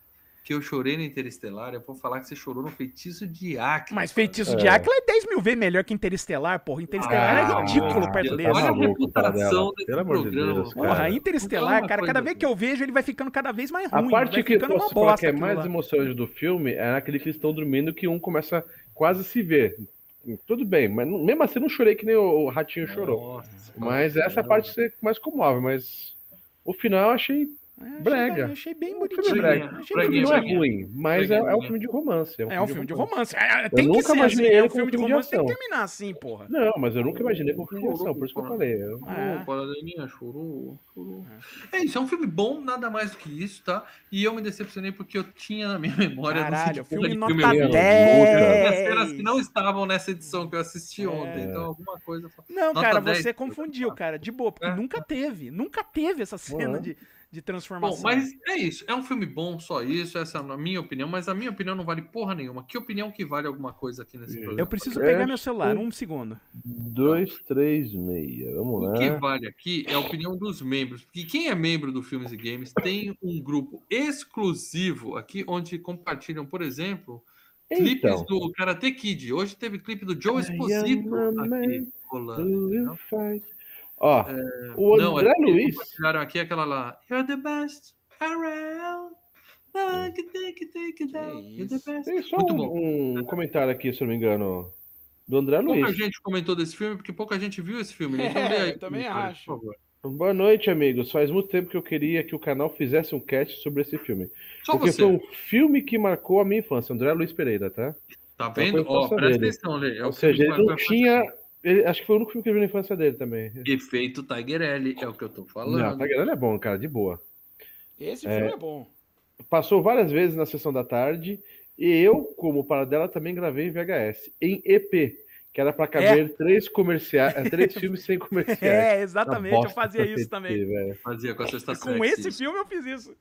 que eu chorei no Interestelar, eu vou falar que você chorou no feitiço de Acre. Mas Feitiço É. de Áquila é 10 mil vezes melhor que Interestelar, porra. Interestelar Ah, é ridículo meu perto tá Olha a maluco, reputação desse Pelo amor de programa, Deus. Porra. Interestelar, cara, cada vez que eu vejo, ele vai ficando cada vez mais A ruim. parte vai que uma falar bosta que é mais lá. emocionante do filme é naquele que eles estão dormindo que um começa quase a se ver. Tudo bem, mas mesmo assim não chorei que nem o ratinho chorou. Nossa, Mas essa parte ser mais comove, mas o final eu achei. É, achei brega. bem- Achei bem filme é bonitinho. brega. Achei O filme Breguinha, não é ruim, mas é, é um filme de romance. É um filme de romance. É, tem que nunca ser assim. imaginei É um filme de filme de romance, tem que terminar assim, porra. Não, mas eu nunca imaginei como filme de ação, por isso que eu falei. Eu- É. Chorou. É isso, é um filme bom, nada mais do que isso, tá? E eu me decepcionei porque eu tinha na minha memória. Caralho, filme de nota eu vi. 10. As cenas que não estavam nessa edição que eu assisti É. ontem, então alguma coisa. Não, Nota cara, 10. você confundiu, cara, de boa, porque É. nunca teve, nunca teve essa cena Uhum. De, de Bom, transformação. mas é isso. É um filme bom, só isso. Essa é a minha opinião. Mas a minha opinião não vale porra nenhuma. Que opinião que vale alguma coisa aqui nesse Eu programa? Eu preciso É, pegar meu celular, um segundo. Dois, três, meia. Vamos O lá. que vale aqui é a opinião dos membros. Porque quem é membro do Filmes e Games tem um grupo exclusivo aqui, onde compartilham, por exemplo, clipes Então, do Karate Kid. Hoje teve clipe do Joe Esposito aqui rolando. Ó, o Não, André eles Luiz. compartilharam aqui aquela lá. You're the best around. Take take take it down. You're the isso. best. Tem só Muito um, bom. um comentário aqui, se eu não me engano, do André Pouca Luiz. gente comentou desse filme, porque pouca gente viu esse filme. Então, É, aí, eu também acho. por favor. Boa noite, amigos. Faz muito tempo que eu queria que o canal fizesse um cast sobre esse filme. Só porque você. foi um filme que marcou a minha infância. André Luiz Pereira, tá? Tá a vendo? Ó, infância presta dele. atenção, Lê. É Ou o seja, ele não tinha. Ele- acho que foi o único filme que ele viu na infância dele também. Efeito Tigerelli, é o que eu tô Não, falando. tá grande é bom, cara, de boa. Esse É. filme é bom. Passou várias vezes na sessão da tarde e eu, como paradela, também gravei em VHS, em EP. que era para caber três comerciais, eh, três filmes sem comerciais. É, exatamente, eu fazia isso também. velho. Fazia com a sexta Com esse filme eu fiz isso.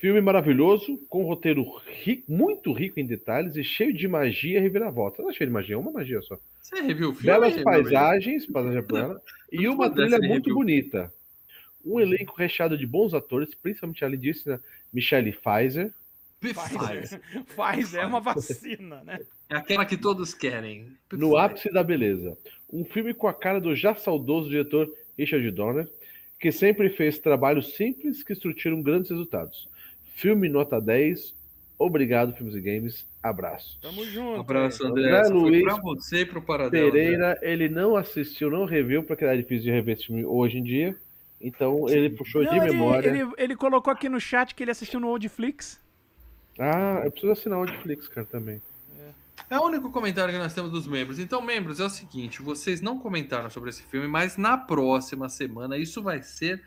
Filme maravilhoso, com um roteiro ri- muito rico em detalhes e cheio de magia e reviravolta. Não é cheio de magia, é uma magia só. Você reviu o filme? Belas paisagens, paisagem plana, e uma trilha muito review. bonita. Um elenco recheado de bons atores, principalmente a lindíssima Michelle Pfizer. Pfizer. Faz, é uma vacina, né? É aquela que todos querem. No Pfizer. ápice da beleza. Um filme com a cara do já saudoso diretor Richard Donner, que sempre fez trabalhos simples que surtiram grandes resultados. Filme nota 10. Obrigado, Filmes e Games. Abraço. Tamo junto. Abraço. André. André Essa foi Luiz pra você e pro Paradelo. André. Pereira, ele não assistiu, não reviu, porque era difícil de rever esse filme hoje em dia. Então ele puxou Não, de ele, memória. ele, ele colocou aqui no chat que ele assistiu no Oldflix. Ah, eu preciso assinar o Netflix, cara, também. É o único comentário que nós temos dos membros. Então, membros, é o seguinte: vocês não comentaram sobre esse filme, mas na próxima semana isso vai ser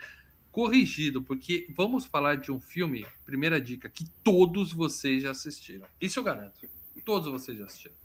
corrigido, porque vamos falar de um filme, primeira dica, que todos vocês já assistiram. Isso eu garanto. Todos vocês já assistiram.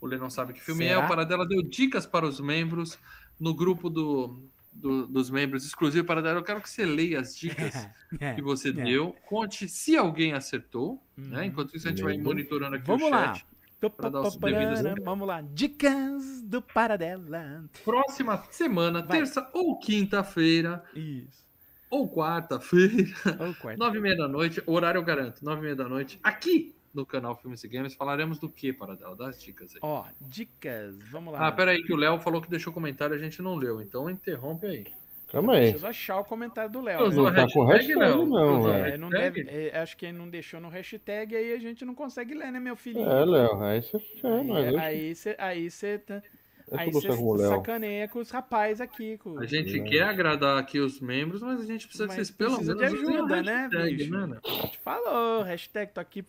O Lê não sabe que filme é, Será? o Paradela deu dicas para os membros no grupo do, do- dos membros exclusivo Paradela. Eu quero que você leia as dicas É. que você é. deu, conte se alguém acertou, né? Uhum. Enquanto isso, a gente vai monitorando aqui Vamos o lá. chat. Tô- dar os devidos números. Vamos lá. Dicas do Paradela. Próxima semana, Vai. terça ou quinta-feira, Isso. ou quarta-feira, Ô, quarto. nove e meia da noite, horário eu garanto, nove e meia da noite, aqui no canal Filmes e Games, falaremos do que, Paradela? Das dicas aí. Ó, dicas. Vamos lá. Ah, peraí, que o Léo falou que deixou comentário e a gente não leu, então interrompe aí. Calma aí. Preciso achar o comentário do Léo. Eu né? Não tá com hashtag, não, Usou é. É, não deve, é, acho que ele não deixou no hashtag, aí a gente não consegue ler, né, meu filhinho? É, Léo, aí você é, mas aí, você aí você tá- aí você sacaneia com os rapazes aqui. Com... A gente Não. quer agradar aqui os membros, mas a gente precisa que Mas vocês pelo precisa menos de ajuda, né, hashtag, bicho? né, né? A gente falou, hashtag, tô aqui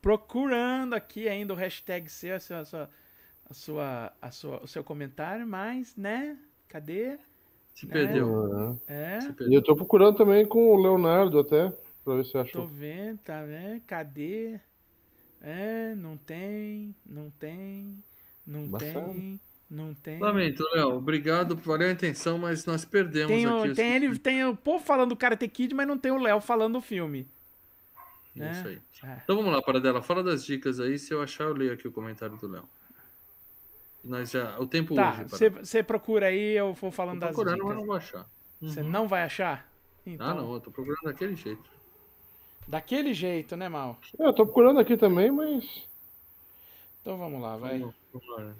procurando aqui ainda o hashtag seu, a sua, a sua, a sua, a sua- o seu comentário, mas, né? Cadê? Se É. perdeu. Ah, É, Se E perdeu. eu tô procurando também com o Leonardo até, pra ver se tô achou. vendo, tá vendo? Cadê? É, não tem, não tem, não Embaçado. tem, não tem. Lamento, Léo. Obrigado, valeu a intenção, mas nós perdemos Tem, o, aqui. tem, ele, tem o povo falando do Karate Kid, mas não tem o Léo falando do filme. né? Isso aí. É. Então vamos lá, Paradela. Fala das dicas aí. Se eu achar, eu leio aqui o comentário do Léo. Nós já. O tempo Tá, hoje. você procura aí, eu vou Tô falando das procurando, mas dicas. não vou achar. Você Uhum. não vai achar? Então, Ah, não. Eu tô procurando daquele jeito. Daquele jeito, né, Mal? É, eu tô procurando aqui também, mas. Então vamos lá, vai. Vamos, vamos lá.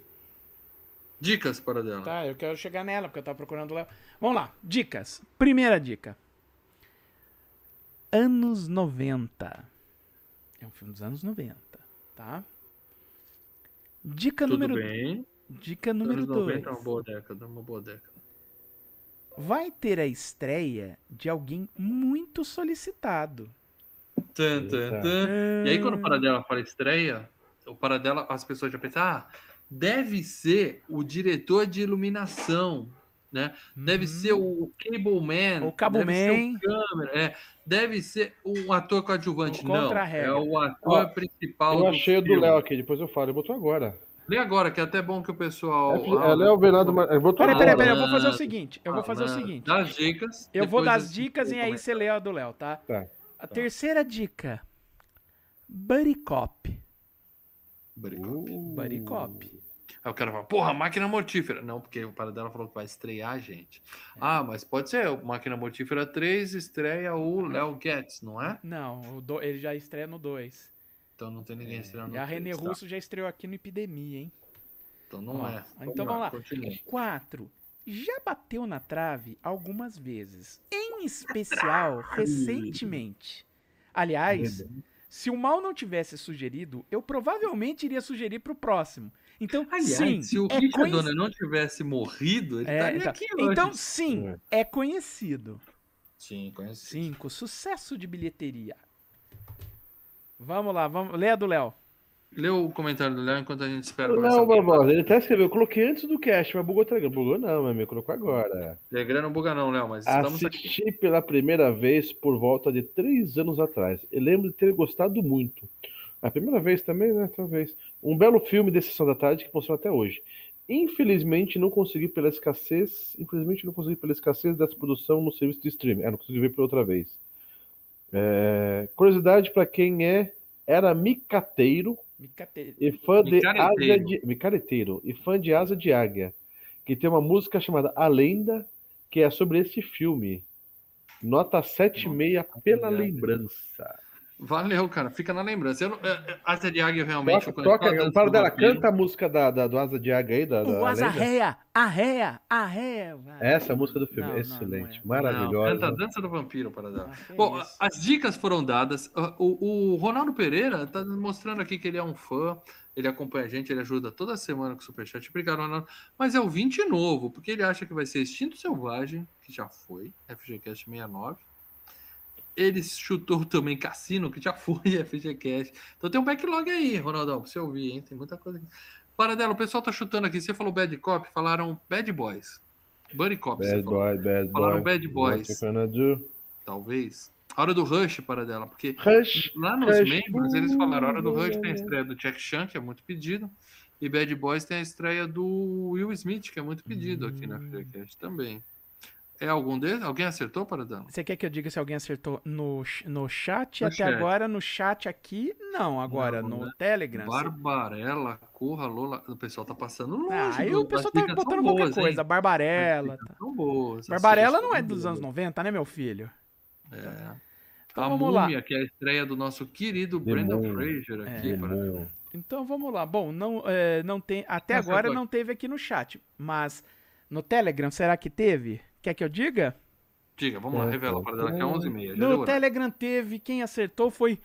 Dicas, Paradela. Tá, eu quero chegar nela, porque eu tava procurando o Léo. Vamos lá, dicas. Primeira dica. Anos 90. É um filme dos anos 90, tá? Dica Tudo número bem. Dica número Anos 90 é 2. uma boa década. Uma boa década. Vai ter a estreia de alguém muito solicitado. Tan, Eita. tan. E aí, quando o Paradela fala estreia, o Paradela, as pessoas já pensam, ah, deve ser o diretor de iluminação, né? Deve Uhum. ser o Cable Man. O Cabo deve ser Man. o câmera, é. Deve ser um ator coadjuvante. O Não, é o ator Ó, principal Eu achei o do filme. Léo aqui, depois eu falo. Ele botou agora. Lê agora, que é até bom que o pessoal... É, é Léo Bernardo Mar... Ele botou Peraí, agora. peraí, peraí, eu vou fazer o seguinte. Eu vou fazer o Malandro. seguinte. Dá as dicas. Eu vou dar as eu- dicas e eu aí você lê a do Léo, tá? Tá. A terceira dica. Buddy Cop. Uh. Buddy Cop. Aí o cara fala, porra, máquina mortífera. Não, porque o Paradela falou que vai estrear a gente. É. Ah, mas pode ser. Máquina Mortífera 3 estreia o Léo Getz, não é? Não, do- ele já estreia no 2. Então não tem ninguém estreando É. E a no René 3, tá? Russo já estreou aqui no Epidemia, hein? Então não Ó, é. então vamos lá. continua. 4. Já bateu na trave algumas vezes. Em especial, recentemente. Aliás, se o mal não tivesse sugerido, eu provavelmente iria sugerir pro próximo. Então, Aliás, sim, se o é Richard conhec- não tivesse morrido, ele É, estaria então, aqui hoje. então, sim, é conhecido. Sim, conheci. 5. Sucesso de bilheteria. Vamos lá, vamos. Lê a do Léo. Lê o comentário do Léo enquanto a gente espera. Não, Barbosa, ele até escreveu, eu coloquei antes do cast, mas bugou também. Bugou não, meu amigo, colocou agora. Telegram não buga não, Léo, mas estamos aqui. Assisti pela primeira vez por volta de três anos atrás. Eu lembro de ter gostado muito. A primeira vez também, né? Talvez. Um belo filme de Sessão da Tarde que funciona até hoje. Infelizmente não consegui pela escassez. Infelizmente não consegui pela escassez dessa produção no serviço de streaming. Ah, não consegui ver pela outra vez. É, curiosidade para quem é era micateiro Micate- e fã de Micareteiro. asa de micareteiro e fã de asa de águia, que tem uma música chamada A Lenda, que é sobre esse filme. Nota 7,5 pela lembrança. Valeu, cara. Fica na lembrança. Eu, não- é, é, Asa de Águia realmente. Toca, a toca, o para do dela, vampiro. canta a música da, da- do Asa de Águia aí, da, da O Asa arréia, arréia. vai. Essa é a música do filme, Não, excelente, não é. Não, maravilhosa. canta a dança do vampiro para dar. Ah, Bom, isso. as dicas foram dadas. Ah, O, o Ronaldo Pereira tá mostrando aqui que ele é um fã, ele acompanha a gente, ele ajuda toda semana com o Superchat. Obrigado, Ronaldo. Mas é o 20 novo, porque ele acha que vai ser Extinto Selvagem, que já foi, FGCast 69. Ele chutou também Cassino, que já foi FGCast. Então tem um backlog aí, Ronaldão, pra você ouvir, hein? Tem muita coisa aqui. Paradela, o pessoal tá chutando aqui. Você falou Bad Cop, falaram Bad Boys. Buddy Cop, Bad boy, bad boy. Falaram Bad Boys. Talvez. A hora do Rush, para dela, porque Rush. lá nos Rush. membros eles falaram: hora do Rush tem a estreia do Jack Chan, que é muito pedido, e Bad Boys tem a estreia do Will Smith, que é muito pedido aqui na FreeCast também. É algum deles? Alguém acertou, para dela? Você quer que eu diga se alguém acertou no, no chat? No Até chat. agora, no chat aqui, não. Agora, Não, no né? Telegram. você- Barbarella, Corra, Lola. O pessoal tá passando longe. Ah, aí o pessoal tá botando qualquer boas, hein? coisa. Barbarella. Tá. são boas. as Barbarella não é dos anos 90, né, meu filho? É. Então a vamos lá. Múmia, que é a estreia do nosso querido Demônio. Fraser É. aqui. para Demônio. Então vamos lá. Bom, não, é, não tem. Até Mas agora agora- não teve aqui no chat. Mas no Telegram, será que teve? Quer que eu diga? Diga, vamos lá, É, revela tá. para dela que é 11h30. já deu No. Telegram teve. Quem acertou foi.